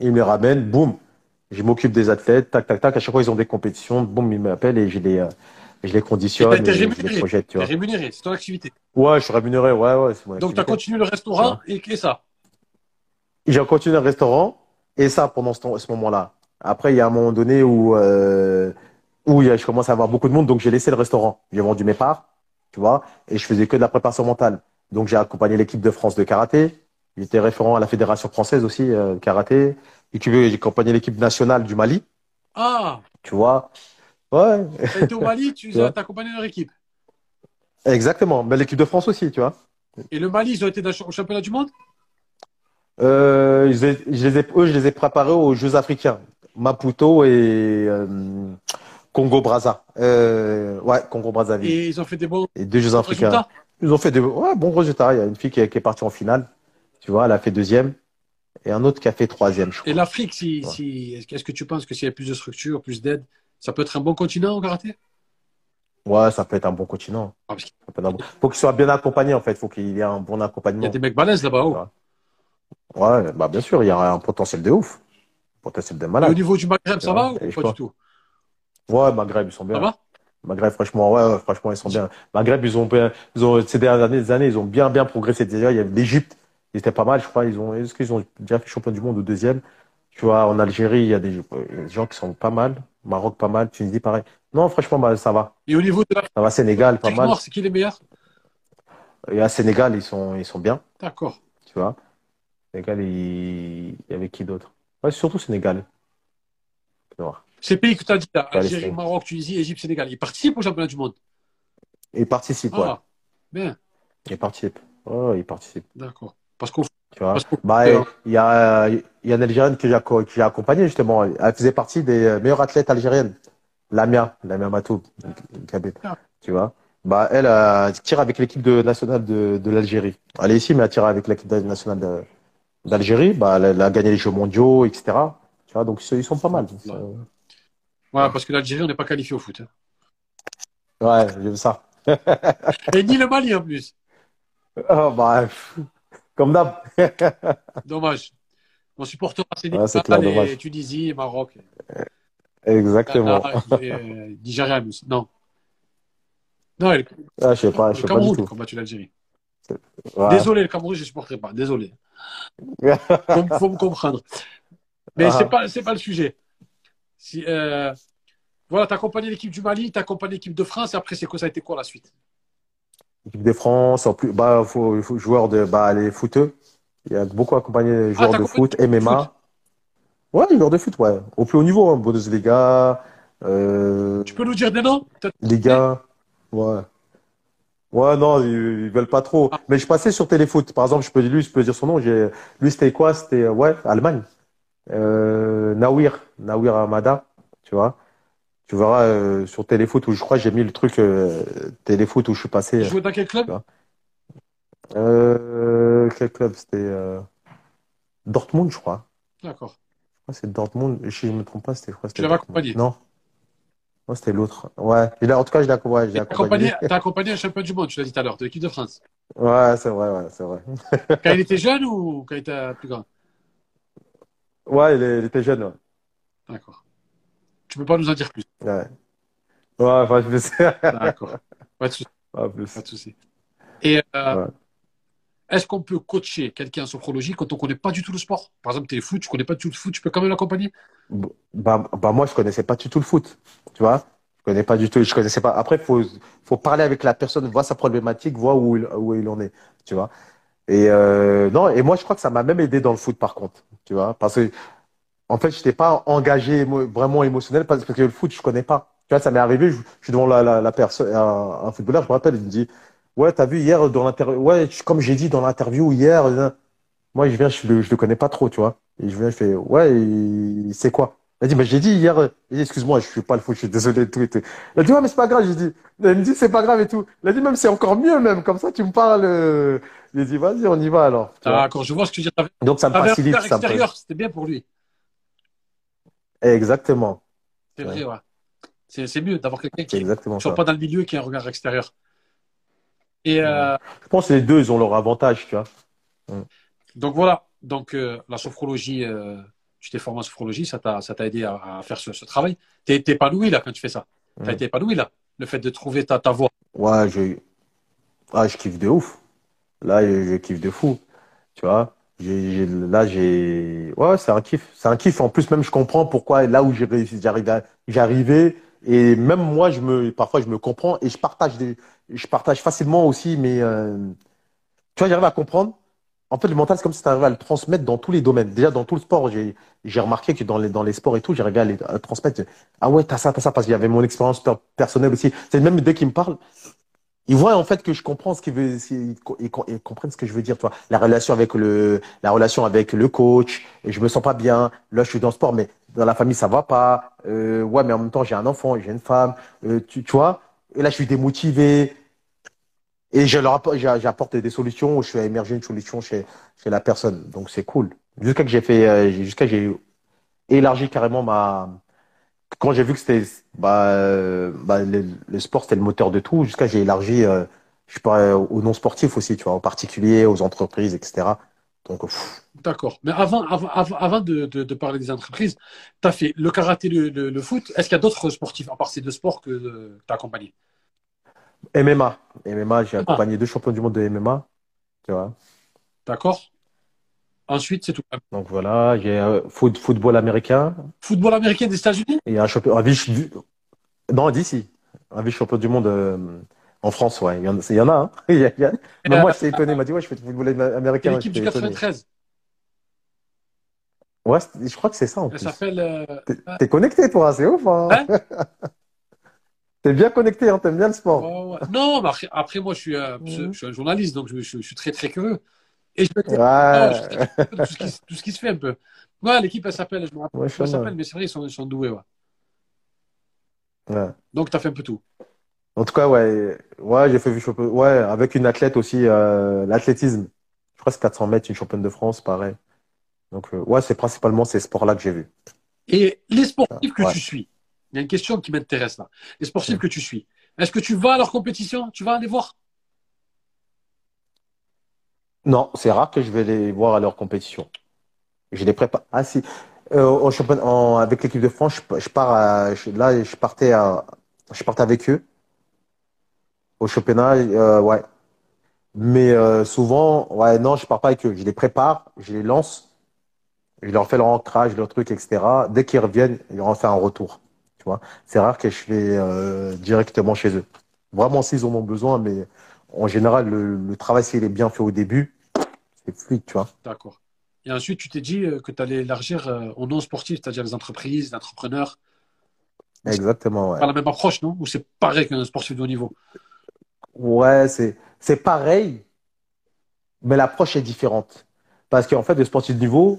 il me les ramène, boum, je m'occupe des athlètes, tac, tac, tac. À chaque fois, ils ont des compétitions, boum, il m'appelle et je les, euh, je les conditionne Et et je les rémunéré. projette, tu vois. rémunéré, c'est ton activité. Ouais, je suis rémunéré, ouais, ouais, mon Donc, tu as continué le restaurant et, et ça. J'ai continué un restaurant et ça pendant ce, temps- ce moment-là. Après, il y a un moment donné où, euh, où je commence à avoir beaucoup de monde, donc j'ai laissé le restaurant. J'ai vendu mes parts, tu vois, et je faisais que de la préparation mentale. Donc j'ai accompagné l'équipe de France de karaté. J'étais référent à la fédération française aussi, euh, de karaté. Et tu veux, j'ai accompagné l'équipe nationale du Mali, Ah, tu vois? Ouais, tu au Mali, tu as accompagné leur équipe? exactement. Mais l'équipe de France aussi, tu vois. Et le Mali, ils ont été au championnat du monde? Euh, je les ai- je les ai- eux, je les ai préparés aux Jeux africains. Maputo et euh, Congo-Brazza. Euh, ouais, Congo-Brazzaville. et ils ont fait des bons Et deux Jeux africains. résultats. Ils ont fait de ouais, bons résultats. Il y a une fille qui est, qui est partie en finale. Tu vois, elle a fait deuxième. Et un autre qui a fait troisième, je Et l'Afrique, si, Ouais. si, est-ce que tu penses que s'il y a plus de structures, plus d'aide, ça peut être un bon continent au karaté? Ouais, ça peut être un bon continent. Ah, parce qu'il Ça peut être un bon- Faut qu'il soit bien accompagné, en fait. Faut qu'il y ait un bon y a accompagnement. des mecs balèzes là-bas. oh. Ouais, bah, bien sûr, il y a un potentiel de ouf. Potentiel de Et au malade. niveau du Maghreb, ça va ou pas du tout? Ouais, Maghreb, ils sont bien. Ça va? Maghreb, franchement, ouais, ouais, franchement, ils sont bien. Maghreb, ils ont, bien- ils ont, ces dernières années, ils ont bien, bien progressé. Déjà, il y avait l'Égypte, ils étaient pas mal, je crois. Ils ont, est-ce qu'ils ont déjà fait champion du monde au deuxième? Tu vois, en Algérie, il y a des, des gens qui sont pas mal. Maroc, pas mal. Tunisie, pareil. Non, franchement, bah, ça va. Et au niveau de l'Afrique Ça va. Sénégal, pas mal. c'est qui les meilleurs? Et à Sénégal, ils sont, ils sont bien, D'accord. tu vois? Sénégal, il, y avait qui d'autre? Ouais, surtout Sénégal. Noir. Ces pays que tu as dit, là, Algérie, Maroc, Tunisie, Égypte, Sénégal, ils participent au championnat du monde Ils participent, ouais. Ah, bien, Ils participent. Ouais, ils participent. d'accord. Parce qu'au Tu vois? Bah, il y a, y a une Algérienne que j'ai accompagnée, justement. Elle faisait partie des meilleures athlètes algériennes. Lamia, Lamia Matou. Ah. Tu vois? Bah, elle, euh, tire avec l'équipe de, nationale de, de l'Algérie. Elle est ici, mais elle tire avec l'équipe nationale de- d'Algérie. Bah, elle, elle a gagné les Jeux mondiaux, etc. Tu vois, donc ils sont pas mal. Ouais. Voilà, parce que l'Algérie, on n'est pas qualifié au foot. hein. Ouais, j'ai vu ça. Et ni le Mali en plus. Oh, bah, comme d'hab. Dommage. Mon supporter c'est Ouais. Tunisie, Maroc, Exactement. Et, euh, Nigeria. Non. Non, le, Ah, je sais pas, je sais pas du Cameroun tout. combattu l'Algérie. Ouais. Désolé, le Cameroun, je ne supporterai pas. Désolé. Faut, faut me comprendre. Mais Ah. c'est pas, c'est pas le sujet. Si, euh, voilà, tu as accompagné l'équipe du Mali, tu as accompagné l'équipe de France, et après, c'est quoi, ça a été quoi la suite? Équipe de France, en plus, bah, faut, faut joueurs de, bah, les footeux. Il y a beaucoup accompagné les joueurs Ah, t'as de foot, MMA. Ouais, les joueurs de foot, ouais. Au plus haut niveau, hein. Bundesliga, euh, Tu peux nous dire des noms? Liga. Ouais. Ouais, non, ils, ils veulent pas trop. Ah. Mais je passais sur Téléfoot. Par exemple, je peux, lui, je peux dire son nom. J'ai, lui, c'était quoi? C'était, euh, ouais, Allemagne. Euh, Nawir, Nawir Hamada, tu vois. Tu verras, euh, sur Téléfoot où je crois j'ai mis le truc, euh, Téléfoot où je suis passé. Tu jouais dans quel club? quel club? C'était Dortmund, je crois. D'accord. Je crois que c'est Dortmund. Si je me trompe pas, c'était que Tu l'avais accompagné Non. Non, c'était l'autre. Ouais. En tout cas, je l'ai accompagné. ouais, t'as accompagné un champion du monde, tu l'as dit tout à l'heure, de l'équipe de France. Ouais, c'est vrai, ouais, c'est vrai. Quand il était jeune ou quand il était plus grand? Ouais, il, était jeune. Ouais. D'accord. Tu peux pas nous en dire plus? Ouais, ouais je sais. D'accord. Pas de souci. Pas plus. Pas de souci. Et euh, Ouais. Est-ce qu'on peut coacher quelqu'un en sophrologie quand on connaît pas du tout le sport? Par exemple, tu es foot, tu connais pas du tout le foot, tu peux quand même l'accompagner? Bah, bah, moi, je connaissais pas du tout le foot. Tu vois? Je connais pas du tout. Je connaissais pas. Après, faut, faut parler avec la personne, voir sa problématique, voir où il, où il en est. Tu vois? Et, euh, non, et moi, je crois que ça m'a même aidé dans le foot, par contre. Tu vois? Parce que, en fait, je n'étais pas engagé vraiment émotionnel parce que le foot, je connais pas. Tu vois, ça m'est arrivé, je, suis devant la, la, personne, un footballeur, je me rappelle, il me dit, ouais, t'as vu hier dans l'interview, ouais, comme j'ai dit dans l'interview hier, euh, moi, je viens, je le, je le connais pas trop, tu vois. Et je viens, je fais, ouais, il- c'est quoi? Il a dit, mais j'ai dit hier, euh, dit, excuse-moi, je suis pas le foot, je suis désolé, et tout, et tout. Il a dit, ouais, mais c'est pas grave, j'ai dit, il me dit, c'est pas grave et tout. Il a dit, même, c'est encore mieux, même, comme ça, tu me parles, euh. Il a dit, vas-y, on y va, alors. Tu vois. D'accord, je vois ce que tu. T'avais Donc, ça me facilite, ça me extérieur, c'était bien pour lui. Exactement. C'est Ouais. vrai, ouais. C'est c'est mieux d'avoir quelqu'un C'est qui ne soit ça. pas dans le milieu qui a un regard extérieur. Et euh, Je pense que les deux, ils ont leur avantage, tu vois. donc voilà, donc euh, la sophrologie, euh, tu t'es formé en sophrologie, ça t'a ça t'a aidé à, à faire ce, ce travail. T'es t'es épanoui là quand tu fais ça. T'as été épanoui là, le fait de trouver ta, ta voie. Ouais, je, ah, je kiffe de ouf. Là, je, je kiffe de fou. Tu vois, là, j'ai, ouais, c'est un kiff. C'est un kiff. En plus, même, je comprends pourquoi là où j'ai réussi, j'arrivais. Et même moi, je me, parfois, je me comprends et je partage des, je partage facilement aussi, mais, euh, tu vois, j'arrive à comprendre. En fait, le mental, c'est comme si tu arrivais à le transmettre dans tous les domaines. Déjà, dans tout le sport, j'ai, remarqué que dans les, dans les sports et tout, j'arrivais à, le transmettre. Ah ouais, t'as ça, t'as ça, parce qu'il y avait mon expérience per- personnelle aussi. C'est même dès qu'ils me parlent, ils voient en fait que je comprends ce qu'ils veulent, ils, comprennent ce que je veux dire, tu vois. La relation avec le, la relation avec le coach, et je me sens pas bien. Là, je suis dans le sport, mais dans la famille, ça va pas. Euh, ouais, mais en même temps, j'ai un enfant, j'ai une femme, euh, tu, tu vois. Et là, je suis démotivé. Et je leur apporte, des solutions, ou je fais émerger une solution chez, la personne. Donc, c'est cool. Jusqu'à que j'ai fait, euh, jusqu'à que j'ai élargi carrément ma, quand j'ai vu que c'était bah, euh, bah, le, sport c'était le moteur de tout, jusqu'à j'ai élargi euh, je sais pas, euh, aux non sportifs aussi, tu vois, aux particuliers, aux entreprises, etc. Donc D'accord. Mais avant, avant, avant, de, parler des entreprises, tu as fait le karaté, le, le, foot. Est-ce qu'il y a d'autres sportifs à part ces deux sports que tu as accompagnés? MMA, MMA, j'ai accompagné deux champions du monde de MMA, tu vois. D'accord Ensuite, c'est tout. Donc voilà, j'ai euh, foot, football américain Football américain des États-Unis? Et un champion, un vice, du- non d'ici, un vice champion du monde euh, en France, ouais, il y en, il y en a, hein. Il y a- il y a- Même Euh, moi, j'étais étonné, il m'a dit ouais, je fais du football C'est américain, l'équipe du j'étais étonné. 93. Ouais, je crois que c'est ça en Elle plus. s'appelle. euh, T'es t'es connecté, toi, c'est ouf, hein. Hein? T'es bien connecté, hein, t'aimes bien le sport. oh, ouais. Non, mais après, moi, je suis, euh, je, Mhm. je suis un journaliste, donc je, je- je suis très, très curieux. Et je Ouais. je tout, ce qui, tout ce qui se fait un peu. Ouais, l'équipe, elle s'appelle, je me rappelle Ouais, elle s'appelle, mais c'est vrai, ils sont, ils sont doués, ouais. Donc, tu as fait un peu tout. En tout cas, ouais, ouais, j'ai fait ouais, avec une athlète aussi, euh, l'athlétisme. Je crois que c'est 400 mètres, une championne de France, pareil. Donc, euh, ouais, c'est principalement ces sports-là que j'ai vus. Et les sportifs que tu suis, il y a une question qui m'intéresse là. Les sportifs que tu suis, est-ce que tu vas à leur compétition? Tu vas aller voir? Non, c'est rare que je vais les voir à leur compétition. Je les prépare. Ah, si. Euh, au championnat, en- avec l'équipe de France, je, je pars à, je- là, je partais à, je partais avec eux. Au championnat, euh, ouais. Mais euh, souvent, ouais, non, je pars pas avec eux. Je les prépare, je les lance, je leur fais leur ancrage, leur truc, etc. Dès qu'ils reviennent, ils leur fait un retour. Tu vois, c'est rare que je vais euh, directement chez eux. Vraiment, s'ils en ont besoin, mais en général, le, le travail, s'il est bien fait au début, c'est fluide, tu vois. D'accord. Et ensuite, tu t'es dit euh, que tu allais élargir euh, au non-sportif, c'est-à-dire les entreprises, les entrepreneurs. Exactement, ouais. Pas la même approche, non? Ou c'est pareil qu'un sportif de haut niveau? Ouais, c'est, c'est pareil, mais l'approche est différente. Parce qu'en fait, le sportif de niveau,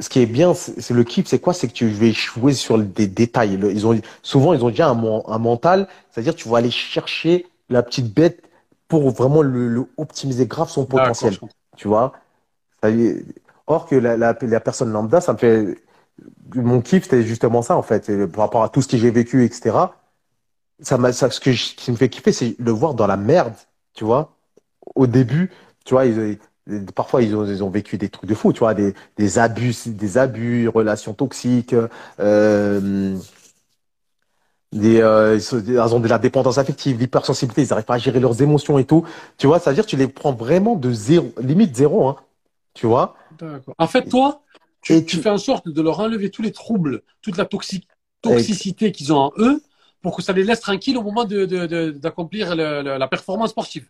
ce qui est bien, c'est le kiff, c'est quoi? C'est que tu vas jouer sur des détails. Ils ont, souvent, ils ont déjà un, men- un mental, c'est-à-dire tu vas aller chercher la petite bête pour vraiment le, le optimiser grave son potentiel. Tu vois? Or que la, la, la personne lambda, ça me fait, mon kiff, c'était justement ça, en fait, par rapport à tout ce que j'ai vécu, etc. Ça m'a, ça, ce que je- ce qui me fait kiffer, c'est le voir dans la merde, tu vois? Au début, tu vois, ils- parfois ils ont, ils ont vécu des trucs de fou, tu vois, des, des abus, des abus, relations toxiques, euh, des, euh, ils, ont de la dépendance affective, l'hypersensibilité, ils n'arrivent pas à gérer leurs émotions et tout. Tu vois, c'est-à-dire que tu les prends vraiment de zéro, limite zéro, hein, tu vois? D'accord. En fait, toi, tu, Et tu tu- fais en sorte de leur enlever tous les troubles, toute la toxi- toxicité qu'ils ont en eux, pour que ça les laisse tranquilles au moment de- de- de- d'accomplir la performance sportive.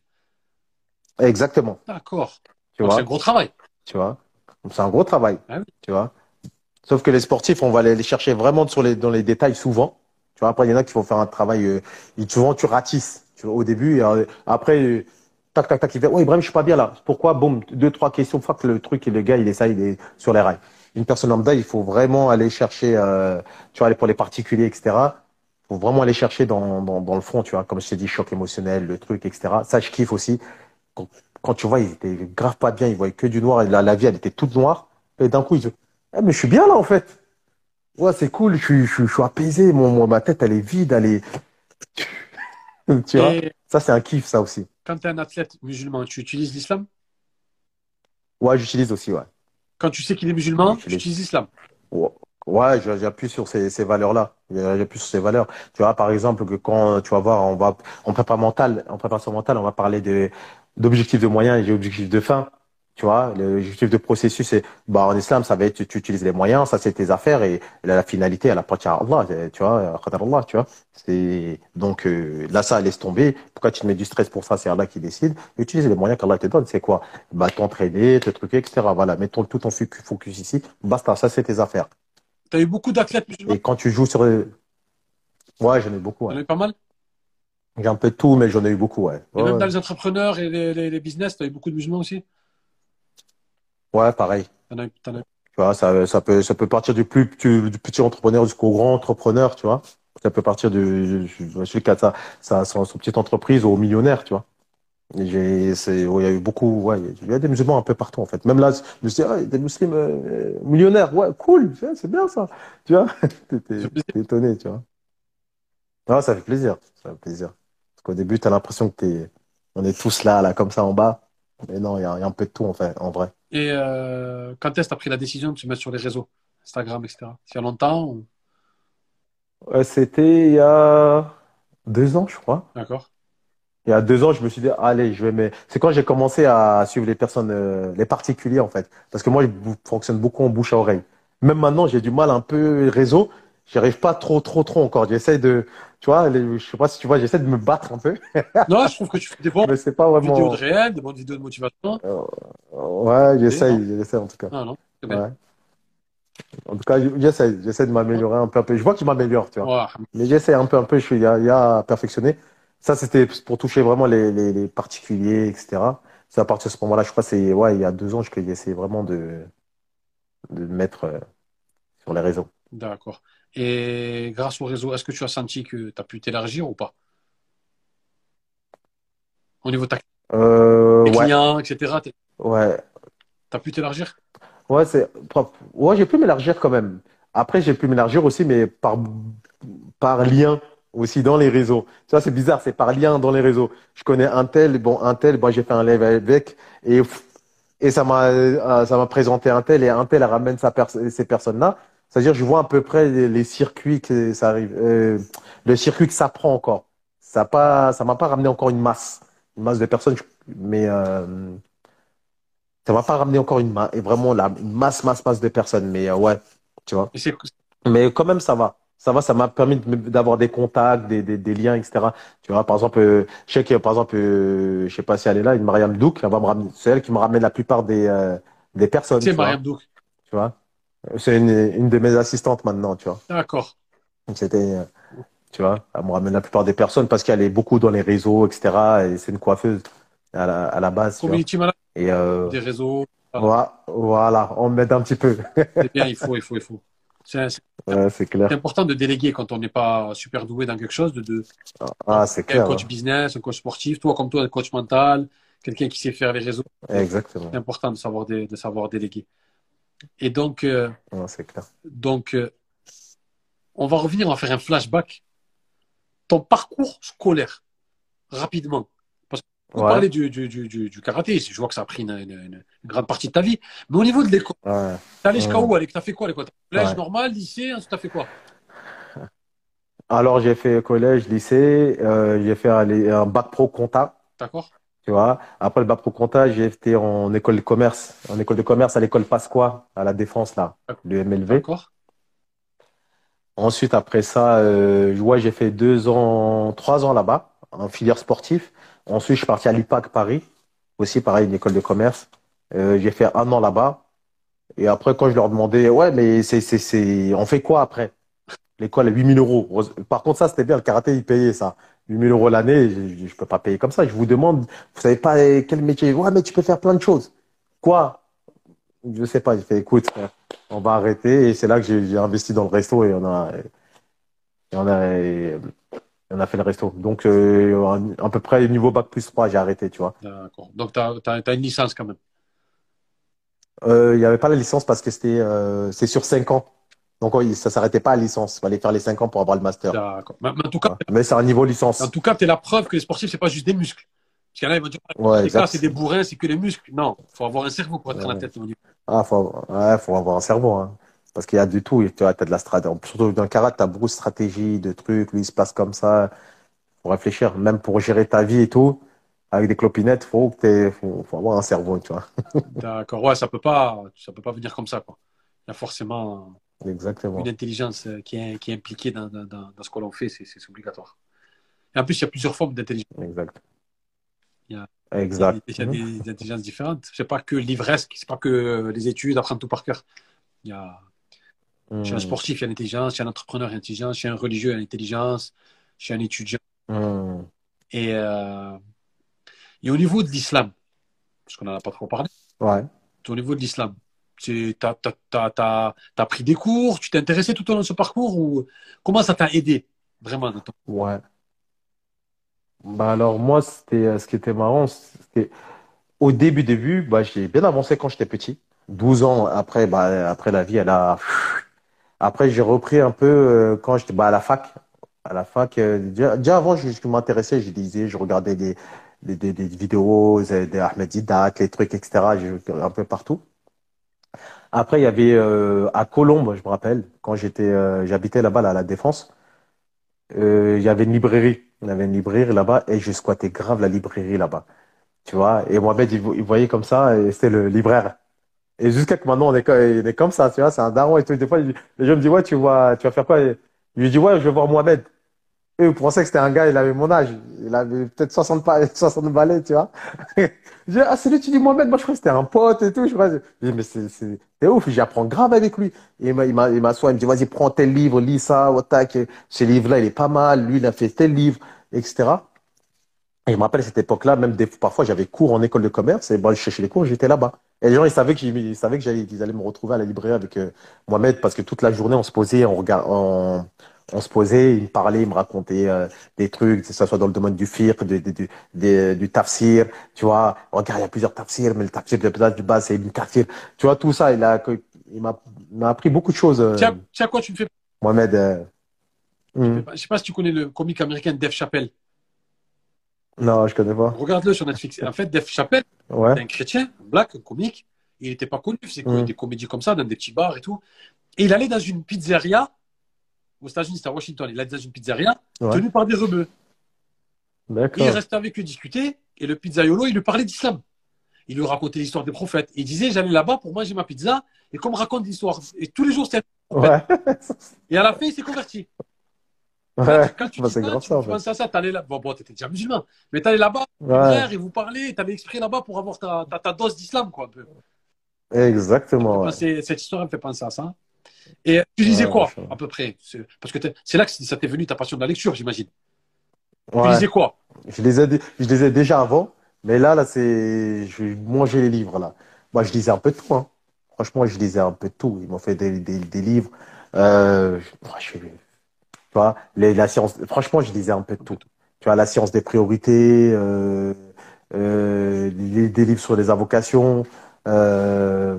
Exactement, D'accord. Tu Donc, vois. C'est un gros travail. Tu vois, c'est un gros travail. Ah oui. Tu vois. Sauf que les sportifs, on va aller les chercher vraiment sur les, dans les détails souvent. Tu vois, après, il y en a qui vont faire un travail. Euh, souvent, tu ratisses. Tu vois, au début, et, euh, après, euh, tac, tac, tac, il fait, ouais, Ibrahim, je suis pas bien là. Pourquoi? Boum, deux, trois questions. Fuck, le truc et le gars, il est ça, il est sur les rails. Une personne lambda, il faut vraiment aller chercher, euh, tu vois, pour les particuliers, etc. Il faut vraiment aller chercher dans, dans, dans le fond, tu vois, comme je t'ai dit, choc émotionnel, le truc, etc. Ça, je kiffe aussi. Quand, tu vois, il était grave pas bien, il voyait que du noir, et la, la vie, elle était toute noire. Et d'un coup, il dit, eh, mais je suis bien là, en fait. Ouais, c'est cool, je suis, je je suis apaisé, mon, mon- ma tête, elle est vide, elle est. Tu vois? Et Ça, c'est un kiff, ça aussi. quand tu es un athlète musulman, tu utilises l'islam? Ouais, j'utilise aussi, ouais. Quand tu sais qu'il est musulman, tu utilises l'islam? Ouais, j'appuie sur ces, ces valeurs-là. J'appuie sur ces valeurs. Tu vois, par exemple, que quand tu vas voir, on va, en prépa mentale, en préparation mentale, on va parler de, d'objectifs de moyens et d'objectifs de fin. Tu vois, l'objectif de processus, c'est, bah, en islam, ça va être, tu utilises les moyens, ça c'est tes affaires et la, la finalité, elle appartient à Allah, tu vois, qadar Allah, tu vois. C'est, donc, euh, là, ça, laisse tomber. Pourquoi tu te mets du stress pour ça? C'est Allah qui décide. Utilise les moyens qu'Allah te donne. C'est quoi? Bah, t'entraîner, te truquer, etc. Voilà. Mets ton, tout ton focus ici. Basta. Ça, c'est tes affaires. Tu as eu beaucoup d'athlètes musulmans Et quand tu joues sur. Ouais, j'en ai beaucoup. Tu en Ouais. as eu pas mal? J'ai un peu de tout, mais j'en ai eu beaucoup. Ouais, Et ouais, même dans les entrepreneurs et les, les- les business, tu as eu beaucoup de musulmans aussi? Ouais, pareil. T'en as t'en as Tu vois, ça, ça peut, ça peut partir du plus du, du petit entrepreneur jusqu'au grand entrepreneur, tu vois. Ça peut partir du, celui qui a sa, sa, son, son petite entreprise au millionnaire, tu vois. J'ai, c'est, ouais, il y a eu beaucoup, ouais, il y a des musulmans un peu partout, en fait. Même là, je me suis dit, ah, il y a des musulmans euh, millionnaires, ouais, cool, c'est bien ça, tu vois. T'es étonné, tu vois. Non, ça fait plaisir, ça fait plaisir. Parce qu'au début, t'as l'impression que t'es, on est tous là, là, comme ça, en bas. Mais non, il y a, il y a un peu de tout, en fait, en vrai. Et euh, quand est-ce que tu as pris la décision de te mettre sur les réseaux? Instagram, etc. Il y a longtemps ou- Ouais, c'était il y a deux ans, je crois. D'accord. Il y a deux ans, je me suis dit, allez, je vais mais C'est quand j'ai commencé à suivre les personnes, euh, les particuliers, en fait. Parce que moi, je fonctionne beaucoup en bouche à oreille. Même maintenant, j'ai du mal un peu réseau. J'y arrive pas trop, trop, trop encore. J'essaie de, tu vois, les- je sais pas si tu vois, j'essaie de me battre un peu. Non, je trouve que tu fais des bonnes Mais c'est pas vidéos vraiment. de réel, des bonnes vidéos de motivation. Ouais, j'essaie, non. j'essaie en tout cas. Non, non. bien. Ouais. En tout cas, j'essaie, j'essaie de m'améliorer un peu, un peu. Je vois que je m'améliore, tu vois. Ouais. Mais j'essaie un peu, un peu, je suis, il y a, il y a à perfectionner. Ça, c'était pour toucher vraiment les, les, les particuliers, etc. C'est à partir de ce moment-là, je crois, c'est ouais, il y a deux ans, que essayé vraiment de, de me mettre euh, sur les réseaux. D'accord. Et grâce au réseau, est-ce que tu as senti que tu as pu t'élargir ou pas? Au niveau de ta Euh, tes ouais, clients, etc. Tu ouais, as pu t'élargir? Ouais, c'est propre. Ouais, j'ai pu m'élargir quand même. Après, j'ai pu m'élargir aussi, mais par, par lien aussi dans les réseaux. Tu vois, c'est bizarre, c'est par lien dans les réseaux. Je connais un tel, bon, un tel, moi j'ai fait un live avec, et, et ça m'a, euh, ça m'a présenté un tel, et un tel ramène sa pers ces personnes-là. C'est-à-dire, je vois à peu près les, les circuits que ça arrive, euh, le circuit que ça prend encore. Ça pas, ça m'a pas ramené encore une masse, une masse de personnes, mais euh, ça m'a pas ramené encore une masse, et vraiment la une masse, masse, masse de personnes. Mais euh, ouais, tu vois. Mais quand même, ça va. Ça va, ça m'a permis d'avoir des contacts, des, des, des liens, etc. Tu vois, par exemple, euh, je sais que, par exemple, euh, je sais pas si elle est là, une Mariam Douk, elle va me ramener, c'est elle qui me ramène la plupart des, des personnes, c'est. Mariam Douk. Tu vois? C'est une, une de mes assistantes maintenant, tu vois. D'accord. C'était, euh, tu vois, elle me ramène la plupart des personnes parce qu'elle est beaucoup dans les réseaux, etc. Et c'est une coiffeuse à la, à la base. Community manager Et euh, des réseaux. voilà, voilà, on m'aide un petit peu. C'est bien, il faut, il faut, il faut. C'est Ouais, important de déléguer quand on n'est pas super doué dans quelque chose, de, de Ah, c'est un clair. coach business, un coach sportif, toi comme toi, un coach mental, quelqu'un qui sait faire les réseaux. Exactement. C'est important de savoir, dé- de savoir déléguer. Et donc, euh, Ouais, c'est clair. donc euh, on va revenir, on va faire un flashback. Ton parcours scolaire, rapidement. Parce qu'on Ouais. parlait du, du, du, karaté, je vois que ça a pris une, une- une grande partie de ta vie. Mais au niveau de l'école, Ouais. t'es allé jusqu'à où, Alec T'as fait quoi, l'école? Collège normal, lycée, t'as fait quoi? Alors, j'ai fait collège, lycée, euh, j'ai fait un, un bac pro compta, D'accord tu vois. Après le bac pro compta, j'ai été en école de commerce, en école de commerce à l'école Pasqua, à la Défense, là, le MLV. D'accord Ensuite, après ça, euh, ouais, j'ai fait deux ans, trois ans là-bas, en filière sportive. Ensuite, je suis parti à l'IPAC Paris, aussi pareil, une école de commerce. Euh, j'ai fait un an là-bas. Et après, quand je leur demandais, ouais, mais c'est, c'est, c'est, on fait quoi après? L'école à 8000 euros. Par contre, ça, c'était bien, le karaté, il payait ça. 8000 euros l'année, je, je peux pas payer comme ça. Je vous demande, vous savez pas euh, quel métier? Ouais, mais tu peux faire plein de choses. Quoi? Je sais pas. J'ai fait, écoute, on va arrêter. Et c'est là que j'ai investi dans le resto et on a, et on a, et on a fait le resto. Donc, euh, à peu près niveau bac plus 3, j'ai arrêté, tu vois. D'accord. Donc, tu as, une licence quand même. Euh, Il n'y avait pas la licence parce que c'était, euh, c'est sur 5 ans. Donc, ça s'arrêtait pas à licence. Il fallait faire les 5 ans pour avoir le master. D'accord. Mais, en tout cas, Mais c'est un niveau licence. en tout cas, tu es la preuve que les sportifs, c'est pas juste des muscles. Parce qu'il y en a, ils vont dire, Ouais, les gars, exact. c'est des bourrins, c'est que les muscles. Non, faut avoir un cerveau pour être à la Ouais. tête. Ah, faut, ouais, faut avoir un cerveau, hein. Parce qu'il y a du tout. Tu t'as de la stratégie. Surtout dans le karaté, t'as beaucoup de stratégies, de trucs. Lui, il se place comme ça. Faut réfléchir. Même pour gérer ta vie et tout. Avec des clopinettes, faut que t'aies- faut, faut avoir un cerveau, tu vois. D'accord. Ouais, ça peut pas, ça peut pas venir comme ça, quoi. Il y a forcément Exactement. une intelligence euh, qui est, qui est impliquée dans, dans, dans, ce que l'on fait, c'est c'est obligatoire. Et en plus, il y a plusieurs formes d'intelligence. Exact. Il y a- Exact. Il y a des, des intelligences différentes. C'est pas que livresque, c'est pas que les études, apprendre tout par cœur. Il y a, chez un Hmm. sportif, il y a l'intelligence, chez un entrepreneur, il y a l'intelligence, chez un religieux, il y a l'intelligence, chez un étudiant. Hmm. Et, euh, et au niveau de l'islam, parce qu'on n'en a pas trop parlé, Ouais. au niveau de l'islam, tu as, pris des cours, tu t'es intéressé tout au long de ce parcours ou comment ça t'a aidé vraiment. Ouais. Bah alors moi, c'était euh, ce qui était marrant, c'était au début début, bah j'ai bien avancé quand j'étais petit. 12 ans après, bah après la vie, elle a. Après j'ai repris un peu euh, quand j'étais bah, à la fac. À la fac, euh, déjà, avant, je, je m'intéressais, je lisais, je regardais des, des, des, des vidéos, des Ahmed les trucs, etc. Un peu partout. Après, il y avait euh, à Colombes, je me rappelle, quand j'étais, euh, j'habitais là-bas, là, à la Défense. Euh, il y avait une librairie. Il y avait une librairie là-bas et je squattais grave la librairie là-bas. Tu vois, et Mohamed, il, vo- il voyait comme ça et c'était le libraire. Et jusqu'à que maintenant, on est, on est comme ça, tu vois, c'est un daron et tout. Des fois, les gens me disent, ouais, tu vois, tu vas faire quoi? Et je lui dis, ouais, je vais voir Mohamed. Eux, ils pensaient que c'était un gars, il avait mon âge. Il avait peut-être 60, pa- 60 balais, tu vois. Dis, ah, c'est lui, tu dis Mohamed, moi je crois que c'était un pote et tout. Je crois, mais c'est, ouf, j'apprends grave avec lui. Et il m'a- il m'a- il m'assoit, il me dit, vas-y, prends tel livre, lis ça, tac, ce livre-là, il est pas mal, lui, il a fait tel livre, etc. Et je me rappelle à cette époque-là, même des, parfois j'avais cours en école de commerce et bon, je cherchais les cours, j'étais là-bas. Et les gens, ils savaient que j'y- ils savaient qu'ils allaient me retrouver à la librairie avec euh, Mohamed parce que toute la journée on se posait, on regard, on, on se posait, il me parlait, il me racontait euh, des trucs, que ce soit dans le domaine du fiqh, du, du, du, du- du tafsir, tu vois. Regarde, il y a plusieurs tafsirs, mais le tafsir de base c'est Ibn Kathir. Tu vois, tout ça, il a, il m'a, appris beaucoup de choses, euh, Tiens, tiens quoi, tu me fais. Mohamed. euh. Hmm. Je sais pas si tu connais le comique américain Dave Chappelle. Non, je connais pas. Regarde-le sur Netflix. En fait, Dave Chappelle, Ouais. c'est un chrétien, un black, un comique. Il n'était pas connu, il faisait Mm. des comédies comme ça, dans des petits bars et tout. Et il allait dans une pizzeria, aux États-Unis, c'était à Washington, il allait dans une pizzeria, Ouais. tenue par des rebeux. Il restait avec eux discuter, et le pizzaiolo, il lui parlait d'islam. Il lui racontait l'histoire des prophètes. Il disait, j'allais là-bas pour manger ma pizza, et qu'on me raconte l'histoire. Et tous les jours, c'était. Ouais. Et à la fin, il s'est converti. Ouais. Quand tu Bah, dis ça, grave tu, ça, en tu fait. penses à ça, t'allais là. Bon, bon, t'étais déjà musulman. Mais t'allais là-bas, Ouais. frère, et vous parlez, t'avais exprès là-bas pour avoir ta, ta, ta dose d'islam, quoi, un peu. Exactement. Ouais. Cette histoire, elle me fait penser à ça. Et tu lisais Ouais, quoi, à peu près? Parce que c'est là que ça t'est venu ta passion de la lecture, j'imagine. Tu lisais quoi? Je les ai, je les ai déjà avant, mais là, là, c'est, je manger les livres, là. Moi, je lisais un peu de tout, hein. Franchement, je lisais un peu de tout. Ils m'ont fait des, des, des livres. Euh, je, tu vois, les, la science, franchement, je lisais un peu de tout. Tu vois, la science des priorités, euh, euh, des, des livres sur les invocations, euh,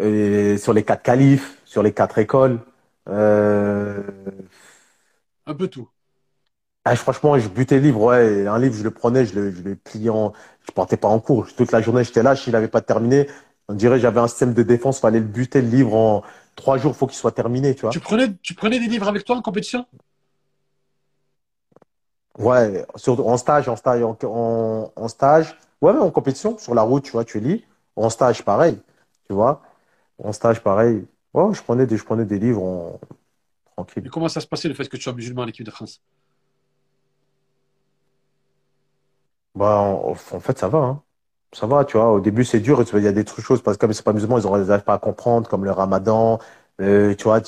et sur les quatre califes, sur les quatre écoles. Euh, Un peu tout. ah, franchement, je butais le livre, ouais. Un livre, je le prenais, je le, je le pliais en. Je portais pas en cours. Toute la journée, j'étais là. S'il n'avait pas terminé, on dirait j'avais un système de défense. Fallait le buter, le livre, en trois jours, faut qu'il soit terminé, tu vois. Tu prenais, tu prenais des livres avec toi en compétition? Ouais, sur, en stage, en stage, en, en, en stage. Ouais, mais en compétition, sur la route, tu vois, tu lis. En stage, pareil, tu vois. En stage, pareil. Ouais, je prenais des, je prenais des livres en... Et tranquille. comment ça se passait le fait que tu sois musulman à l'équipe de France? Bah, en, en fait, ça va, hein. Ça va, tu vois. Au début, c'est dur. Il y a des trucs, choses, parce que comme c'est pas musulman, ils n'arrivent pas à comprendre, comme le ramadan. Euh, tu vois,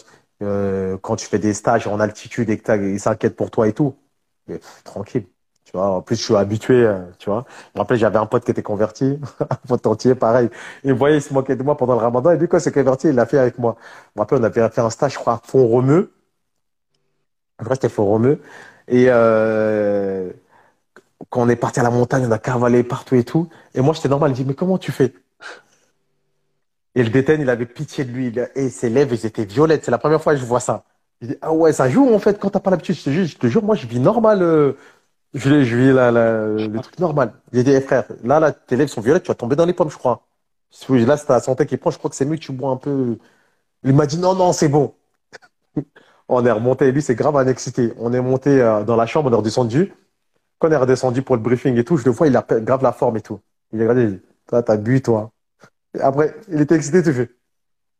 euh, quand tu fais des stages en altitude et que t'as- ils s'inquiètent pour toi et tout. Mais, pff, tranquille. En plus, je suis habitué, euh, tu vois. Je me rappelle, j'avais un pote qui était converti, un pote entier, pareil. Il voyait, il se moquait de moi pendant le ramadan. Et lui, quand il s'est converti, il l'a fait avec moi. Je me rappelle, on avait fait un stage, je crois, à Font-Romeu. En vrai, c'était Font-Romeu. Et, euh, quand on est parti à la montagne, on a cavalé partout et tout. Et moi, j'étais normal. Il dit, mais comment tu fais? Et le détenu, il avait pitié de lui. Et ses lèvres, elles étaient violettes. C'est la première fois que je vois ça. Il dit, ah ouais, ça joue en fait quand t'as pas l'habitude. Je te jure, je te jure, moi, je vis normal. euh, je, je vis la, la- le truc normal. J'ai dit, eh, frère, là, là, tes lèvres sont violettes, tu vas tomber dans les pommes, je crois. Là, c'est ta santé qui prend, je crois que c'est mieux que tu bois un peu. Il m'a dit, non, non, c'est bon. On est remonté, lui, c'est grave un excité. On est monté euh, dans la chambre, on est redescendu. Quand on est redescendu pour le briefing et tout, je le vois, il a grave la forme et tout. Il a regardé, il dit, toi, t'as bu, toi. Et après, il était excité, tu fais.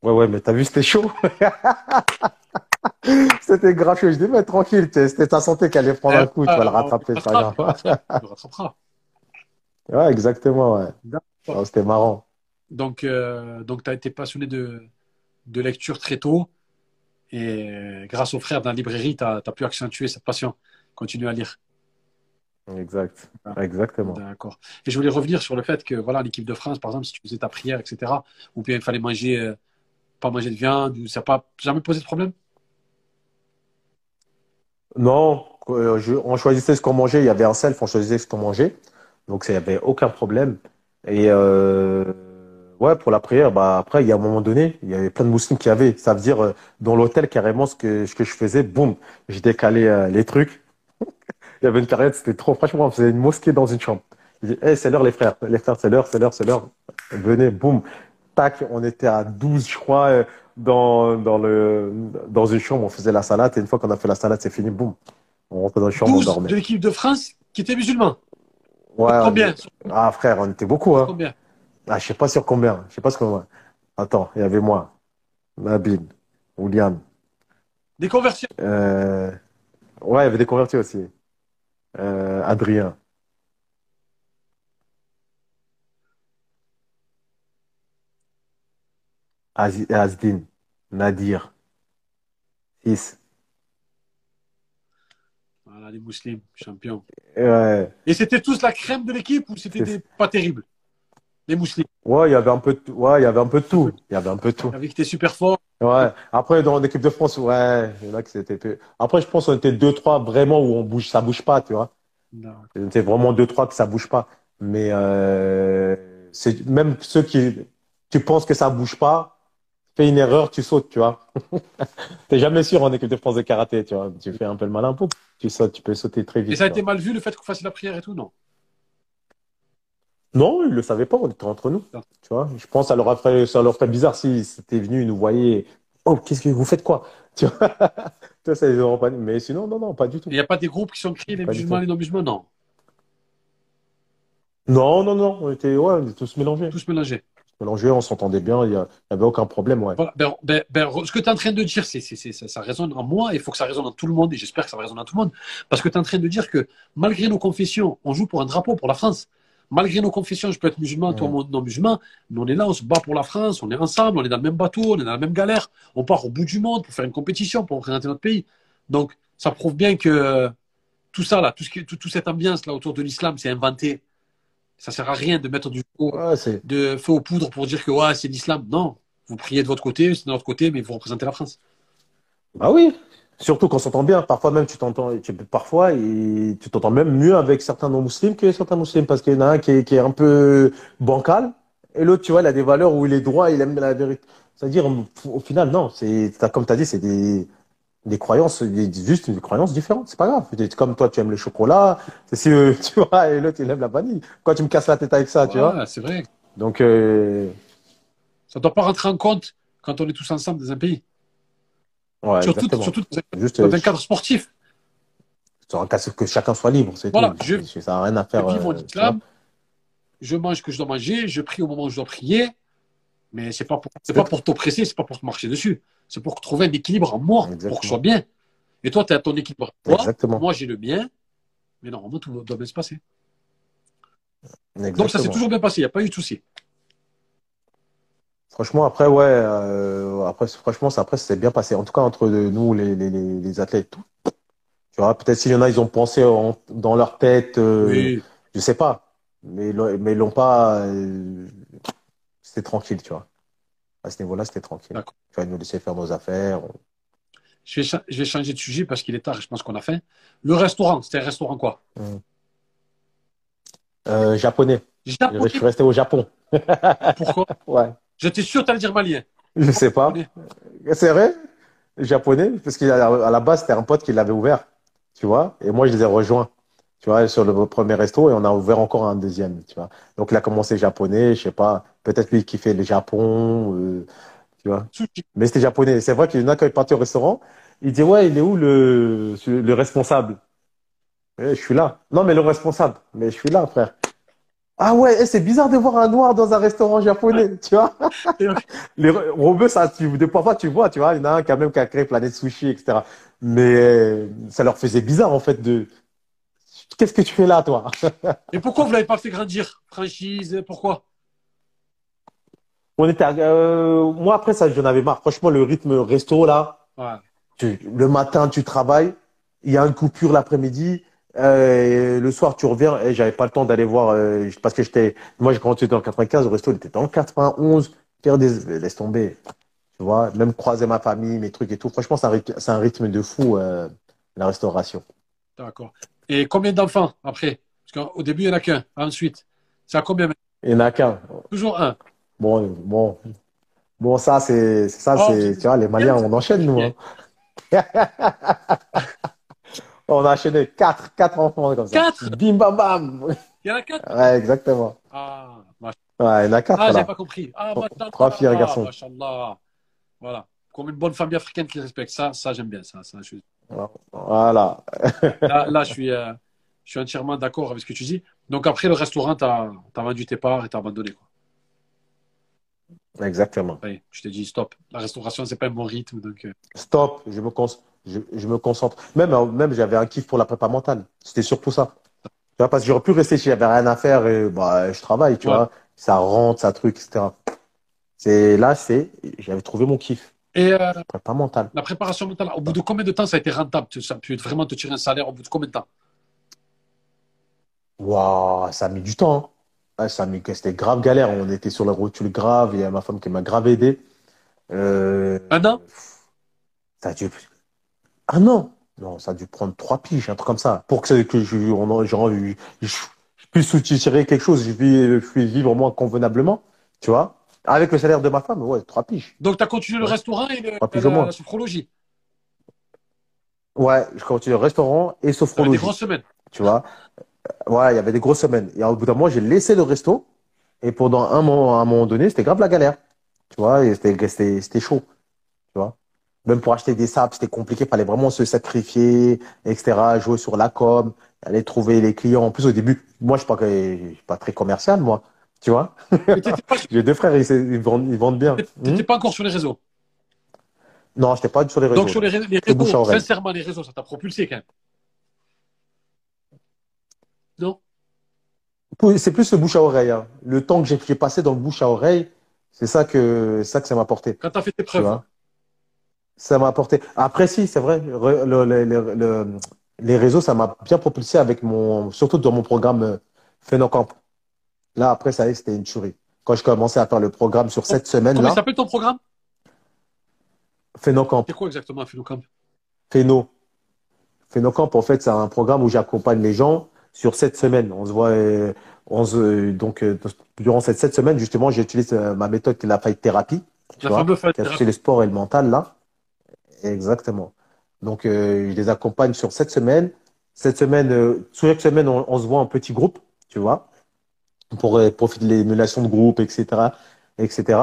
Ouais, ouais, mais t'as vu, c'était chaud. C'était grave chaud. Je dis, mais tranquille, c'était ta santé qui allait prendre un coup, tu vas le rattraper, c'est pas grave. Tu rattraperas. Ouais, exactement, ouais. Oh, c'était marrant. Donc, euh, donc tu as été passionné de, de lecture très tôt. Et euh, grâce aux frères dans la librairie, tu as, pu accentuer cette passion. Continue à lire. Exact. Exactement. D'accord. Et je voulais revenir sur le fait que, voilà, l'équipe de France, par exemple, si tu faisais ta prière, etc., ou bien il fallait manger, euh, pas manger de viande, ça n'a pas jamais posé de problème? Non, euh, je- on choisissait ce qu'on mangeait. Il y avait un self, on choisissait ce qu'on mangeait. Donc, il n'y avait aucun problème. Et euh, ouais, pour la prière, bah, après, il y a un moment donné, il y avait plein de musulmans qui avaient. Ça veut dire, euh, dans l'hôtel, carrément, ce que, je faisais, boum, j'ai décalé euh, les trucs. Il y avait une période, c'était trop. Franchement, on faisait une mosquée dans une chambre. Je dis, hey, c'est l'heure, les frères. Les frères, c'est l'heure, c'est l'heure, c'est l'heure. Venez, boum. Tac, on était à 12, je crois, dans, dans le, dans une chambre. On faisait la salade. Et une fois qu'on a fait la salade, c'est fini, boum. On rentrait dans la chambre, on 12 dormait. de l'équipe de France qui étaient musulmans. Ouais, Combien Ah, frère, on était beaucoup, hein. Combien Ah, je sais pas sur combien. Je sais pas sur combien. Attends, il y avait moi, Nabil, William. Des conversions. Euh... Ouais, il y avait des convertis aussi. Euh, Adrien. Azdin. Nadir. 6. Voilà, les musulmans, champions. Ouais. Et c'était tous la crème de l'équipe ou c'était des- pas terrible Les musulmans. Ouais, il y avait un peu de tout. Ouais, il y avait un peu de tout. Il y avait un peu de tout. Qui étaient super forts. Ouais. Après, dans l'équipe de France, ouais, a qui c'était peu. Après, je pense qu'on était deux, trois vraiment où on bouge, ça bouge pas, tu vois. Non. C'était vraiment deux, trois que ça bouge pas. Mais euh, c'est même ceux qui, tu penses que ça bouge pas, fais une erreur, tu sautes, tu vois. T'es jamais sûr en équipe de France de karaté, tu vois. Tu fais un peu le malin, pouf, tu sautes, tu peux sauter très vite. Et ça a été mal vu le fait qu'on fasse la prière et tout, non? Non, ils le savaient pas, on était entre nous. Non. Tu vois, je pense que ça leur a fait, ça leur fait bizarre s'ils étaient venus, ils nous voyaient. Oh, qu'est-ce que vous faites quoi? Tu vois, Toi, ça les aura pas. Mais sinon, non, non, pas du tout. Il n'y a pas des groupes qui sont créés, les Pas musulmans, les non-musulmans, non? Non, non, non, on était, ouais, on était tous mélangés. Tous mélangés. Mélangés, on s'entendait bien, il y a- il y avait aucun problème, ouais. Voilà. Ben, ben, ben, ce que tu es en train de dire, c'est, c'est, c'est- ça, ça résonne en moi, il faut que ça résonne en tout le monde, et j'espère que ça va résonner en tout le monde, parce que tu es en train de dire que malgré nos confessions, on joue pour un drapeau, pour la France. Malgré nos confessions, je peux être musulman, toi Ouais. non musulman, mais on est là, on se bat pour la France, on est ensemble, on est dans le même bateau, on est dans la même galère, on part au bout du monde pour faire une compétition, pour représenter notre pays. Donc, ça prouve bien que euh, tout ça, là, tout ce qui, tout, toute cette ambiance là autour de l'islam, c'est inventé. Ça sert à rien de mettre du Ouais, c'est, de feu aux poudres pour dire que ouais, c'est l'islam. Non, vous priez de votre côté, c'est de notre côté, mais vous représentez la France. bah oui. Surtout qu'on s'entend bien. Parfois même, tu t'entends, tu, parfois, tu t'entends même mieux avec certains non-musulmans que certains musulmans parce qu'il y en a un qui est, qui est un peu bancal et l'autre, tu vois, il a des valeurs où il est droit, il aime la vérité. C'est-à-dire, au final, non, c'est, comme tu as dit, c'est des, des croyances, des- juste une croyance différente. C'est pas grave. Comme toi, tu aimes le chocolat, c'est si, euh, tu vois, et l'autre, il aime la vanille. Quoi, tu me casses la tête avec ça, tu vois? C'est vrai. Donc, euh, Ça ne doit pas rentrer en compte quand on est tous ensemble dans un pays. ouais, surtout, surtout dans un- Juste, dans euh, un cadre sportif. un cas que chacun soit libre, c'est Voilà, tout. je- Ça n'a rien à Je faire. vis mon euh, islam, je mange ce que je dois manger, je prie au moment où je dois prier, mais c'est pas pour, c'est pas pour t'oppresser, c'est pas pour te marcher dessus. C'est pour trouver un équilibre en moi, pour que je sois bien. Et toi, tu as ton équilibre. Toi, Exactement. moi, j'ai le mien, mais normalement, tout doit bien se passer. Exactement. Donc, ça s'est toujours bien passé, il n'y a pas eu de souci. Franchement, après, ouais, euh, après, franchement, ça, après, c'est bien passé. En tout cas, entre nous, les, les, les, les athlètes, tout. Tu vois, peut-être s'il y en a, ils ont pensé en- dans leur tête, euh, Oui. je sais pas, mais, mais l'ont pas. euh, c'était tranquille, tu vois. À ce niveau-là, c'était tranquille. Tu ils nous laissaient faire nos affaires. Je vais, cha- je vais changer de sujet parce qu'il est tard et je pense qu'on a faim. Le restaurant, c'était un restaurant quoi? Euh, japonais. Japonais, Je suis resté au Japon. pourquoi? Ouais. J'étais sûr que tu allais dire malien. Je sais pas. C'est vrai? Japonais, parce qu'à la base, c'était un pote qui l'avait ouvert, tu vois, et moi, je les ai rejoints, tu vois, sur le premier resto, et on a ouvert encore un deuxième, tu vois. Donc, il a commencé japonais, je sais pas, peut-être lui qui fait le Japon, euh, tu vois. Sushi. Mais c'était japonais. C'est vrai qu'il y en a quand il est parti au restaurant, il dit, ouais, il est où le, le responsable? Eh, je suis là. Non, mais le responsable. Mais je suis là, frère. Ah ouais, eh, c'est bizarre de voir un noir dans un restaurant japonais, tu vois. Les Robeux, ça, tu, des parfois, tu vois, tu vois, il y en a un quand même qui a créé Planète Sushi, etc. Mais ça leur faisait bizarre, en fait, de. Qu'est-ce que tu fais là, toi? Et pourquoi vous l'avez pas fait grandir Franchise, pourquoi? On était, à- euh, moi, après ça, j'en avais marre. Franchement, le rythme resto, là, Ouais. tu- le matin, tu travailles, il y a une coupure l'après-midi, euh, le soir, tu reviens, et j'avais pas le temps d'aller voir, euh, parce que j'étais, moi, quand j'étais dans le 95, le resto, il était dans le 91, faire des, laisse tomber. Tu vois, même croiser ma famille, mes trucs et tout. Franchement, c'est un rythme, c'est un rythme de fou, euh, la restauration. D'accord. Et combien d'enfants après? Parce qu'au début, il n'y en a qu'un. Ensuite, c'est à combien Il y en a qu'un. Toujours un. Bon, bon, bon, ça, c'est, ça, Oh, c'est, tu vois, les Maliens, on enchaîne, nous, hein. On a enchaîné quatre, quatre enfants comme ça. Quatre? Bim, bam, bam. Il y en a quatre? Ouais, exactement. Ah, mach- Ouais, il y en a quatre, ah j'avais pas compris. Ah, Trois- filles et un garçon. machallah. Voilà. Comme une bonne famille africaine qui respecte ça, ça j'aime bien ça. ça je Voilà. Là, là, je suis, euh, je suis entièrement d'accord avec ce que tu dis. Donc après le restaurant, tu as, vendu tes parts et tu as abandonné. Quoi. Exactement. Est, je t'ai dit stop. La restauration, c'est pas un bon rythme. Donc, euh, Stop, je me, je, je me concentre. Même, euh, même j'avais un kiff pour la prépa mentale. C'était surtout ça. Tu vois, parce que j'aurais pu rester si j'avais rien à faire et bah, je travaille, tu Ouais. vois. Ça rentre, ça truc, etc. C'est là, c'est, j'avais trouvé mon kiff. Et euh, Prépa mentale. la préparation mentale, au bout de combien de temps ça a été rentable Ça a pu vraiment te tirer un salaire au bout de combien de temps? Waouh, ça a mis du temps. hein. Ça a mis, c'était grave galère. On était sur la route grave. Il y a ma femme qui m'a grave aidé. Euh, Un an? Ça a dû, ah non, non, ça a dû prendre trois piges, un truc comme ça, pour que, je, on, en- genre, je, je, je puisse soutirer quelque chose, je puisse vivre moi convenablement, tu vois. Avec le salaire de ma femme, ouais, trois piges. Donc, tu as continué le Ouais. restaurant et le- la, sophrologie. Ouais, je continue restaurant et Tu des sophrologie, grosses semaines. tu vois. Ouais, il y avait des grosses semaines. Et au bout d'un moment, j'ai laissé le resto. Et pendant un moment, à un moment donné, c'était grave la galère. Tu vois, c'était, chaud. Tu vois. Même pour acheter des sables, c'était compliqué. Il fallait vraiment se sacrifier, etc. Jouer sur la com, aller trouver les clients. En plus, au début, moi, je je suis pas très commercial, moi. Tu vois. Tu n'étais pas, J'ai deux frères, ils, ils vendent, ils vendent bien. t'étais Hmm pas encore sur les réseaux. Non, j'étais pas sur les réseaux. Donc, sur les, ré- les réseaux, sincèrement, les réseaux, ça t'a propulsé quand même. Non? C'est plus le bouche à oreille. hein. Le temps que j'ai passé dans le bouche à oreille, c'est ça que, ça que ça m'a apporté. Quand tu as fait tes Tu preuves. Ça m'a apporté. Après, si, c'est vrai, re- le- le- le- le- les réseaux, ça m'a bien propulsé avec mon, surtout dans mon programme euh, Phénocamp. Là, après, ça y est, c'était une tuerie. Quand je commençais à faire le programme sur cette Comment semaine-là, s'appelle ton programme? Phénocamp, C'est quoi exactement, Philocamp Phéno. Phénocamp, en fait, c'est un programme où j'accompagne les gens sur sept semaines. On se voit, euh, on se, donc, euh, durant cette sept semaines, justement, j'utilise euh, ma méthode qui est la fight thérapie. La vois, fameuse associe le sport et le mental, là. Exactement. Donc, euh, je les accompagne sur sept semaines. Cette semaine, euh, sur chaque semaine, on, on se voit en petits groupes, tu vois, pour euh, profiter de l'émulation de groupe, etc., etc.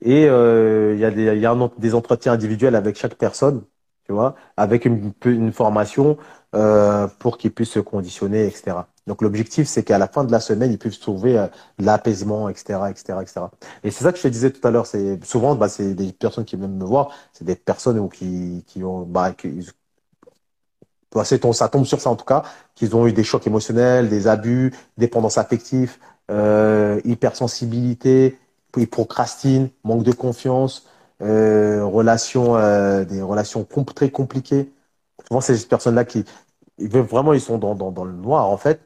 Et euh, il y a des, y a des entretiens individuels avec chaque personne, tu vois, avec une, une formation euh, pour qu'ils puissent se conditionner, etc. Donc, l'objectif, c'est qu'à la fin de la semaine, ils puissent trouver euh, l'apaisement, etc., etc., etc. Et c'est ça que je te disais tout à l'heure. C'est souvent, bah, c'est des personnes qui viennent me voir, c'est des personnes ou qui, qui ont, bah, bah, ça tombe sur ça en tout cas, qu'ils ont eu des chocs émotionnels, des abus, dépendance affective, euh, hypersensibilité, ils procrastinent, manque de confiance, euh, relations, euh, des relations très compliquées. Souvent, c'est ces personnes-là qui, vraiment, ils sont dans, dans, le noir en fait.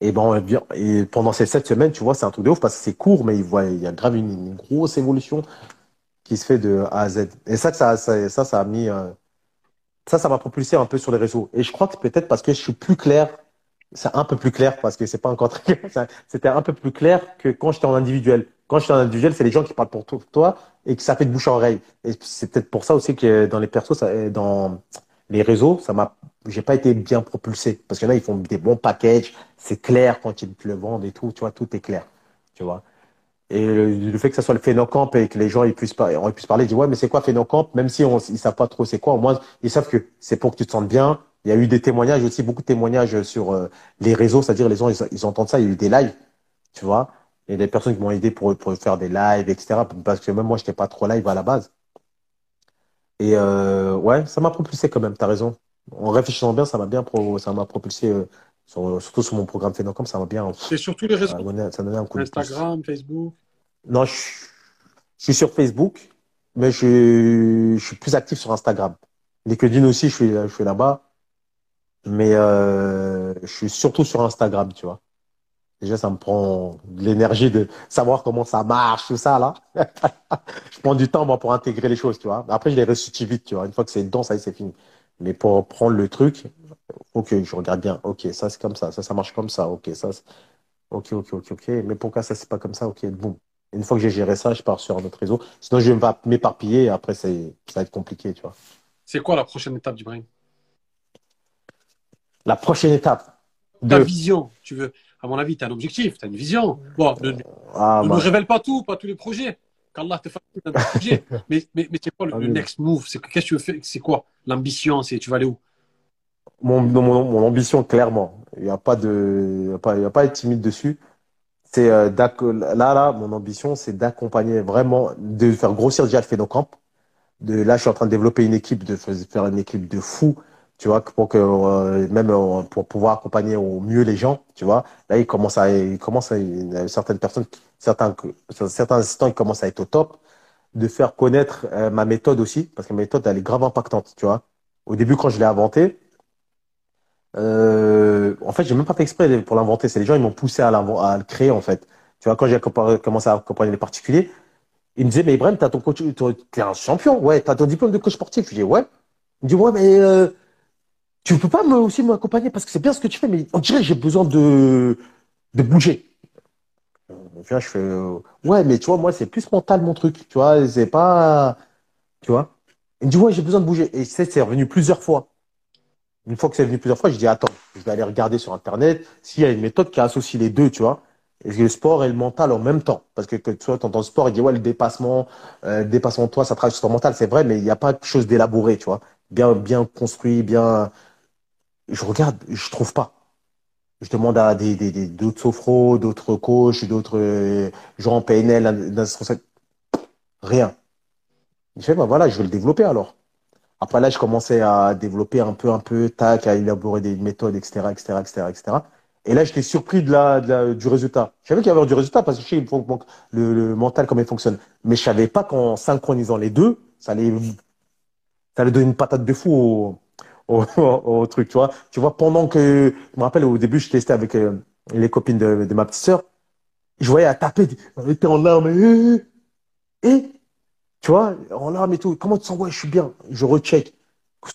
Et ben, et pendant ces sept semaines, tu vois, c'est un truc de ouf parce que c'est court, mais il y a grave une, grosse évolution qui se fait de A à Z. Et ça, ça, ça, ça a mis, euh, ça, ça m'a propulsé un peu sur les réseaux. Et je crois que peut-être parce que je suis plus clair, c'est un peu plus clair parce que c'est pas encore très C'était un peu plus clair que quand j'étais en individuel. Quand j'étais en individuel, c'est les gens qui parlent pour to- toi et que ça fait de bouche à oreille. Et c'est peut-être pour ça aussi que dans les persos, dans les réseaux, ça m'a, j'ai pas été bien propulsé parce que là, ils font des bons packages. C'est clair quand ils te le vendent et tout. Tu vois, tout est clair. Tu vois. Et le, fait que ça soit le Phénocamp et que les gens ils puissent, pas, ils puissent parler, ils disent ouais, mais c'est quoi Phénocamp Même si on, ils savent pas trop c'est quoi, au moins ils savent que c'est pour que tu te sentes bien. Il y a eu des témoignages aussi, beaucoup de témoignages sur euh, les réseaux, c'est-à-dire les gens ils, ils entendent ça, il y a eu des lives, tu vois. Il y a des personnes qui m'ont aidé pour, pour faire des lives, etc. Parce que même moi, j'étais pas trop live à la base. Et euh, ouais, ça m'a propulsé quand même, t'as raison. En réfléchissant bien, ça m'a bien pro, ça m'a propulsé, euh, sur- surtout sur mon programme Phénocamp, ça m'a bien, C'est sur tous les réseaux. ça un coup de. Instagram, Facebook. Non, je, je suis sur Facebook, mais je, je suis plus actif sur Instagram. LinkedIn aussi, je suis, je suis là-bas. Mais euh, je suis surtout sur Instagram, tu vois. Déjà, ça me prend de l'énergie de savoir comment ça marche, tout ça, là. Je prends du temps, moi, pour intégrer les choses, tu vois. Après, je les ressuscite vite, tu vois. Une fois que c'est dedans, ça y est, c'est fini. Mais pour prendre le truc, ok, je regarde bien. Ok, ça, c'est comme ça. Ça, ça marche comme ça. Ok, ça, ok, ok, ok, ok. Mais pourquoi ça, c'est pas comme ça? Ok, boum. Une fois que j'ai géré ça, je pars sur un autre réseau. Sinon, je vais m'éparpiller après, ça va être compliqué, tu vois. C'est quoi la prochaine étape d'Ibrahim La prochaine étape. Ta De... vision, tu veux, à mon avis, tu as un objectif, tu as une vision. Bon, ne, ne Ah, nous bah, révèle pas tout, pas tous les projets. Qu'Allah te facilite un projet. Mais, mais, mais c'est quoi le, le Amen. next move? C'est que- Qu'est-ce que tu veux faire? C'est quoi L'ambition? C'est tu vas aller où? Mon, mon, mon ambition, clairement. Il n'y a pas de, il y a pas, il y a pas à être timide dessus. C'est, euh, là, là, mon ambition, c'est d'accompagner vraiment, de faire grossir déjà le Phénocamp. De, là, je suis en train de développer une équipe, de faire une équipe de fous, tu vois, pour que, euh, même euh, pour pouvoir accompagner au mieux les gens, tu vois. Là, il commence à, il commence à, certaines personnes, certains, certains assistants, ils commencent à être au top. de faire connaître euh, ma méthode aussi, parce que ma méthode, elle est grave impactante, tu vois. Au début, quand je l'ai inventée, en fait, j'ai même pas fait exprès pour l'inventer. C'est les gens, ils m'ont poussé à, à le créer, en fait. Tu vois, quand j'ai commencé à accompagner les particuliers, ils me disaient, mais Ibrahim, t'as ton coach, t'es un champion, ouais, t'as ton diplôme de coach sportif. Je dis, ouais. Il me dit, ouais, mais tu peux pas me, aussi m'accompagner parce que c'est bien ce que tu fais, mais on dirait que j'ai besoin de, de bouger. je fais, euh, ouais, mais tu vois, moi, c'est plus mental mon truc, tu vois, c'est pas, tu vois. Il me dit, ouais, j'ai besoin de bouger. Et c'est, c'est revenu plusieurs fois. Une fois que c'est venu plusieurs fois, je dis, attends, je vais aller regarder sur Internet s'il y a une méthode qui associe les deux, tu vois. Et le sport et le mental en même temps. Parce que, que tu vois, dans le sport, il dit, ouais, le dépassement, euh, le dépassement de toi, ça travaille sur ton mental. C'est vrai, mais il n'y a pas de chose d'élaboré, tu vois. Bien, bien construit, bien. Je regarde, je trouve pas. Je demande à d'autres sophros, d'autres coachs, d'autres euh, gens en PNL, rien. Je fais, bah voilà, je vais le développer alors. Après là, je commençais à développer un peu, un peu, tac, à élaborer des méthodes, etc., etc., etc., etc. Et là, j'étais surpris de la, du résultat. Je savais qu'il y avait du résultat parce que je sais le, le mental, comment il fonctionne. Mais je savais pas qu'en synchronisant les deux, ça allait, ça allait donner une patate de fou au, au, truc, tu vois. Tu vois, pendant que, je me rappelle, au début, je testais avec euh, les copines de, ma petite sœur. Je voyais à taper, on était en larmes, et, tu vois, en larmes et tout. Comment tu sens? Ouais, je suis bien. Je recheck.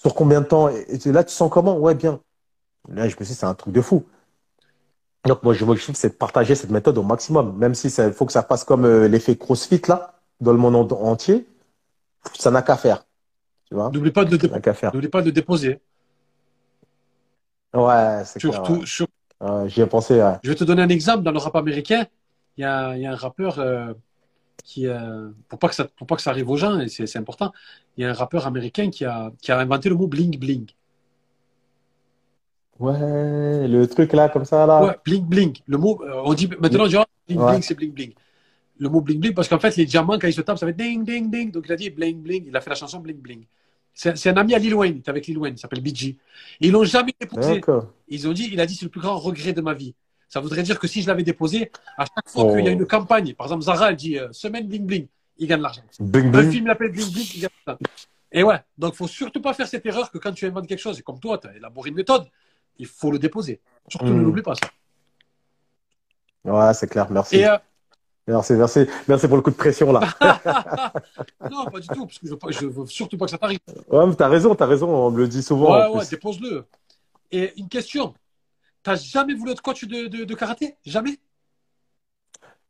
Sur combien de temps? Et, là, tu sens comment? Ouais, bien. Là, je me suis dit, c'est un truc de fou. Donc, moi, je, je c'est de partager cette méthode au maximum. Même si il faut que ça passe comme euh, l'effet CrossFit, là, dans le monde entier. Ça n'a qu'à faire. Tu vois? N'oublie pas de le N'oublie pas de déposer. Ouais, c'est Surtout, J'y ai pensé. Je vais te donner un exemple. Dans le rap américain, il y a, y a un rappeur euh, qui, euh, pour pas que ça, pour pas que ça arrive aux gens, et c'est important, il y a un rappeur américain qui a, qui a inventé le mot bling bling. Ouais, le truc là, comme ça, là. Ouais, bling bling. Le mot, euh, on dit maintenant, genre, bling bling, c'est bling bling. Le mot bling bling, parce qu'en fait, les diamants, quand ils se tapent, ça fait ding, ding, ding. Donc, il a dit bling bling. Il a fait la chanson bling bling. C'est un ami à Lil Wayne, il est avec Lil Wayne, il s'appelle BG. Ils l'ont jamais épousé. Ils ont dit, il a dit, c'est le plus grand regret de ma vie. Ça voudrait dire que si je l'avais déposé, à chaque fois qu'il y a oh. une campagne, par exemple, Zara, elle dit euh, semaine bling bling, il gagne de l'argent. Le film l'appelle bling bling, il gagne de l'argent. Et ouais, donc faut surtout pas faire cette erreur que quand tu inventes quelque chose, et comme toi, tu as élaboré une méthode, il faut le déposer. Surtout ne hmm. l'oublie pas ça. Ouais, c'est clair, merci. Euh, merci, merci, merci pour le coup de pression là. non, pas du tout, parce que je, veux surtout pas que ça t'arrive. Ouais, mais t'as raison, t'as raison, on me le dit souvent. Ouais, ouais, dépose-le. Et une question, T'as jamais voulu être coach de, de, karaté? Jamais?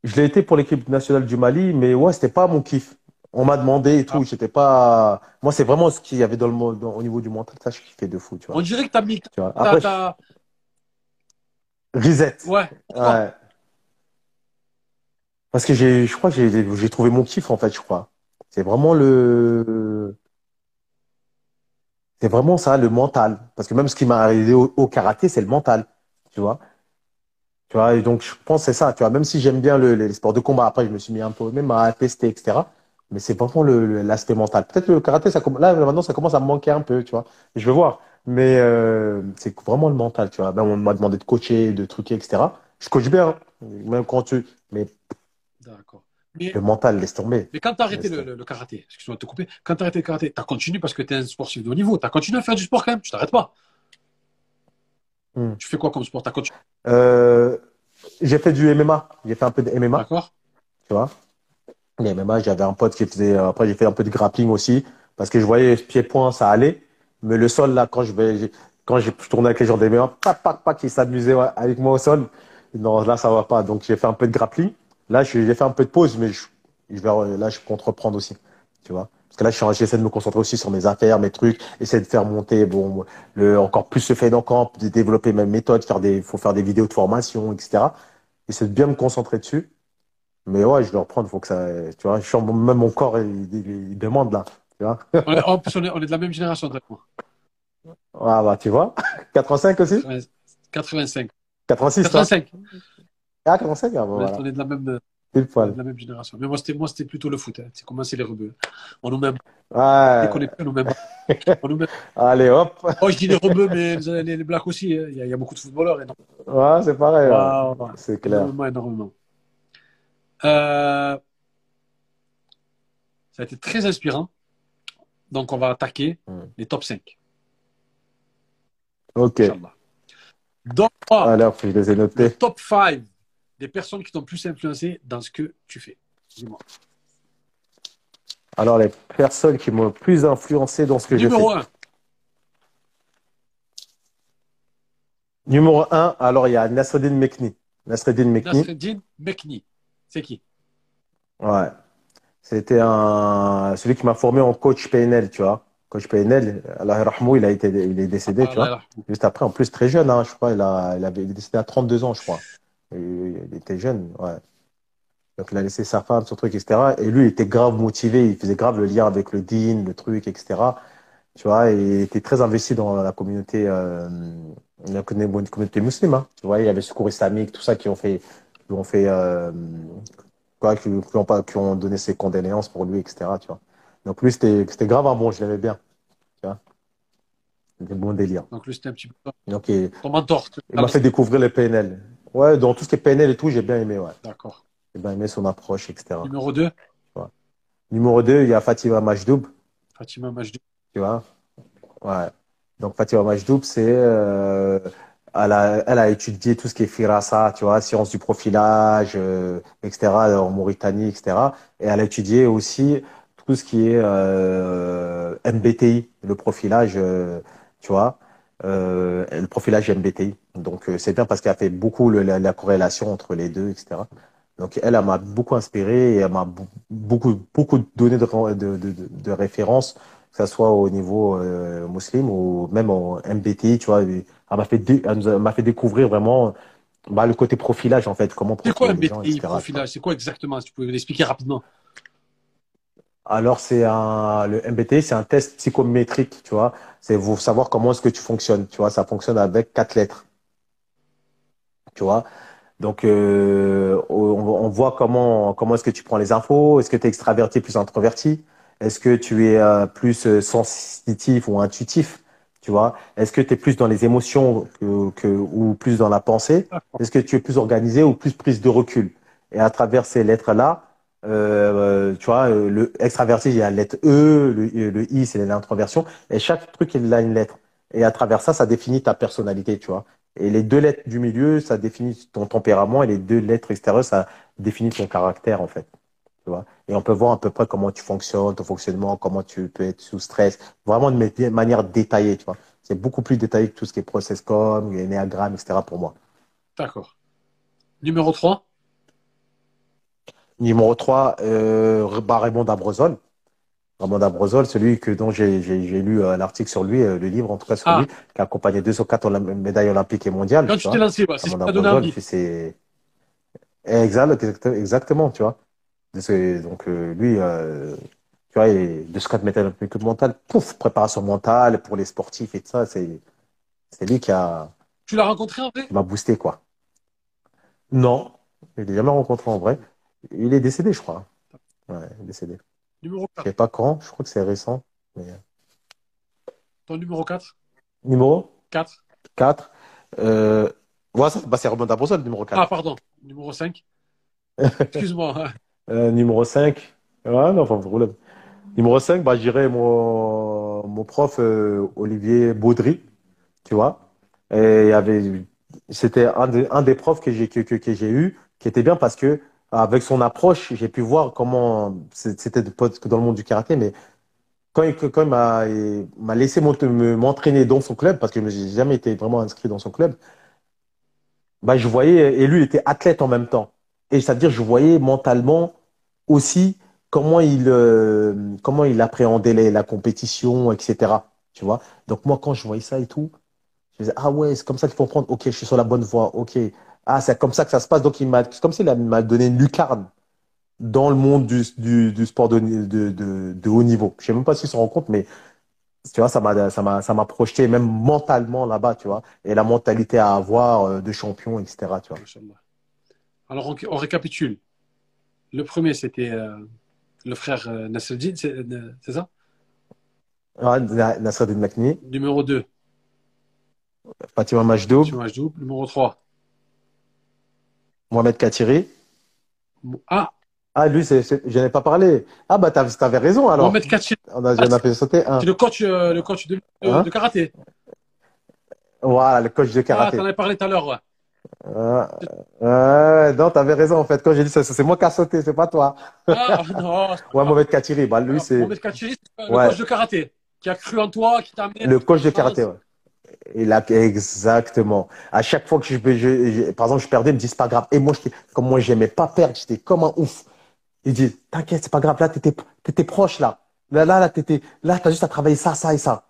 Je l'ai été pour l'équipe nationale du Mali, mais ouais, c'était pas mon kiff. On m'a demandé et tout. Ah. J'étais pas. Moi, c'est vraiment ce qu'il y avait dans le au niveau du mental. Ça, je kiffais de fou. Tu vois. On dirait que t'as mis. Tu vois. Après, Reset. Ouais. ouais. Parce que j'ai, je crois que j'ai trouvé mon kiff en fait, je crois. C'est vraiment le. C'est vraiment ça, le mental. Parce que même ce qui m'a arrivé au karaté, c'est le mental tu vois. Tu vois, et donc je pense que c'est ça, tu vois, même si j'aime bien le, les sports de combat, après je me suis mis un peu même à tester, etc. Mais c'est vraiment l'aspect mental. Peut-être le karaté, ça, là maintenant ça commence à me manquer un peu, tu vois. Je vais voir. Mais euh, c'est vraiment le mental, tu vois. Ben, on m'a demandé de coacher, de truquer, etc. Je coach bien, même quand tu. Mais. D'accord. le mental, laisse tomber. Mais quand tu as arrêté le, le, karaté, excuse-moi de te couper, quand tu as arrêté le karaté, tu as continué parce que tu es un sportif de haut niveau, tu as continué à faire du sport quand même, tu t'arrêtes pas. Hmm. Tu fais quoi comme sport? Euh, J'ai fait du MMA. J'ai fait un peu de MMA. D'accord. Tu vois? Les MMA, j'avais un pote qui faisait. Après, j'ai fait un peu de grappling aussi. Parce que je voyais pied-point, ça allait. Mais le sol, là, quand je vais. Quand je tournais avec les gens des MMA, pac, pac, pac, ils s'amusaient avec moi au sol. Non, là, ça va pas. Donc, j'ai fait un peu de grappling. Là, j'ai fait un peu de pause, mais je, je vais, là, je compte reprendre aussi. Tu vois parce que là, j'essaie de me concentrer aussi sur mes affaires, mes trucs, essayer de faire monter, bon, le, encore plus ce fait camp, de développer mes méthodes, faire des, faut faire des vidéos de formation, etc. Essayer de bien me concentrer dessus. Mais ouais, je dois reprendre, faut que ça, tu vois, je même mon corps, il, demande là, tu vois. en plus, on est, on est de la même génération, d'accord. Ah bah, tu vois. 85 aussi? 85. 86, 85. Ah, 85, ah, bon, On est de la même, de la même génération. Mais moi, c'était, moi, c'était plutôt le foot. Hein. C'est comment c'est les rebeux. On nous met. Ouais. Dès qu'on est plus, on nous met. on nous met... Allez, hop. Oh, je dis les rebeux, mais les, les blacks aussi. Hein. Il, y a, il, y a, beaucoup de footballeurs. Et non. Ouais, c'est pareil. Ouais. C'est clair. Énormément, énormément. Euh... Ça a été très inspirant. Donc, on va attaquer Hmm. les top 5. Ok. Inch'Allah. Donc, moi, Alors, je les ai le notés. top 5 des personnes qui t'ont plus influencé dans ce que tu fais. Dis-moi. Alors, les personnes qui m'ont le plus influencé dans ce que je Numéro fais. 1. Numéro 1, alors il y a Nasreddin Mekni. Nasreddin Mekni. Nasreddin Mekni. C'est qui? Ouais. C'était un, celui qui m'a formé en coach PNL, tu vois. Coach PNL, Allah yarhamou, il a été, il est décédé, Ah, tu vois. Juste après, en plus, très jeune, hein, je crois, il a, il avait, il est décédé à 32 ans, je crois. Il était jeune, ouais. Donc, il a laissé sa femme, son truc, etc. Et lui, il était grave motivé, il faisait grave le lien avec le din, le truc, etc. Tu vois, et il était très investi dans la communauté, euh, la communauté musulmane, hein. Tu vois, il y avait Secours islamique, tout ça qui ont fait, qui ont fait, euh, quoi, qui, qui ont pas, qui ont donné ses condoléances pour lui, etc. Tu vois. Donc, lui, c'était, c'était grave un bon, je l'aimais bien. Tu vois. C'était bon délire. Donc, lui, c'était un petit peu Donc, il, ton mentor. il m'a fait découvrir les PNL. Ouais, dans tout ce qui est PNL et tout, j'ai bien aimé, ouais. D'accord. J'ai bien aimé son approche, etc. Numéro 2, Numéro 2, il y a Fatima Majdoub, Fatima Majdi. tu vois? Ouais. Donc, Fatima Majdoub, c'est, euh, elle a, elle a étudié tout ce qui est Firasa, tu vois, sciences du profilage, euh, etc., en Mauritanie, etc. Et elle a étudié aussi tout ce qui est euh, MBTI, le profilage, tu vois, euh, le profilage MBTI. Donc, euh, c'est bien parce qu'elle a fait beaucoup le- la, la corrélation entre les deux, etc. Donc, elle, elle m'a beaucoup inspiré et elle m'a beaucoup, beaucoup donné de, de, de, de références, que ce soit au niveau euh, musulman ou même en MBTI, tu vois. Elle m'a fait, elle m'a fait découvrir vraiment bah, le côté profilage, en fait, comment C'est quoi gens, MBTI, profilage? C'est quoi exactement? Si tu pouvais l'expliquer rapidement. Alors, c'est un, le MBTI, c'est un test psychométrique, tu vois. C'est pour savoir comment est-ce que tu fonctionnes, tu vois. Ça fonctionne avec quatre lettres, tu vois. Donc, euh, on, on voit comment, comment est-ce que tu prends les infos. Est-ce que tu es extraverti plus introverti? Est-ce que tu es euh, plus euh, sensitif ou intuitif, tu vois? Est-ce que tu es plus dans les émotions que, que, ou plus dans la pensée? Est-ce que tu es plus organisé ou plus prise de recul? Et à travers ces lettres-là, euh, tu vois, euh, le extraverti, il y a la lettre E, le, I, c'est l'introversion, et chaque truc, il a une lettre. Et à travers ça, ça définit ta personnalité, tu vois. Et les deux lettres du milieu, ça définit ton tempérament, et les deux lettres extérieures, ça définit ton caractère, en fait. Tu vois. Et on peut voir à peu près comment tu fonctionnes, ton fonctionnement, comment tu peux être sous stress, vraiment de ma- manière détaillée, tu vois. C'est beaucoup plus détaillé que tout ce qui est process com, énéagramme, etc. pour moi. D'accord. Numéro 3, Numéro 3, euh, bah, Raymond Dabrosol. Raymond Dabrosol, celui que, dont j'ai lu euh, l'article sur lui, euh, le livre en tout cas sur Ah. lui, qui a accompagné 204 Olymp- médailles olympiques et mondiales. quand tu t'es lancé, c'est ce qui Raymond t'a donné Dabrosol, envie. fait ses- Exact, exact- exactement, tu vois. Donc, euh, lui, tu vois, il est 204 médailles olympiques et mondiales, pouf, préparation mentale pour les sportifs et tout ça, c'est c'est lui qui a, Tu l'as rencontré en vrai? m'a boosté, quoi. Non, je l'ai jamais rencontré en vrai. Il est décédé, je crois. Ouais, il est décédé. Numéro Je 4. sais pas quand, je crois que c'est récent. Mais... Ton numéro 4 Numéro? 4 4. Euh... Ouais, bah, c'est Raymond Dabrosol, numéro 4. Ah, pardon. Numéro 5 Excuse-moi. hein. Euh, numéro 5. Ouais, non, pas de problème. Numéro 5, bah, je dirais mon, mon prof euh, Olivier Baudry, tu vois. Et il y avait, c'était un, des- un des profs que j'ai que, que, que j'ai eu, qui était bien parce que avec son approche, j'ai pu voir comment c'était de- que dans le monde du karaté, mais quand il, m'a laissé me- m'entraîner dans son club, parce que je n'ai jamais été vraiment inscrit dans son club, bah, je voyais, et lui était athlète en même temps. Et c'est-à-dire, je voyais mentalement aussi comment il, euh, comment il appréhendait la compétition, etc. Tu vois? Donc, moi, quand je voyais ça et tout, je disais, ah ouais, c'est comme ça qu'il faut prendre. Ok, je suis sur la bonne voie. Ok. Ah, c'est comme ça que ça se passe. Donc, il m'a, c'est comme s'il m'a donné une lucarne dans le monde du, du, du sport de, de, de, de haut niveau. Je sais même pas s'il se rend compte, mais tu vois, ça m'a, ça m'a, ça m'a projeté même mentalement là-bas, tu vois. Et la mentalité à avoir euh, de champion, etc. Tu vois. Alors, on, on récapitule. Le premier, c'était euh, le frère euh, Nasreddin, c'est euh, c'est ça? Na- Nasreddin Makni, Numéro 2, Fatima Majdoub, tu Majdoub. Numéro 3, Mohamed Katiri. ah, Ah, lui, c'est, c'est- je n'ai pas parlé. Ah, bah, t'avais, t'avais raison, alors. Mohamed Kachiri, On a, ai fait sauter un. c'est le coach, euh, le coach de, Hein de karaté. Voilà, le coach de Ah, karaté. t'en avais parlé tout à l'heure, ouais. Ah, non, t'avais raison, en fait. Quand j'ai dit ça, c'est moi qui a sauté, c'est pas toi. Ah, non, Ouais. Mohamed Katiri, bah, lui, c'est Mohamed Kachiri, c'est le Ouais. coach de karaté, qui a cru en toi, qui t'a amené. le coach de karaté, ouais. Exactement. À chaque fois que je, je- je- par exemple, je perdais, il me dit, c'est pas grave. Et moi, j'étais, comme moi, j'aimais pas perdre, j'étais comme un ouf. Il dit, t'inquiète, c'est pas grave, là, t'étais, t'étais proche, là. Là, là, là, t'étais, là, t'as juste à travailler ça, ça et ça.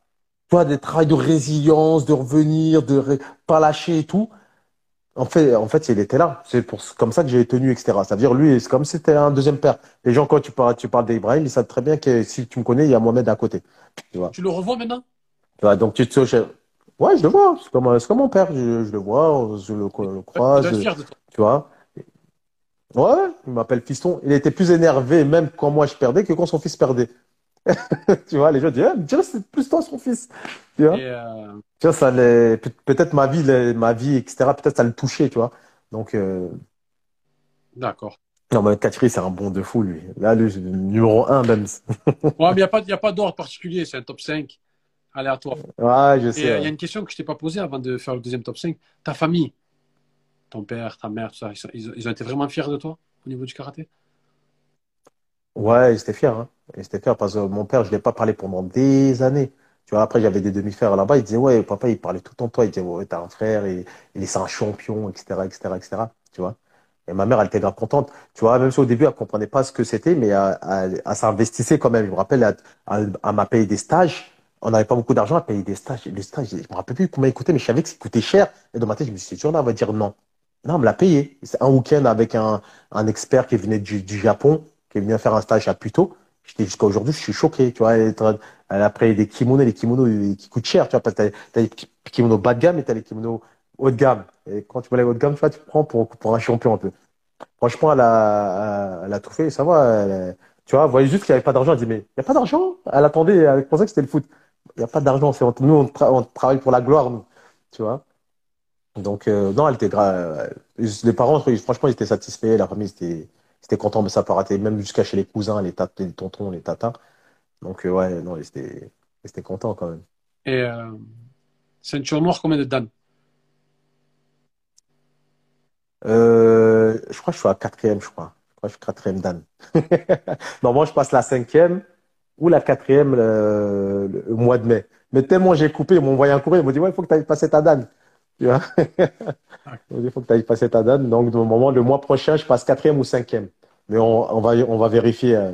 Tu vois, des travails de résilience, de revenir, de ré- pas lâcher et tout. En fait, en fait, il était là. C'est pour, comme ça que j'ai tenu, etc. Ça veut dire, lui, c'est comme si c'était un deuxième père. Les gens, quand tu parles, tu parles d'Ibrahim, ils savent très bien que si tu me connais, il y a Mohamed à côté. Tu vois. Tu le revois maintenant? Tu vois, donc tu te je- Ouais, je le vois. C'est comme, comme mon père. Je, je le vois, je le, le croise. toi. Tu vois. Ouais, il m'appelle fiston. Il était plus énervé même quand moi je perdais que quand son fils perdait. Tu vois, les gens disent, Dieu, c'est plus toi son fils. Tu vois. Euh, Tu vois, ça l'est- peut- peut-être ma vie, les- ma vie, etc. Peut-être ça le touchait, tu vois. Donc, euh, D'accord. non, mais Katri, c'est un bon de fou, lui. Là, lui, c'est le numéro un, même. Ouais, mais il n'y a pas, y a pas d'ordre particulier, c'est un top 5 aléatoire. Ouais, je sais. il y a une question que je t'ai pas posée avant de faire le deuxième top 5. Ta famille, ton père, ta mère, tout ça, ils, ils ont, ils été vraiment fiers de toi au niveau du karaté? Ouais, ils étaient fiers, hein. Ils étaient fiers parce que mon père, je ne l'ai pas parlé pendant des années. Tu vois, après, j'avais des demi-frères là-bas. Il disait, ouais, papa, il parlait tout le temps de toi. Il disait, ouais, t'as un frère, il est un champion, etc., etc., etc. Tu vois. Et ma mère, elle était grave contente. Tu vois, même si au début, elle comprenait pas ce que c'était, mais elle, elle- elle s'investissait quand même. Je me rappelle, elle, elle- elle m'a payé des stages. On n'avait pas beaucoup d'argent, elle payait des stages. Les stages, je me rappelle plus combien ils coûtaient, mais je savais que ça coûtait cher. Et dans ma tête, je me suis dit, on va dire non. Non, on me l'a payé. C'est un week-end avec un, un expert qui venait du, du Japon, qui est venu faire un stage à Puto. J'étais jusqu'à aujourd'hui, je suis choqué, tu vois. être- Elle a pris des kimonos, les kimonos ils- qui coûtent cher, tu vois, parce que t'as, les ki- kimonos bas de gamme et t'as les kimonos haut de gamme. Et quand tu vois les haut de gamme, tu vois, tu prends pour, pour un champion un peu. Franchement, elle a, elle tout fait, ça va. elle- tu vois, voyait juste qu'il n'y avait pas d'argent. Elle dit, mais il n'y a pas d'argent? Elle attendait, elle pensait que c'était le foot. Il n'y a pas d'argent. c'est Nous, on, tra- on travaille pour la gloire, nous. Tu vois. Donc, euh, non, elle était grave. Les parents, franchement, ils étaient satisfaits. La famille, c'était, c'était content, mais ça peut rater, même jusqu'à chez les cousins, les, tat- les tontons, les tatas. Donc, euh, ouais, non, ils étaient, ils étaient contents quand même. Et euh, ceinture noire, combien de Dan Euh, je crois que je suis à quatrième, je crois. Je crois que je suis quatrième Dan. Normalement, je passe la cinquième ou la quatrième euh, le, mois de mai. Mais tellement j'ai coupé, ils m'ont envoyé un courrier, ils m'ont dit, ouais, il faut que tu ailles passer ta Dan. Tu vois? Ils m'ont dit, il faut que tu ailles passer ta Dan. Donc, au moment, le mois prochain, je passe quatrième ou cinquième. Mais on, on va, on va vérifier, euh,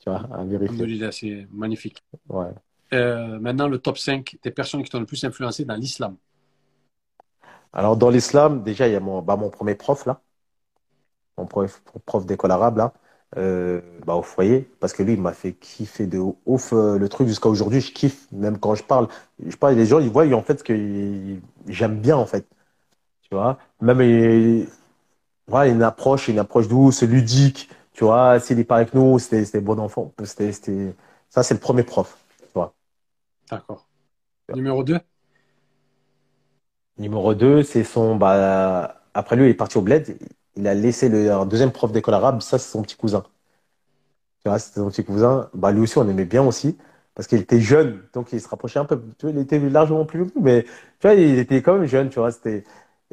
tu vois, à vérifier. C'est magnifique. Ouais. Euh, maintenant, le top 5 des personnes qui t'ont le plus influencé dans l'islam. Alors, dans l'islam, déjà, il y a mon, bah, mon premier prof, là. Mon prof, prof d'école arabe, là. Euh, bah, au foyer, parce que lui, il m'a fait kiffer de ouf euh, le truc jusqu'à aujourd'hui. Je kiffe, même quand je parle. Je parle, les gens, ils voient en fait que j'aime bien, en fait. Tu vois, même il, voilà, une approche, une approche douce, ludique. Tu vois, s'il est pas avec nous, c'était, c'était bon enfant. C'était, c'était, ça, c'est le premier prof. Tu vois? D'accord. Numéro 2 Numéro 2, c'est son, bah, après lui, il est parti au bled. Il a laissé le, un deuxième prof d'école arabe. Ça, c'est son petit cousin. Tu vois, c'était son petit cousin. Bah, lui aussi, on aimait bien aussi. Parce qu'il était jeune. Donc, il se rapprochait un peu. Tu vois, il était largement plus vieux mais, tu vois, il était quand même jeune, tu vois. C'était,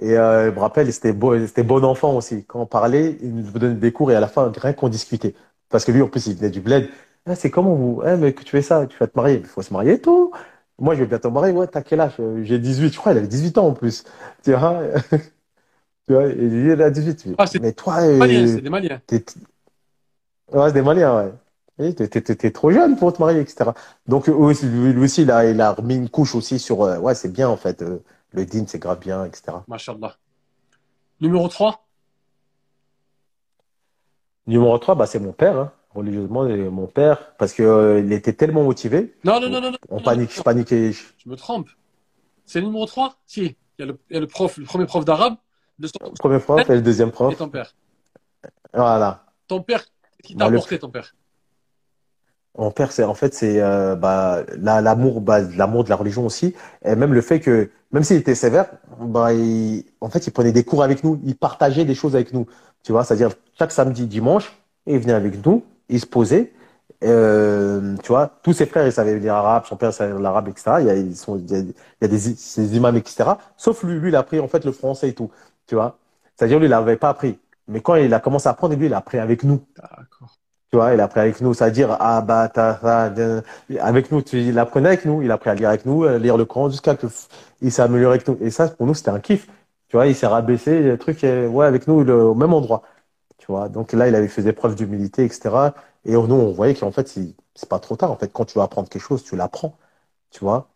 et, euh, je me rappelle, c'était beau, c'était bon enfant aussi. Quand on parlait, il nous donnait des cours et à la fin, rien qu'on discutait. Parce que lui, en plus, il venait du bled. Ah, c'est comment vous, eh, mais que tu fais ça? Tu vas te marier? Il faut se marier tôt. Moi, je vais bientôt me marier. Ouais, t'as quel âge? Euh, J'ai 18. Je crois, il avait 18 ans en plus. Tu vois? Tu vois, il 18. Ah, c'est Mais toi, euh, c'est des Maliens. ouais, c'est des Maliens, ouais. T'es, trop jeune pour te marier, etc. Donc, aussi, lui, lui aussi, il a, il a remis une couche aussi sur, euh, ouais, c'est bien, en fait, euh, le din, c'est grave bien, etc. Mashallah. Numéro 3 Numéro 3, bah, c'est mon père, hein. Religieusement, euh, mon père, parce que, euh, il était tellement motivé. Non, non, non, non. On non, panique, non, je paniquais. je- Je me trompe. C'est le numéro 3 Si. Il y a le, il y a le prof, le premier prof d'arabe, le son- Premier prof et le deuxième et prof. ton père. Voilà. Ton père, qu'est-ce qu'il t'a Bah, le- apporté, ton père Mon père, c'est en fait c'est euh, bah, la- l'amour, bah, l'amour de la religion aussi, et même le fait que même s'il était sévère, bah, il- en fait il prenait des cours avec nous, il partageait des choses avec nous, tu vois, c'est-à-dire chaque samedi, dimanche, et il venait avec nous, il se posait. Euh, tu vois, tous ses frères, ils savaient lire arabe, son père savait l'arabe, etc. Il y a, ils sont, il y a, il y a des, ces imams, etc. Sauf lui, lui, il a appris en fait le français et tout. Tu vois, c'est-à-dire lui, il n'avait pas appris. Mais quand il a commencé à apprendre, lui, il a appris avec nous. D'accord. Tu vois, il a appris avec nous, c'est-à-dire ah bah ta, ta, ta, avec nous, tu, il apprenait avec nous, il a appris à lire avec nous, à lire le Coran jusqu'à que il s'est amélioré avec nous. Et ça, pour nous, c'était un kiff. Tu vois, il s'est rabaissé, le truc, euh, ouais, avec nous, le, au même endroit. Tu vois, donc là, il avait fait des preuves d'humilité, etc. Et nous, on voyait qu'en fait, c'est pas trop tard. En fait, quand tu veux apprendre quelque chose, tu l'apprends. Tu vois?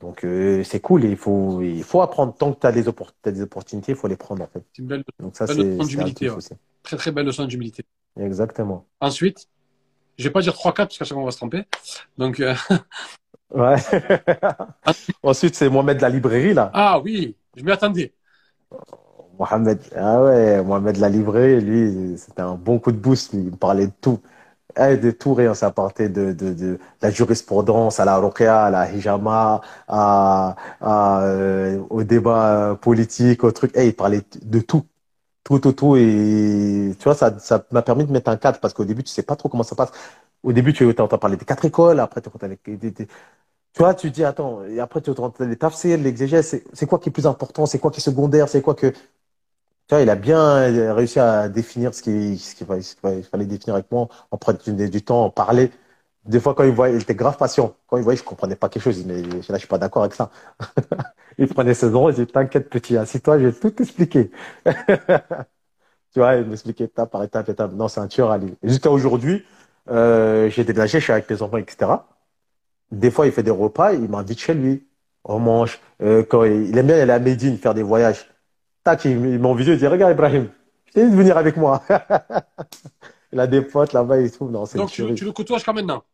Donc euh, c'est cool et il faut, il faut apprendre. Tant que tu as des, oppor- t'as des opportunités, il faut les prendre en fait. C'est une belle, Donc ça, c'est ouais. Très très belle leçon d'humilité. Exactement. Ensuite, je vais pas dire 3-4 parce qu'à chaque fois on va se tromper. Donc, euh, Ouais. Ensuite, c'est Mohamed de la librairie, là. ah oui, je m'y attendais. Mohamed, ah ouais, Mohamed de la librairie, lui, c'était un bon coup de boost. lui. Il me parlait de tout. De tout, rien. Ça partait de, de, la jurisprudence à la ruqya, à la hijama, à, euh, au débat politique, au truc. Eh, il parlait de tout. Tout, tout, tout. Et tu vois, ça, ça m'a permis de mettre un cadre parce qu'au début, tu sais pas trop comment ça passe. Au début, tu entends parler des quatre écoles, après, tu entends les, des- des- tu vois, tu dis, attends, et après, tu entends les tafsirs, l'exégèse, c'est quoi qui est plus important, c'est quoi qui est secondaire, c'est quoi que. Tu vois, il a bien réussi à définir ce qu'il fallait, définir avec moi, en prenant du, temps, en parler. Des fois, quand il voyait, il était grave patient. Quand il voyait, je comprenais pas quelque chose, disait, là, je suis pas d'accord avec ça. Il prenait ses droits, il disait, t'inquiète, petit, assis-toi, je vais tout expliquer. Tu vois, il m'expliquait étape par étape, étape. Non, c'est un tueur à lui. Jusqu'à aujourd'hui, euh, j'ai déménagé, je suis avec mes enfants, etc. Des fois, il fait des repas, il m'invite chez lui. On mange. Euh, il, il aime bien aller à Médine faire des voyages. Tac, il, il m'envoie vidéo, il dit, regarde, Ibrahim, je t'ai dit de venir avec moi. Il a des potes là-bas et tout. Non, Donc, tu, le côtoies jusqu'à maintenant?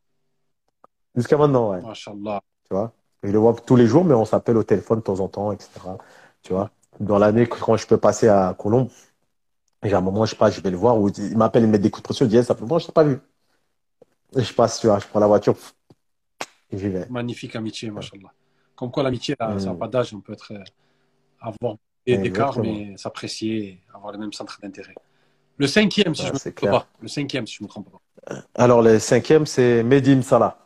Jusqu'à maintenant, ouais. Masha'Allah. Tu vois? Je le vois tous les jours, mais on s'appelle au téléphone de temps en temps, etc. Tu vois? Dans l'année, quand je peux passer à Colombe, j'ai un moment, je sais pas, je vais le voir, ou il m'appelle, il me met des coups de pression, il dit, Eh, ça fait longtemps, je t'ai pas vu. Et je passe, tu vois, je prends la voiture, et j'y vais. Magnifique amitié, Masha'Allah. Comme quoi, l'amitié, ça n'a Mm. pas d'âge. On peut être, euh, avoir des écarts, mais s'apprécier avoir le même centre d'intérêt. Le cinquième, si Ouais, je me trompe pas. Le cinquième, si je me trompe pas. Alors, le cinquième, c'est Medim Salah.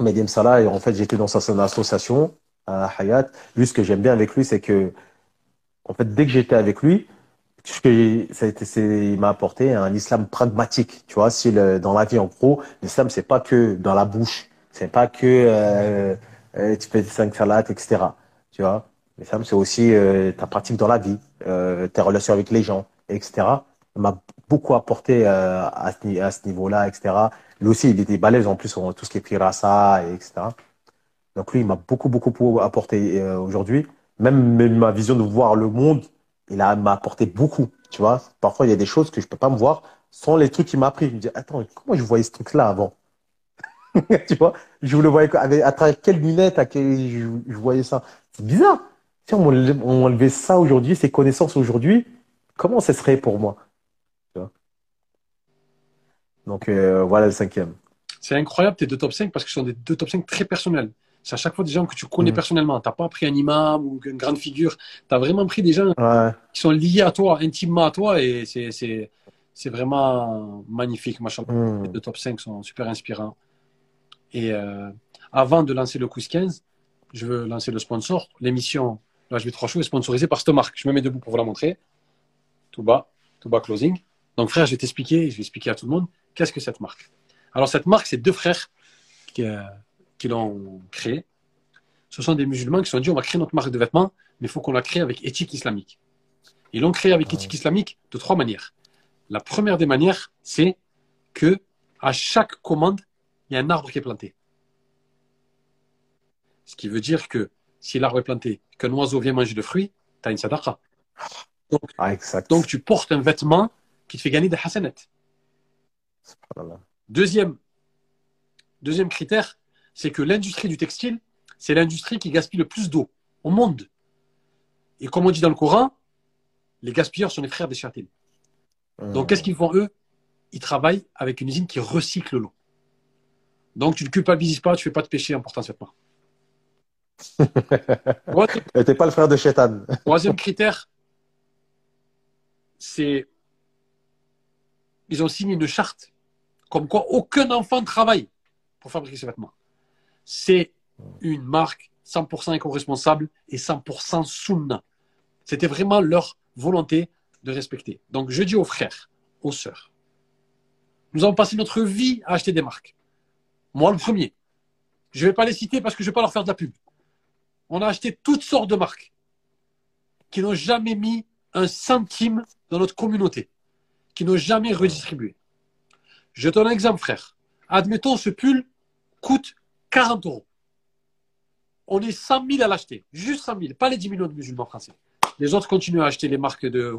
Medim Salah, et en fait, j'étais dans son association à Hayat. Lui, ce que j'aime bien avec lui, c'est que, en fait, dès que j'étais avec lui, ce que j'ai- ça a été, c'est, il m'a apporté un islam pragmatique. Tu vois, si le- dans la vie, en gros, l'islam, c'est pas que dans la bouche. C'est pas que euh, euh, tu fais cinq salats, etc. Tu vois, l'islam, c'est aussi euh, ta pratique dans la vie, euh, tes relations avec les gens, etc. M'a beaucoup apporté euh, à ce, niveau-là, etc. Lui aussi, il était balèze en plus en tout ce qui est pirasa, et etc. Donc lui, il m'a beaucoup, beaucoup apporté euh, aujourd'hui. Même, ma vision de voir le monde, il m'a apporté beaucoup. Tu vois, parfois, il y a des choses que je peux pas me voir sans les trucs qu'il m'a appris. Je me dis, attends, comment je voyais ce truc-là avant? Tu vois, je le voyais avec, à travers quelles lunettes, à quel, je voyais ça. C'est bizarre. Si on m'enlevait ça aujourd'hui, ces connaissances aujourd'hui, comment ce serait pour moi? Tu vois? Donc, euh, voilà le cinquième. C'est incroyable tes deux top 5 parce que ce sont des deux top 5 très personnels. C'est à chaque fois des gens que tu connais Mhm. personnellement. Tu n'as pas pris un imam ou une grande figure. Tu as vraiment pris des gens Ouais, qui sont liés à toi, intimement à toi. Et c'est, vraiment magnifique. Machallah. Hmm. Les deux top 5 sont super inspirants. Et euh, avant de lancer le quiz 15, je veux lancer le sponsor. L'émission le HB3 Show est sponsorisée par cette marque. Je me mets debout pour vous la montrer. Tout bas, tout bas closing. Donc frère, je vais t'expliquer, je vais expliquer à tout le monde qu'est-ce que cette marque. Alors cette marque, c'est deux frères qui, euh, qui l'ont créée. Ce sont des musulmans qui se sont dit on va créer notre marque de vêtements, mais il faut qu'on la crée avec éthique islamique. Ils l'ont créée avec Ah. éthique islamique de trois manières. La première des manières, c'est que à chaque commande, il y a un arbre qui est planté. Ce qui veut dire que si l'arbre est planté, qu'un oiseau vient manger le fruit, tu as une sadaqa. Ah, exact. Donc tu portes un vêtement qui te fait gagner des hasanat. Deuxième, deuxième critère, c'est que l'industrie du textile, c'est l'industrie qui gaspille le plus d'eau au monde. Et comme on dit dans le Coran, les gaspilleurs sont les frères des châtaignes. Donc, Hmm. qu'est-ce qu'ils font eux? Ils travaillent avec une usine qui recycle l'eau. Donc, tu ne culpabilises pas, tu ne fais pas de péché en portant ce vêtement. Troisième- Et T'es pas le frère de Shaitan. Troisième critère, c'est ils ont signé une charte comme quoi aucun enfant ne travaille pour fabriquer ces vêtements. C'est une marque 100% éco-responsable et 100% sunna. C'était vraiment leur volonté de respecter. Donc je dis aux frères, aux sœurs, nous avons passé notre vie à acheter des marques. Moi le premier. Je ne vais pas les citer parce que je ne vais pas leur faire de la pub. On a acheté toutes sortes de marques qui n'ont jamais mis un centime dans notre communauté, qui n'ont jamais redistribué. Je donne un exemple, frère. Admettons, ce pull coûte 40 euros. On est 100 000 à l'acheter. Juste 100 000, pas les 10 millions de musulmans français. Les autres continuent à acheter les marques de,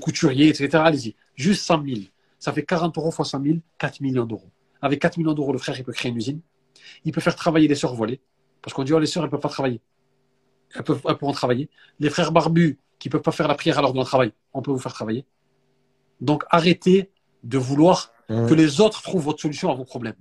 couturiers, etc. Allez-y. Juste 100 000. Ça fait 40 euros fois 100 000, 4 millions d'euros. Avec 4 millions d'euros, le frère, il peut créer une usine. Il peut faire travailler les sœurs volées. Parce qu'on dit, oh, les sœurs, elles ne peuvent pas travailler. Elles, peuvent, elles pourront travailler. Les frères barbus qui ne peuvent pas faire la prière à l'heure de travail, on peut vous faire travailler. Donc arrêtez de vouloir que les autres trouvent votre solution à vos problèmes.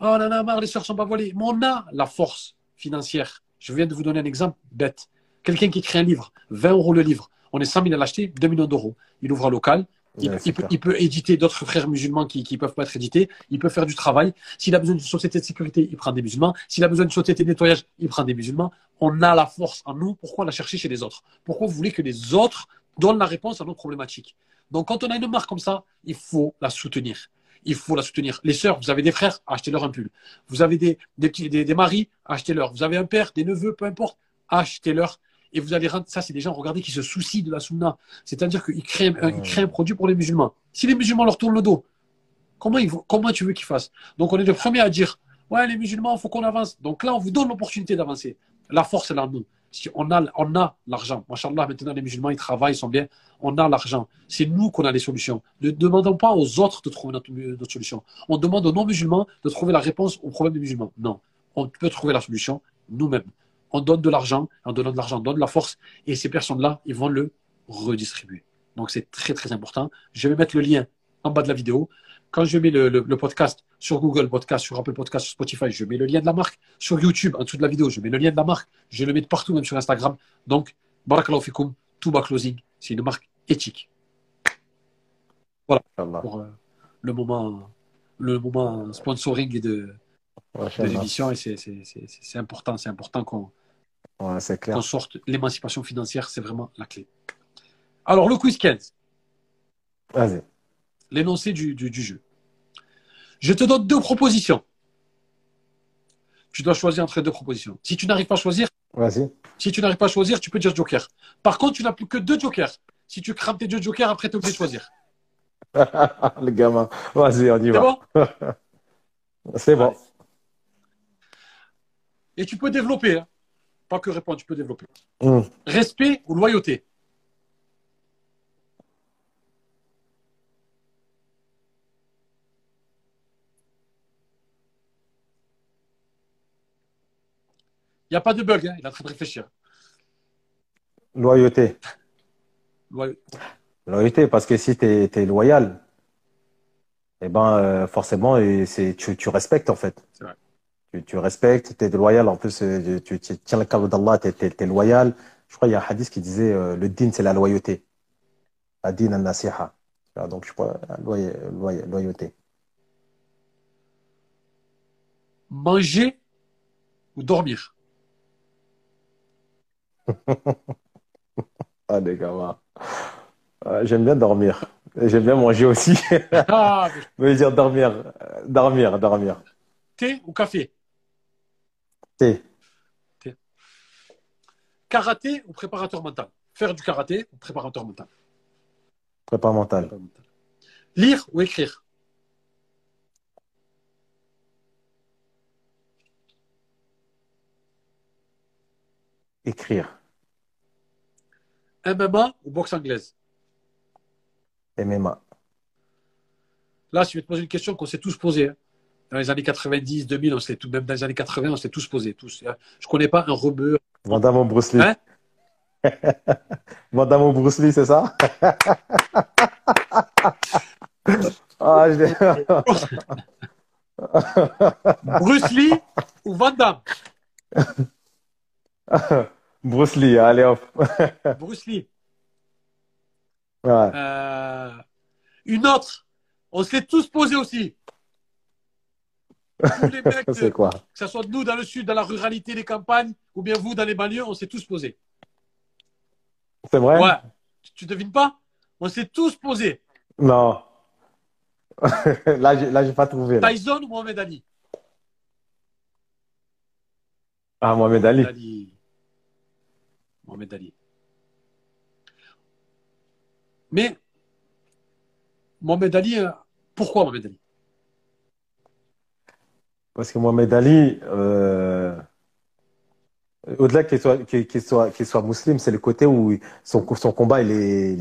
Oh, a marre, les sœurs sont pas voilées. Mais on a la force financière. Je viens de vous donner un exemple bête. Quelqu'un qui écrit un livre, 20 euros le livre, on est 100 000 à l'acheter, 2 millions d'euros. Il ouvre un local, il, peut, éditer d'autres frères musulmans qui ne peuvent pas être édités. Il peut faire du travail. S'il a besoin d'une société de sécurité, il prend des musulmans. S'il a besoin d'une société de nettoyage, il prend des musulmans. On a la force en nous. Pourquoi la chercher chez les autres? Pourquoi vous voulez que les autres donnent la réponse à nos problématiques? Donc, quand on a une marque comme ça, il faut la soutenir. Il faut la soutenir. Les sœurs, vous avez des frères, achetez-leur un pull. Vous avez des, des, des, des maris, achetez-leur. Vous avez un père, des neveux, peu importe, achetez-leur et vous allez rendre ça, c'est des gens, regardez, qui se soucient de la sunna. C'est-à-dire qu'ils créent, un, créent un produit pour les musulmans. Si les musulmans leur tournent le dos, comment, ils, comment tu veux qu'ils fassent? Donc on est le premier à dire, ouais, les musulmans, il faut qu'on avance. Donc là, on vous donne l'opportunité d'avancer. La force, elle est en nous. Si on a, on a l'argent. Machallah, maintenant, les musulmans, ils travaillent, ils sont bien. On a l'argent. C'est nous qu'on a les solutions. Ne demandons pas aux autres de trouver notre, notre solution. On demande aux non-musulmans de trouver la réponse aux problèmes des musulmans. Non. On peut trouver la solution nous-mêmes on donne de l'argent, en donnant de l'argent, on donne de la force, et ces personnes-là, ils vont le redistribuer. Donc c'est très très important. Je vais mettre le lien en bas de la vidéo. Quand je mets le, podcast sur Google Podcast, sur Apple Podcast, sur Spotify, je mets le lien de la marque. Sur YouTube, en dessous de la vidéo, je mets le lien de la marque. Je le mets partout, même sur Instagram. Donc, Barakallahu Fikoum, Touba Closing, c'est une marque éthique. Voilà pour euh, le moment, le moment sponsoring de, de l'édition et c'est important, c'est important qu'on sorte l'émancipation financière, c'est vraiment la clé. Alors, le quiz 15. Vas-y. L'énoncé du, du, jeu. Je te donne deux propositions. Tu dois choisir entre deux propositions. Si tu n'arrives pas à choisir, Vas-y. Si tu n'arrives pas à choisir, tu peux dire joker. Par contre, tu n'as plus que deux jokers. Si tu crames tes deux jokers, après, tu es obligé de choisir. le gamin. Vas-y, on y va. C'est bon. Et tu peux développer. Hein. Pas que répondre, tu peux développer. Hmm. Respect ou loyauté Il n'y a pas de bug, hein. il est en train de réfléchir. Loyauté. Loyauté, parce que si tu es, loyal, eh ben, euh, forcément, tu, tu respectes en fait. C'est vrai tu, tu respectes, tu es loyal, en plus, euh, tu, tu tiens le cadre d'Allah, tu es, loyal. Je crois qu'il y a un hadith qui disait euh, le din, c'est la loyauté. La din al-nasiha. Donc, je crois, loy, loyauté. Manger ou dormir? Ah, des gars, J'aime bien dormir. J'aime bien manger aussi. ah, mais... dire dormir. Dormir, dormir. Thé ou café? T. Karaté ou préparateur mental? Faire du karaté ou préparateur mental? Préparateur mental. Lire ou écrire? Écrire. MMA ou boxe anglaise? MMA. Là, je vais te poser une question qu'on s'est tous posée. Hein dans les années 90, 2000, on tout, même dans les années 80, on s'est tous posé. Tous. Je connais pas un rebeu. Madame Bruce Lee. Hein? Madame Bruce Lee, c'est ça? Ah, Bruce Lee ou Van Damme? Bruce Lee, allez hop. Bruce Lee. Ouais. Euh, Une autre, on s'est tous posé aussi. Tous les mecs, quoi que ce soit nous dans le sud, dans la ruralité, les campagnes, ou bien vous dans les banlieues, on s'est tous posé. C'est vrai Ouais. Tu, tu devines pas On s'est tous posé. Non. là, là, j'ai pas trouvé. là. Tyson ou Mohamed Ali? Ah, Mohamed Ali. Ali. Mohamed Ali. Mais Mohamed Ali, euh, pourquoi Mohamed Ali? Parce que Mohamed Ali, euh, au-delà qu'il soit, qu'il soit, qu'il soit musulman, c'est le côté où son, son combat, il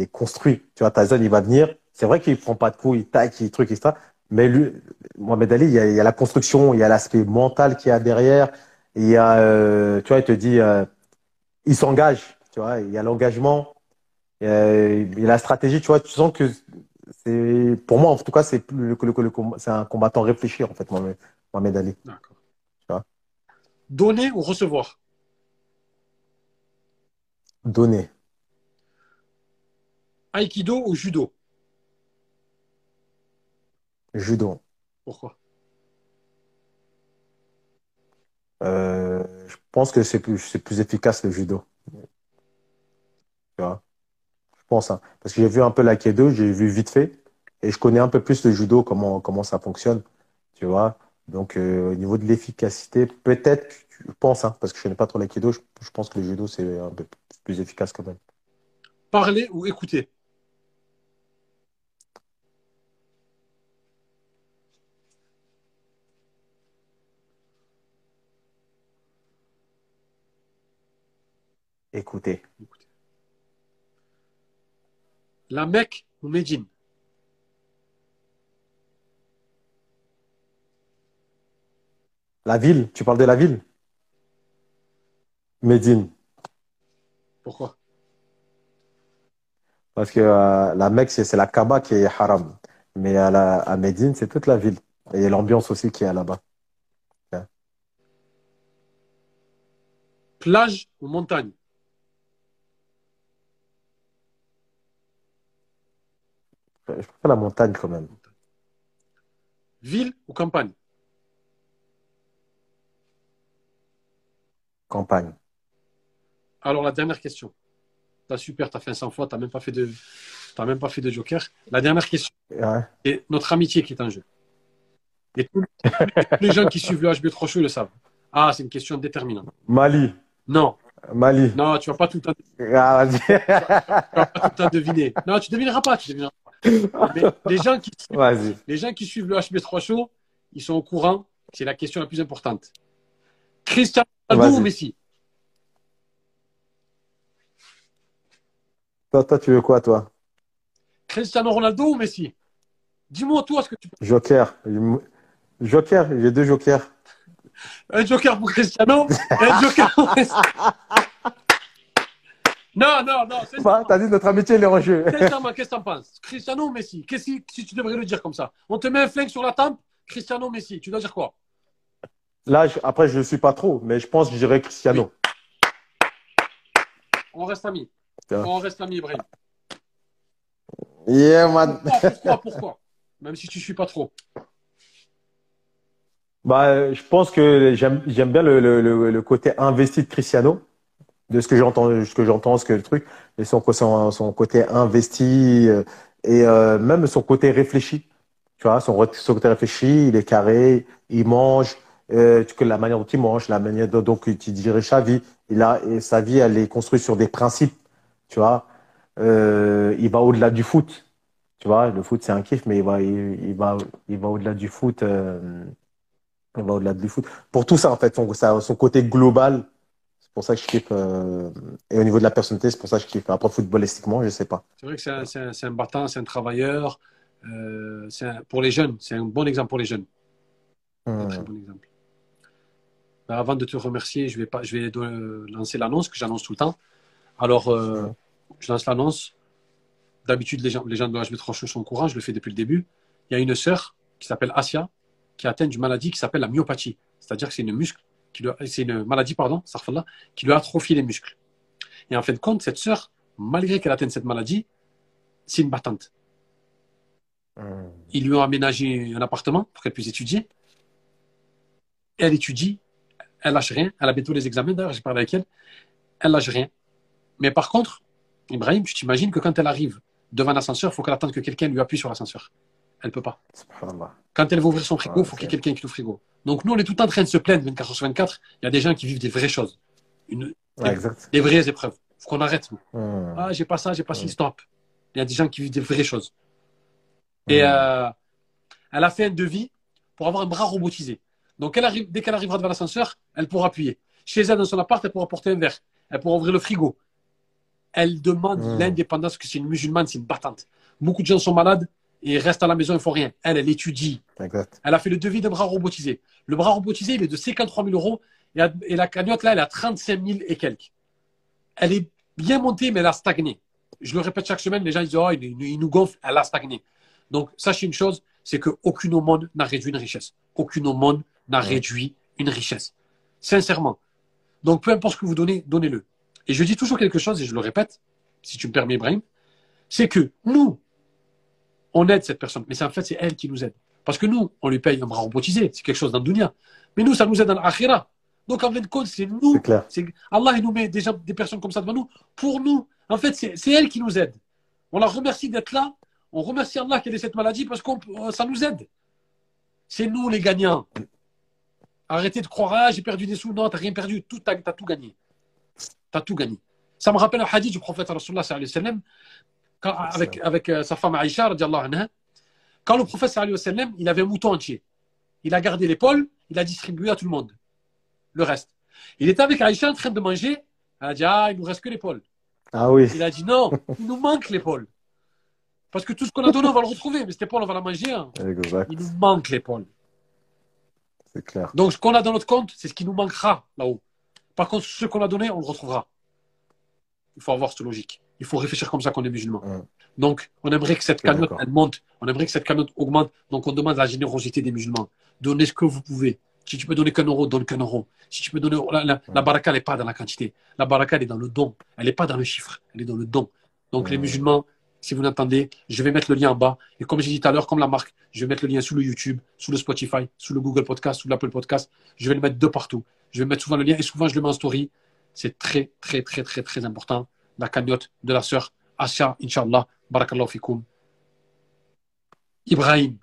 est, construit. Tu vois, Tyson, il va venir. C'est vrai qu'il prend pas de coups, il taille, il truc, etc. Mais lui, Mohamed Ali, il y a, la construction, il y a l'aspect mental qu'il y a derrière. Il y a, euh, tu vois, il te dit, euh, il s'engage. Tu vois, il y a l'engagement, il y a, la stratégie. Tu vois, tu sens que c'est, pour moi, en tout cas, c'est plus le, le- le un combattant réfléchi, en fait, Mohamed Ali. D'accord. Tu vois. Donner ou recevoir? Donné. Aikido ou judo? Judo. Pourquoi? Euh, je pense que c'est plus, c'est plus efficace le judo. Tu vois? Je pense, hein. Parce que j'ai vu un peu l'aïkido, j'ai vu vite fait, et je connais un peu plus le judo, comment, comment ça fonctionne. Tu vois? Donc, euh, au niveau de l'efficacité, peut-être, je pense, hein, parce que je connais pas trop l'aïkido, je, je pense que le judo, c'est un peu plus efficace quand même. Parler ou écouter. Écouter. La Mecque ou Médine? La ville, tu parles de la ville? Médine. Pourquoi? Parce que euh, la Mecque, c'est la Kaaba qui est haram. Mais à, la, à Médine, c'est toute la ville. Et l'ambiance aussi qui est là-bas. Plage ou montagne? Je préfère la montagne quand même. Ville ou campagne? Campagne. Alors la dernière question. T'as super, t'as fait un 100 fois, t'as même pas fait de, t'as même pas fait de joker. La dernière question, Ouais. c'est notre amitié qui est en jeu. Et tous les gens qui suivent le HB3 Show le savent. Ah, c'est une question déterminante. Mali. Non, Mali. non, tu vas pas tout le temps, tu Ah, vas-y. vas pas tout le temps deviner. Non, tu devineras pas, tu devineras pas. Mais les gens qui, Vas-y. les gens qui suivent le HB3 Show, ils sont au courant. C'est la question la plus importante. Cristiano Ronaldo Vas-y. ou Messi Toi, toi, tu veux quoi, toi? Cristiano Ronaldo ou Messi Dis-moi toi ce que tu Joker. Joker, j'ai deux jokers. Un joker pour Cristiano et un joker pour Messi. Non, non, non. c'est- Bah, T'as dit notre amitié, elle est en jeu. Qu'est-ce que t'en penses Cristiano ou Messi Qu'est-ce que si tu devrais le dire comme ça On te met un flingue sur la tempe, Cristiano ou Messi, tu dois dire quoi Là, je- après, je ne suis pas trop, mais je pense que je dirais Cristiano. On reste amis. Tiens. On reste amis, Ibrahim. Yeah, man. Pourquoi, pourquoi, pourquoi? Même si tu suis pas trop. Bah, je pense que j'aime j'aime bien le, le, le, le côté investi de Cristiano, de ce que j'entends, ce que j'entends, ce que le truc, et son, son, son côté investi euh, et euh, même son côté réfléchi. Tu vois, son, son côté réfléchi, il est carré, il mange, euh, que la manière dont il mange, la manière dont, dont il dirige sa vie, il a et sa vie, elle est construite sur des principes. Tu vois, euh, il va au-delà du foot. Tu vois, le foot c'est un kiff, mais il va, il, il va, il va au-delà du foot. euh, il va au-delà du foot. Pour tout ça, en fait, son, côté global, c'est pour ça que je kiffe. et au niveau de la personnalité, c'est pour ça que je kiffe. Après, footballistiquement, je sais pas. C'est vrai que c'est un, un- battant, c'est un travailleur. c'est un- pour les jeunes, c'est un bon exemple pour les jeunes. Un Hmm. très bon exemple. Ben, avant de te remercier, je vais, pas, je vais lancer l'annonce que j'annonce tout le temps. Alors, euh, je lance l'annonce. D'habitude, les gens, les gens de HB3 Show sont au courant, je le fais depuis le début. Il y a une sœur qui s'appelle Asia, qui a atteint d'une maladie qui s'appelle la myopathie. C'est-à-dire que c'est une muscle, qui lui a- c'est une maladie, pardon, qui lui a atrophié les muscles. Et en fin de compte, cette sœur, malgré qu'elle atteigne cette maladie, c'est une battante. Hmm. Ils lui ont aménagé un appartement pour qu'elle puisse étudier. Elle étudie, elle lâche rien. Elle a bientôt les examens, d'ailleurs, j'ai parlé avec elle. Elle lâche rien. Mais par contre, Ibrahim, tu t'imagines que quand elle arrive devant l'ascenseur, il faut qu'elle attende que quelqu'un lui appuie sur l'ascenseur. Elle peut pas. Quand elle va ouvrir son frigo, il Ouais, faut qu'il y ait quelqu'un qui ouvre le frigo. Donc nous, on est tout le temps en train de se plaindre 24 sur 24. Il y a des gens qui vivent des vraies choses. Une- Ouais, des vraies épreuves. faut qu'on arrête. nous. Hmm. Ah, j'ai pas ça, j'ai pas ci, Ouais. stop. Il y a des gens qui vivent des vraies choses. Et Hmm. euh, elle a fait un devis pour avoir un bras robotisé. Donc elle arrive, dès qu'elle arrivera devant l'ascenseur, elle pourra appuyer. Chez elle, dans son appart, elle pourra porter un verre. Elle pourra ouvrir le frigo. Elle demande Hmm. l'indépendance, parce que c'est une musulmane, c'est une battante. Beaucoup de gens sont malades et restent à la maison, ils font rien. Elle, elle étudie. Exact. Elle a fait le devis d'un bras robotisé. Le bras robotisé, il est de 53 000 euros et, la- et la cagnotte, là, elle est à 35 000 et quelques. Elle est bien montée, mais elle a stagné. Je le répète chaque semaine, les gens disent, oh, il, il nous gonfle, elle a stagné. Donc, sachez une chose, c'est qu'aucune aumône n'a réduit une richesse. Aucune aumône n'a réduit une richesse. Sincèrement. Donc, peu importe ce que vous donnez, donnez-le. Et je dis toujours quelque chose, et je le répète, si tu me permets, Ibrahim, c'est que nous, on aide cette personne, mais c'est en fait, c'est elle qui nous aide. Parce que nous, on lui paye un bras robotisé, c'est quelque chose dans le dunya. Mais nous, ça nous aide dans l'akhira. Donc, en fin de compte, c'est nous C'est Allah il nous met des, gens- des personnes comme ça devant nous pour nous. En fait, c'est c'est elle qui nous aide. On la remercie d'être là. On remercie Allah qu'elle ait cette maladie parce que ça nous aide. C'est nous les gagnants. Arrêtez de croire, ah, j'ai perdu des sous. Non, t'as rien perdu. T'as, t'as tout gagné. T'as tout gagné. Ça me rappelle un hadith du prophète Rasulullah sallallahu alayhi wa sallam, quand- avec, avec euh, sa femme Aïcha, anha. Quand le prophète sallallahu alayhi wa sallam, il avait un mouton entier. Il a gardé l'épaule, il a distribué à tout le monde. Le reste. Il était avec Aïcha en train de manger. Elle a dit, ah, il nous reste que l'épaule. Ah oui. Il a dit, non, il nous manque l'épaule. Parce que tout ce qu'on a donné, on va le retrouver. Mais cette épaule, on va la manger. hein. Exact. Il nous manque l'épaule. C'est clair. Donc, ce qu'on a dans notre compte, c'est ce qui nous manquera là-haut. Par contre, ce qu'on a donné, on le retrouvera. Il faut avoir cette logique. Il faut réfléchir comme ça qu'on est musulman. Donc, on aimerait que cette cagnotte, elle monte. On aimerait que cette cagnotte augmente. Donc, on demande la générosité des musulmans. Donnez ce que vous pouvez. Si tu peux donner qu'un euro, donne qu'un euro. Si tu peux donner. La, la, la baraka, elle n'est pas dans la quantité. La baraka, elle est dans le don. Elle n'est pas dans le chiffre. Elle est dans le don. Donc, les musulmans, si vous l'entendez, je vais mettre le lien en bas. Et comme j'ai dit tout à l'heure, comme la marque, je vais mettre le lien sous le YouTube, sous le Spotify, sous le Google Podcast, sous l'Apple Podcast. Je vais le mettre de partout. Je vais mettre souvent le lien et souvent je le mets en story. C'est très, très, très, très, très important. La cagnotte de la sœur Asha, Inch'Allah. Barakallahu fikoum. Ibrahim,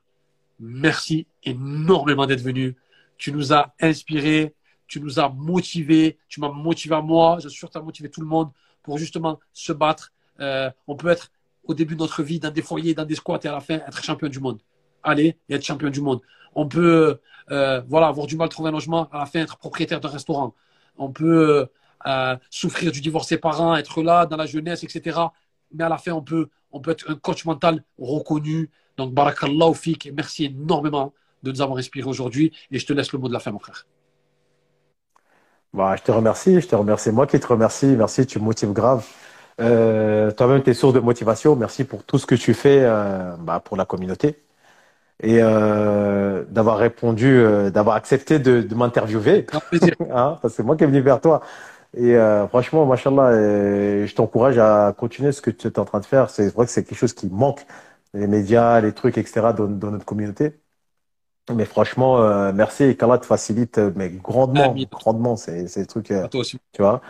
merci énormément d'être venu. Tu nous as inspirés, tu nous as motivés, tu m'as motivé à moi, je suis sûr que tu as motivé tout le monde pour justement se battre. Euh, on peut être au début de notre vie dans des foyers, dans des squats et à la fin être champion du monde. Allez, et être champion du monde. On peut euh, voilà, avoir du mal à trouver un logement, à la fin être propriétaire d'un restaurant. On peut euh, souffrir du divorce des parents, être là dans la jeunesse, etc. Mais à la fin, on peut, on peut être un coach mental reconnu. Donc, barakallahu fik, merci énormément de nous avoir inspirés aujourd'hui. Et je te laisse le mot de la fin, mon frère. Bah, je te remercie, je te remercie. Moi qui te remercie, merci, tu me motives grave. Euh, toi-même, tu es source de motivation. Merci pour tout ce que tu fais euh, bah, pour la communauté et euh, d'avoir répondu, euh, d'avoir accepté de, de m'interviewer, hein, parce que c'est moi qui est venu vers toi. Et euh, franchement, machallah, je t'encourage à continuer ce que tu es en train de faire. C'est vrai que c'est quelque chose qui manque, les médias, les trucs, etc., dans, dans notre communauté. Mais franchement, euh, merci et qu'Allah te facilite, mais grandement, grandement, c'est c'est trucs, euh, toi aussi. tu vois.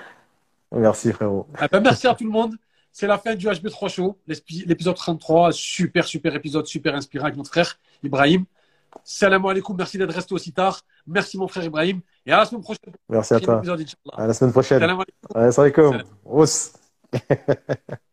Merci frérot. Eh ben, merci à tout le monde. C'est la fin du HB3 Show, l'épisode 33. Super, super épisode, super inspirant avec notre frère Ibrahim. Salam alaikum, merci d'être resté aussi tard. Merci mon frère Ibrahim. Et à la semaine prochaine. Merci à toi. épisode. À la semaine prochaine. Salam alaikum. Salam alaikum.